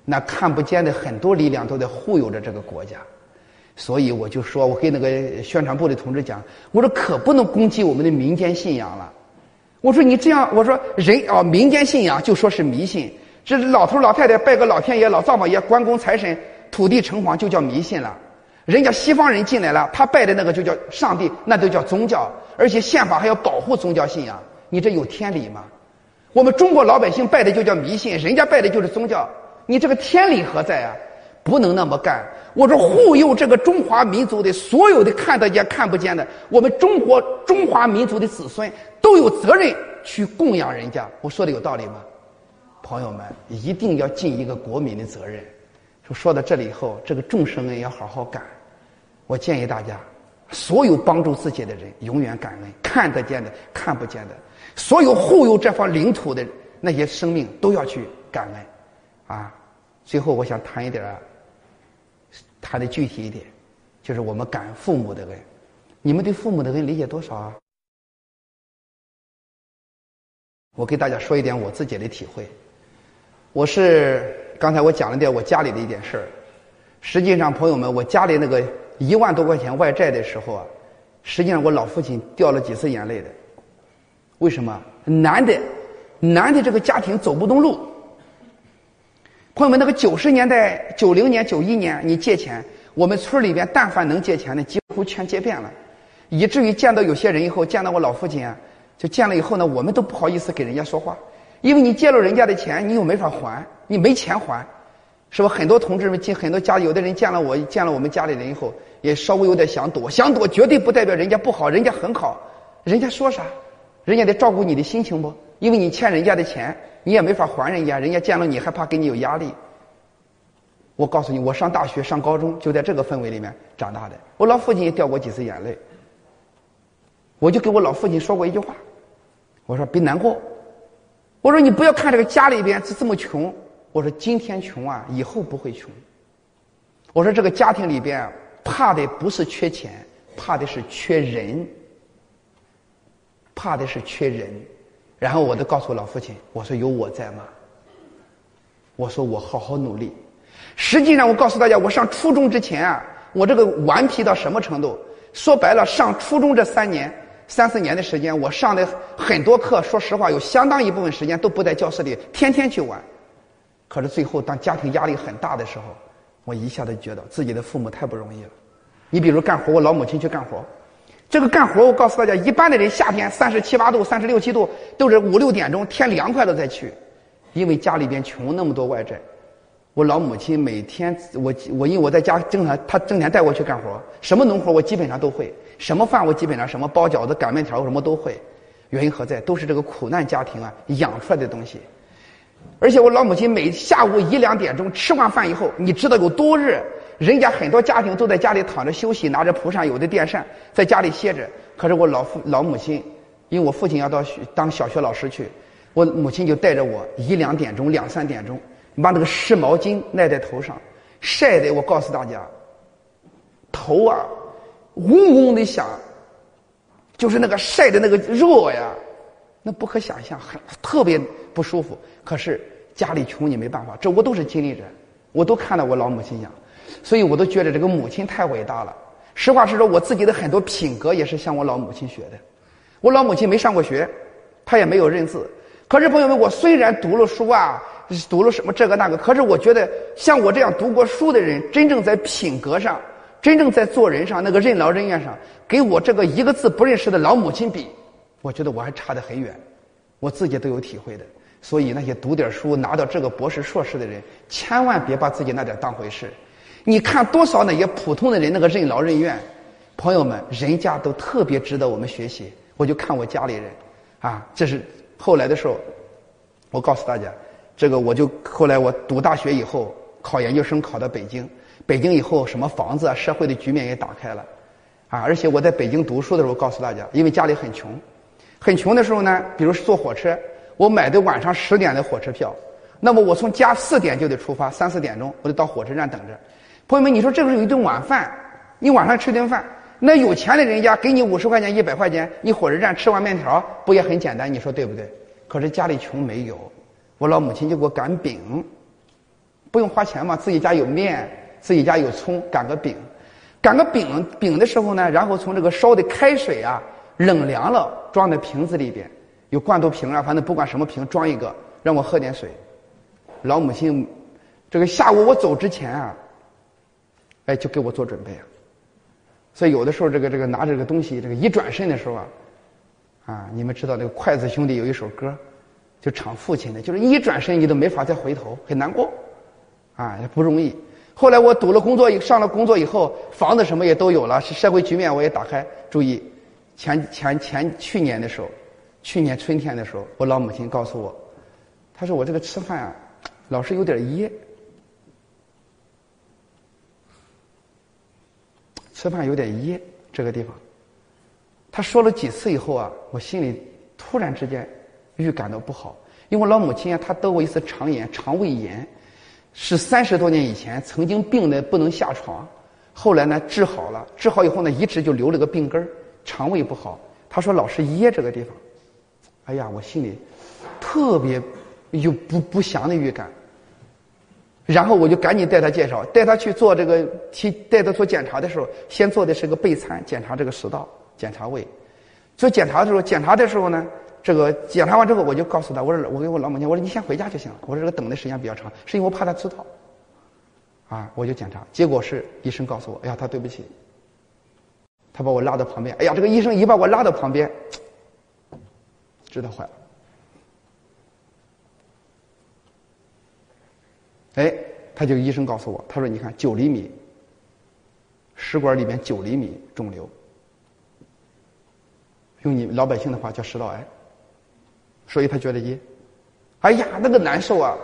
那看不见的很多力量都在护佑着这个国家，所以我就说，我跟那个宣传部的同志讲，我说可不能攻击我们的民间信仰了。我说你这样，我说人啊，民间信仰就说是迷信，这老头老太太拜个老天爷、老灶王爷、关公财神、土地城隍就叫迷信了。人家西方人进来了，他拜的那个就叫上帝，那都叫宗教，而且宪法还要保护宗教信仰，你这有天理吗？我们中国老百姓拜的就叫迷信，人家拜的就是宗教，你这个天理何在啊？不能那么干。我说护佑这个中华民族的所有的看得见看不见的，我们中国中华民族的子孙都有责任去供养人家。我说的有道理吗？朋友们，一定要尽一个国民的责任。说说到这里以后，这个众生恩要好好干。我建议大家，所有帮助自己的人永远感恩，看得见的、看不见的，所有护佑这方领土的那些生命都要去感恩，啊！最后我想谈一点啊，谈的具体一点，就是我们感父母的恩。你们对父母的恩理解多少啊？我给大家说一点我自己的体会。我是刚才我讲了点我家里的一点事儿，实际上朋友们，我家里那个。一万多块钱外债的时候啊，实际上我老父亲掉了几次眼泪的。为什么？男的，男的这个家庭走不动路。朋友们，那个九十年代、九零年、九一年，你借钱，我们村里边但凡能借钱的，几乎全借遍了，以至于见到有些人以后，见到我老父亲啊，就见了以后呢，我们都不好意思给人家说话，因为你借了人家的钱，你又没法还，你没钱还，是吧？很多同志们进很多家，有的人见了我，见了我们家里人以后，也稍微有点想躲，想躲绝对不代表人家不好，人家很好，人家说啥，人家得照顾你的心情不？因为你欠人家的钱，你也没法还人家，人家见了你还怕给你有压力。我告诉你，我上大学、上高中就在这个氛围里面长大的。我老父亲也掉过几次眼泪。我就给我老父亲说过一句话，我说别难过，我说你不要看这个家里边是这么穷，我说今天穷啊，以后不会穷。我说这个家庭里边怕的不是缺钱，怕的是缺人，怕的是缺人。然后我就告诉老父亲，我说有我在吗？我说我好好努力。实际上，我告诉大家，我上初中之前啊，我这个顽皮到什么程度？说白了，上初中这三年、三四年的时间，我上的很多课，说实话，有相当一部分时间都不在教室里，天天去玩。可是最后，当家庭压力很大的时候，我一下子觉得自己的父母太不容易了。你比如干活，我老母亲去干活，这个干活，我告诉大家，一般的人夏天三十七八度、三十六七度，都是五六点钟天凉快了再去，因为家里边穷，那么多外债。我老母亲每天，我我因为我在家经常，她整天带我去干活，什么农活我基本上都会，什么饭我基本上什么包饺子、擀面条什么都会。原因何在？都是这个苦难家庭啊养出来的东西。而且我老母亲每下午一两点钟吃完饭以后，你知道有多热？人家很多家庭都在家里躺着休息，拿着蒲扇，有的电扇，在家里歇着。可是我老父老母亲，因为我父亲要到当小学老师去，我母亲就带着我一两点钟、两三点钟。把那个湿毛巾赖在头上，晒的我告诉大家，头啊嗡嗡的响，就是那个晒的那个热呀，那不可想象，很特别不舒服。可是家里穷，你没办法，这我都是经历者，我都看到我老母亲养，所以我都觉得这个母亲太伟大了。实话实说，我自己的很多品格也是向我老母亲学的。我老母亲没上过学，她也没有认字。可是朋友们，我虽然读了书啊。读了什么这个那个？可是我觉得，像我这样读过书的人，真正在品格上，真正在做人上，那个任劳任怨上，给我这个一个字不认识的老母亲比，我觉得我还差得很远。我自己都有体会的。所以那些读点书拿到这个博士硕士的人，千万别把自己那点当回事。你看多少那些普通的人那个任劳任怨，朋友们，人家都特别值得我们学习。我就看我家里人，啊，这是后来的时候，我告诉大家。这个我就后来我读大学以后考研究生考到北京，北京以后什么房子啊，社会的局面也打开了，啊，而且我在北京读书的时候告诉大家，因为家里很穷，很穷的时候呢，比如坐火车，我买的晚上十点的火车票，那么我从家四点就得出发，三四点钟我就到火车站等着。朋友们，你说这个是有一顿晚饭，你晚上吃顿饭，那有钱的人家给你五十块钱、一百块钱，你火车站吃碗面条不也很简单？你说对不对？可是家里穷没有。我老母亲就给我擀饼，不用花钱嘛，自己家有面，自己家有葱，擀个饼。擀个饼饼的时候呢，然后从这个烧的开水啊，冷凉了，装在瓶子里边，有罐头瓶啊，反正不管什么瓶，装一个，让我喝点水。老母亲，这个下午我走之前啊，哎，就给我做准备啊。所以有的时候，这个这个拿着这个东西，这个一转身的时候啊，啊，你们知道那个筷子兄弟有一首歌。就唱父亲的，就是一转身你都没法再回头，很难过，啊，不容易。后来我读了工作，上了工作以后，房子什么也都有了，是社会局面我也打开。注意，前前前去年的时候，去年春天的时候，我老母亲告诉我，她说我这个吃饭啊，老是有点噎，吃饭有点噎这个地方。他说了几次以后啊，我心里突然之间。预感到不好，因为我老母亲啊，她得过一次肠炎，肠胃炎，是三十多年以前曾经病的不能下床，后来呢治好了，治好以后呢一直就留了个病根儿，肠胃不好。她说老是噎这个地方，哎呀，我心里特别有不不祥的预感。然后我就赶紧带他介绍，带他去做这个提带他做检查的时候，先做的是个备餐检查这个食道，检查胃。做检查的时候，检查的时候呢。这个检查完之后，我就告诉他，我说我给我老母亲，我说你先回家就行了。我说这个等的时间比较长，是因为我怕他知道。啊，我就检查，结果是医生告诉我，哎呀，他对不起。他把我拉到旁边，哎呀，这个医生一把我拉到旁边，知道坏了。哎，他就医生告诉我，他说：“你看，九厘米，食管里面九厘米肿瘤，用你老百姓的话叫食道癌。”所以他觉得一，哎呀，那个难受啊！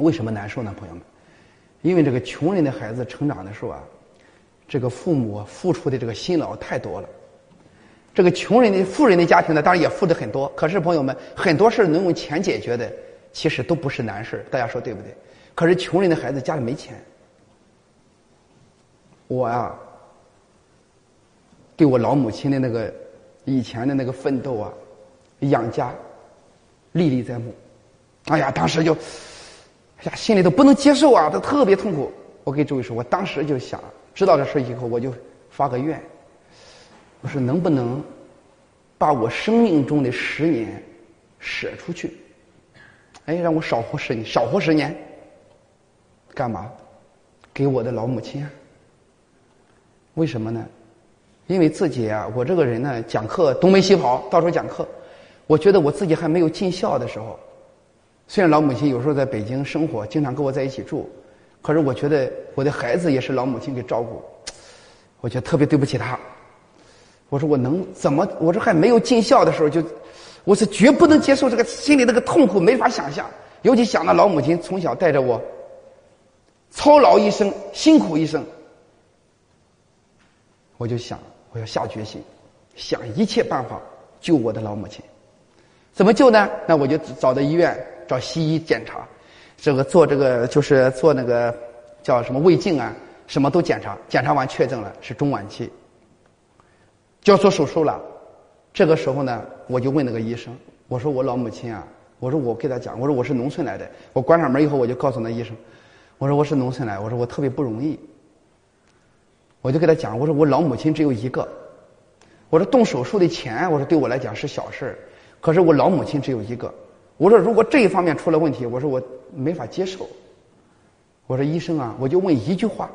为什么难受呢，朋友们？因为这个穷人的孩子成长的时候啊，这个父母付出的这个辛劳太多了。这个穷人的、富人的家庭呢，当然也付的很多。可是朋友们，很多事能用钱解决的，其实都不是难事大家说对不对？可是穷人的孩子家里没钱，我呀，对我老母亲的那个以前的那个奋斗啊，养家历历在目。哎呀，当时就。呀，心里都不能接受啊，都特别痛苦。我给诸位说，我当时就想，知道这事以后，我就发个愿，我说能不能把我生命中的十年舍出去？哎，让我少活十年，少活十年，干嘛？给我的老母亲。为什么呢？因为自己啊，我这个人呢，讲课东奔西跑，到处讲课，我觉得我自己还没有尽孝的时候。虽然老母亲有时候在北京生活，经常跟我在一起住，可是我觉得我的孩子也是老母亲给照顾，我觉得特别对不起她。我说我能怎么？我说还没有尽孝的时候，就我是绝不能接受这个心里那个痛苦，没法想象。尤其想到老母亲从小带着我，操劳一生，辛苦一生，我就想我要下决心，想一切办法救我的老母亲。怎么救呢？那我就找到医院。找西医检查，这个做这个就是做那个叫什么胃镜啊，什么都检查，检查完确诊了是中晚期，就要做手术了。这个时候呢，我就问那个医生，我说我老母亲啊，我说我给他讲，我说我是农村来的，我关上门以后我就告诉那医生，我说我是农村来，我说我特别不容易，我就给他讲，我说我老母亲只有一个，我说动手术的钱，我说对我来讲是小事儿可是我老母亲只有一个。我说，如果这一方面出了问题，我说我没法接受。我说医生啊，我就问一句话，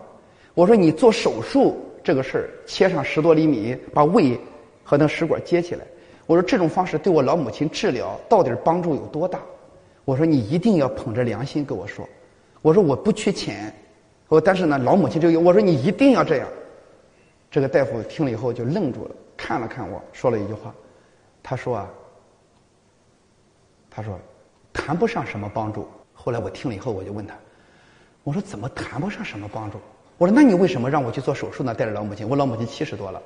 我说你做手术这个事儿，切上十多厘米，把胃和那食管接起来，我说这种方式对我老母亲治疗到底帮助有多大？我说你一定要捧着良心跟我说。我说我不缺钱，我但是呢，老母亲这个，我说你一定要这样。这个大夫听了以后就愣住了，看了看我说了一句话，他说啊。他说：“谈不上什么帮助。”后来我听了以后，我就问他：“我说怎么谈不上什么帮助？”我说：“那你为什么让我去做手术呢？带着老母亲，我老母亲七十多了。”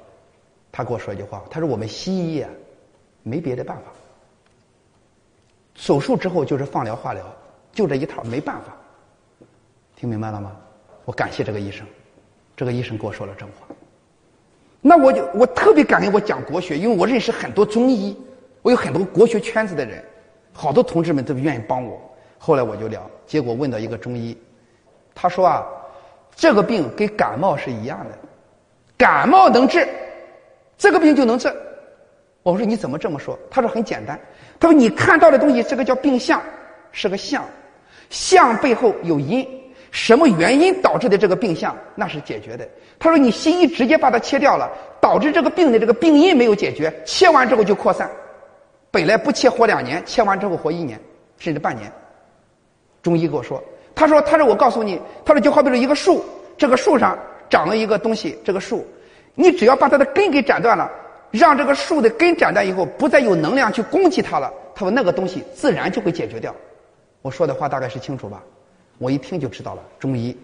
他跟我说一句话：“他说我们西医啊，没别的办法。手术之后就是放疗、化疗，就这一套，没办法。听明白了吗？”我感谢这个医生，这个医生跟我说了真话。那我就我特别感恩我讲国学，因为我认识很多中医，我有很多国学圈子的人。好多同志们都愿意帮我，后来我就聊，结果问到一个中医，他说啊，这个病跟感冒是一样的，感冒能治，这个病就能治。我说你怎么这么说？他说很简单，他说你看到的东西，这个叫病象，是个象，象背后有因，什么原因导致的这个病象，那是解决的。他说你西医直接把它切掉了，导致这个病的这个病因没有解决，切完之后就扩散。本来不切活两年，切完之后活一年，甚至半年。中医跟我说，他说：“他说我告诉你，他说就好比说一个树，这个树上长了一个东西，这个树，你只要把它的根给斩断了，让这个树的根斩断以后，不再有能量去攻击它了，他说那个东西自然就会解决掉。”我说的话大概是清楚吧？我一听就知道了，中医，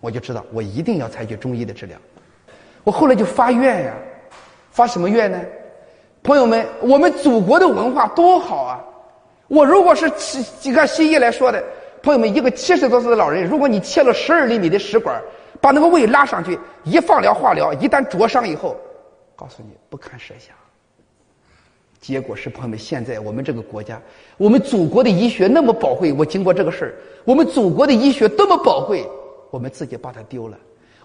我就知道我一定要采取中医的治疗。我后来就发愿呀，发什么愿呢？朋友们，我们祖国的文化多好啊！我如果是西几个西医来说的，朋友们，一个七十多岁的老人，如果你切了十二厘米的食管，把那个胃拉上去，一放疗化疗，一旦灼伤以后，告诉你不堪设想。结果是朋友们，现在我们这个国家，我们祖国的医学那么宝贵，我经过这个事儿，我们祖国的医学多么宝贵，我们自己把它丢了。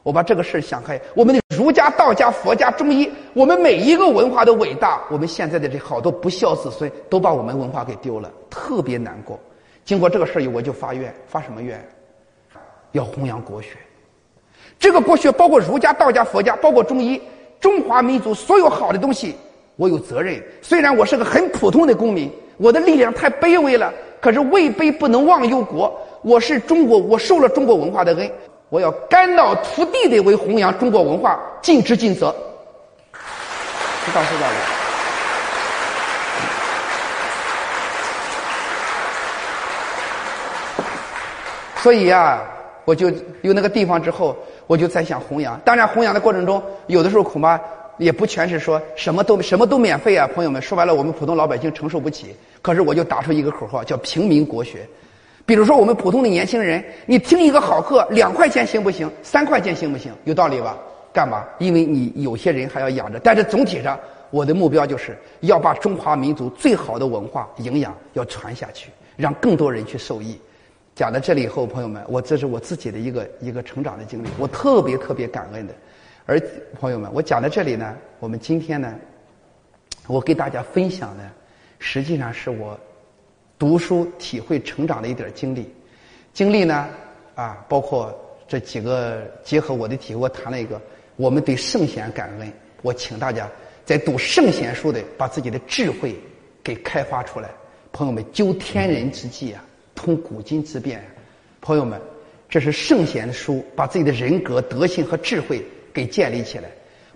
我把这个事想开，我们的儒家、道家、佛家、中医，我们每一个文化的伟大，我们现在的这好多不孝子孙都把我们文化给丢了，特别难过。经过这个事儿以，我就发愿，发什么愿？要弘扬国学。这个国学包括儒家、道家、佛家，包括中医，中华民族所有好的东西，我有责任。虽然我是个很普通的公民，我的力量太卑微了，可是位卑不能忘忧国。我是中国，我受了中国文化的恩。我要肝脑涂地的为弘扬中国文化尽职尽责，知道知道的。所以呀，我就有那个地方之后，我就在想弘扬。当然，弘扬的过程中，有的时候恐怕也不全是说什么都什么都免费啊，朋友们。说白了，我们普通老百姓承受不起。可是，我就打出一个口号，叫平民国学。比如说，我们普通的年轻人，你听一个好课，两块钱行不行？三块钱行不行？有道理吧？干嘛？因为你有些人还要养着。但是总体上，我的目标就是要把中华民族最好的文化营养要传下去，让更多人去受益。讲到这里以后，朋友们，我这是我自己的一个一个成长的经历，我特别特别感恩的。而朋友们，我讲到这里呢，我们今天呢，我给大家分享的，实际上是我。读书体会成长的一点经历，经历呢，啊，包括这几个结合我的体会，我谈了一个，我们对圣贤感恩。我请大家在读圣贤书的，把自己的智慧给开发出来。朋友们，究天人之际啊，通古今之变。朋友们，这是圣贤的书，把自己的人格、德性和智慧给建立起来。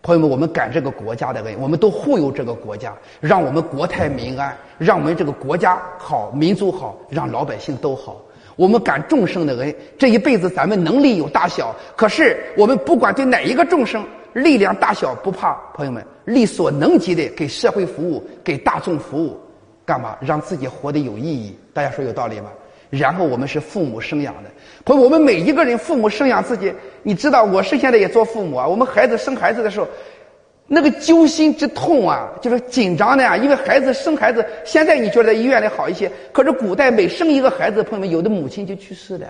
朋友们，我们感这个国家的恩，我们都护佑这个国家，让我们国泰民安，让我们这个国家好，民族好，让老百姓都好。我们感众生的恩，这一辈子咱们能力有大小，可是我们不管对哪一个众生力量大小不怕，朋友们力所能及的给社会服务，给大众服务，干嘛让自己活得有意义？大家说有道理吗？然后我们是父母生养的，朋友我们每一个人父母生养自己，你知道我是现在也做父母啊。我们孩子生孩子的时候，那个揪心之痛啊，就是紧张的呀。因为孩子生孩子，现在你觉得在医院里好一些，可是古代每生一个孩子，朋友们有的母亲就去世了，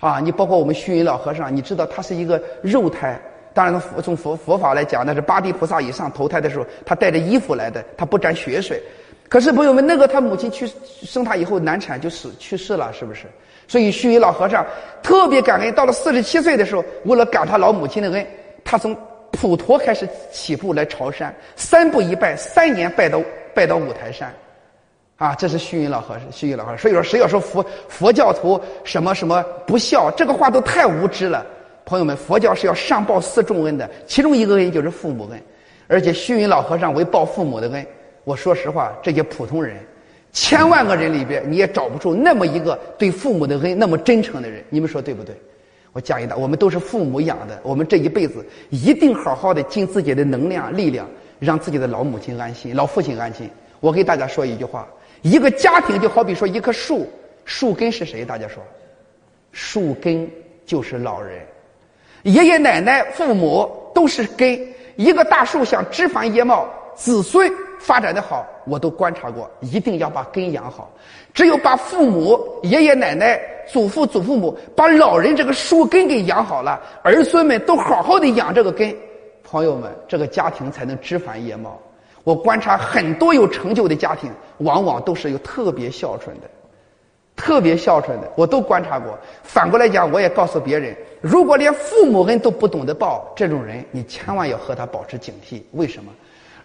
啊，你包括我们虚云老和尚，你知道他是一个肉胎，当然从从佛佛法来讲，那是八地菩萨以上投胎的时候，他带着衣服来的，他不沾血水。可是朋友们，那个他母亲去生他以后难产就死去世了，是不是？所以虚云老和尚特别感恩。到了四十七岁的时候，为了感他老母亲的恩，他从普陀开始起步来朝山，三步一拜，三年拜到拜到五台山。啊，这是虚云老和尚，虚云老和尚。所以说，谁要说佛佛教徒什么什么不孝，这个话都太无知了。朋友们，佛教是要上报四重恩的，其中一个恩就是父母恩，而且虚云老和尚为报父母的恩。我说实话，这些普通人，千万个人里边，你也找不出那么一个对父母的恩那么真诚的人。你们说对不对？我讲一道，我们都是父母养的，我们这一辈子一定好好的尽自己的能量、力量，让自己的老母亲安心、老父亲安心。我给大家说一句话：一个家庭就好比说一棵树，树根是谁？大家说，树根就是老人，爷爷奶奶、父母都是根。一个大树想枝繁叶茂，子孙。发展的好，我都观察过，一定要把根养好。只有把父母、爷爷奶奶、祖父、祖父母，把老人这个树根给养好了，儿孙们都好好的养这个根，朋友们，这个家庭才能枝繁叶茂。我观察很多有成就的家庭，往往都是有特别孝顺的，特别孝顺的，我都观察过。反过来讲，我也告诉别人，如果连父母恩都不懂得报，这种人你千万要和他保持警惕。为什么？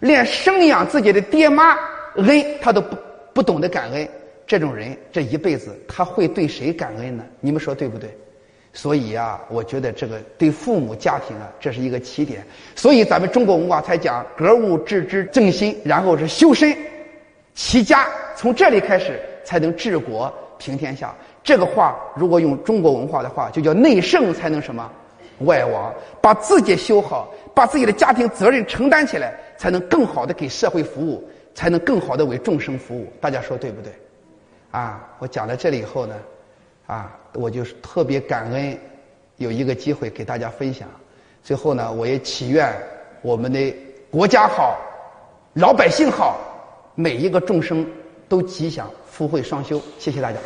连生养自己的爹妈恩，他都不不懂得感恩，这种人这一辈子他会对谁感恩呢？你们说对不对？所以啊，我觉得这个对父母家庭啊，这是一个起点。所以咱们中国文化才讲格物致知正心，然后是修身齐家，从这里开始才能治国平天下。这个话如果用中国文化的话，就叫内圣才能什么外王，把自己修好，把自己的家庭责任承担起来。才能更好的给社会服务，才能更好的为众生服务。大家说对不对？啊，我讲到这里以后呢，啊，我就是特别感恩有一个机会给大家分享。最后呢，我也祈愿我们的国家好，老百姓好，每一个众生都吉祥，福慧双修。谢谢大家。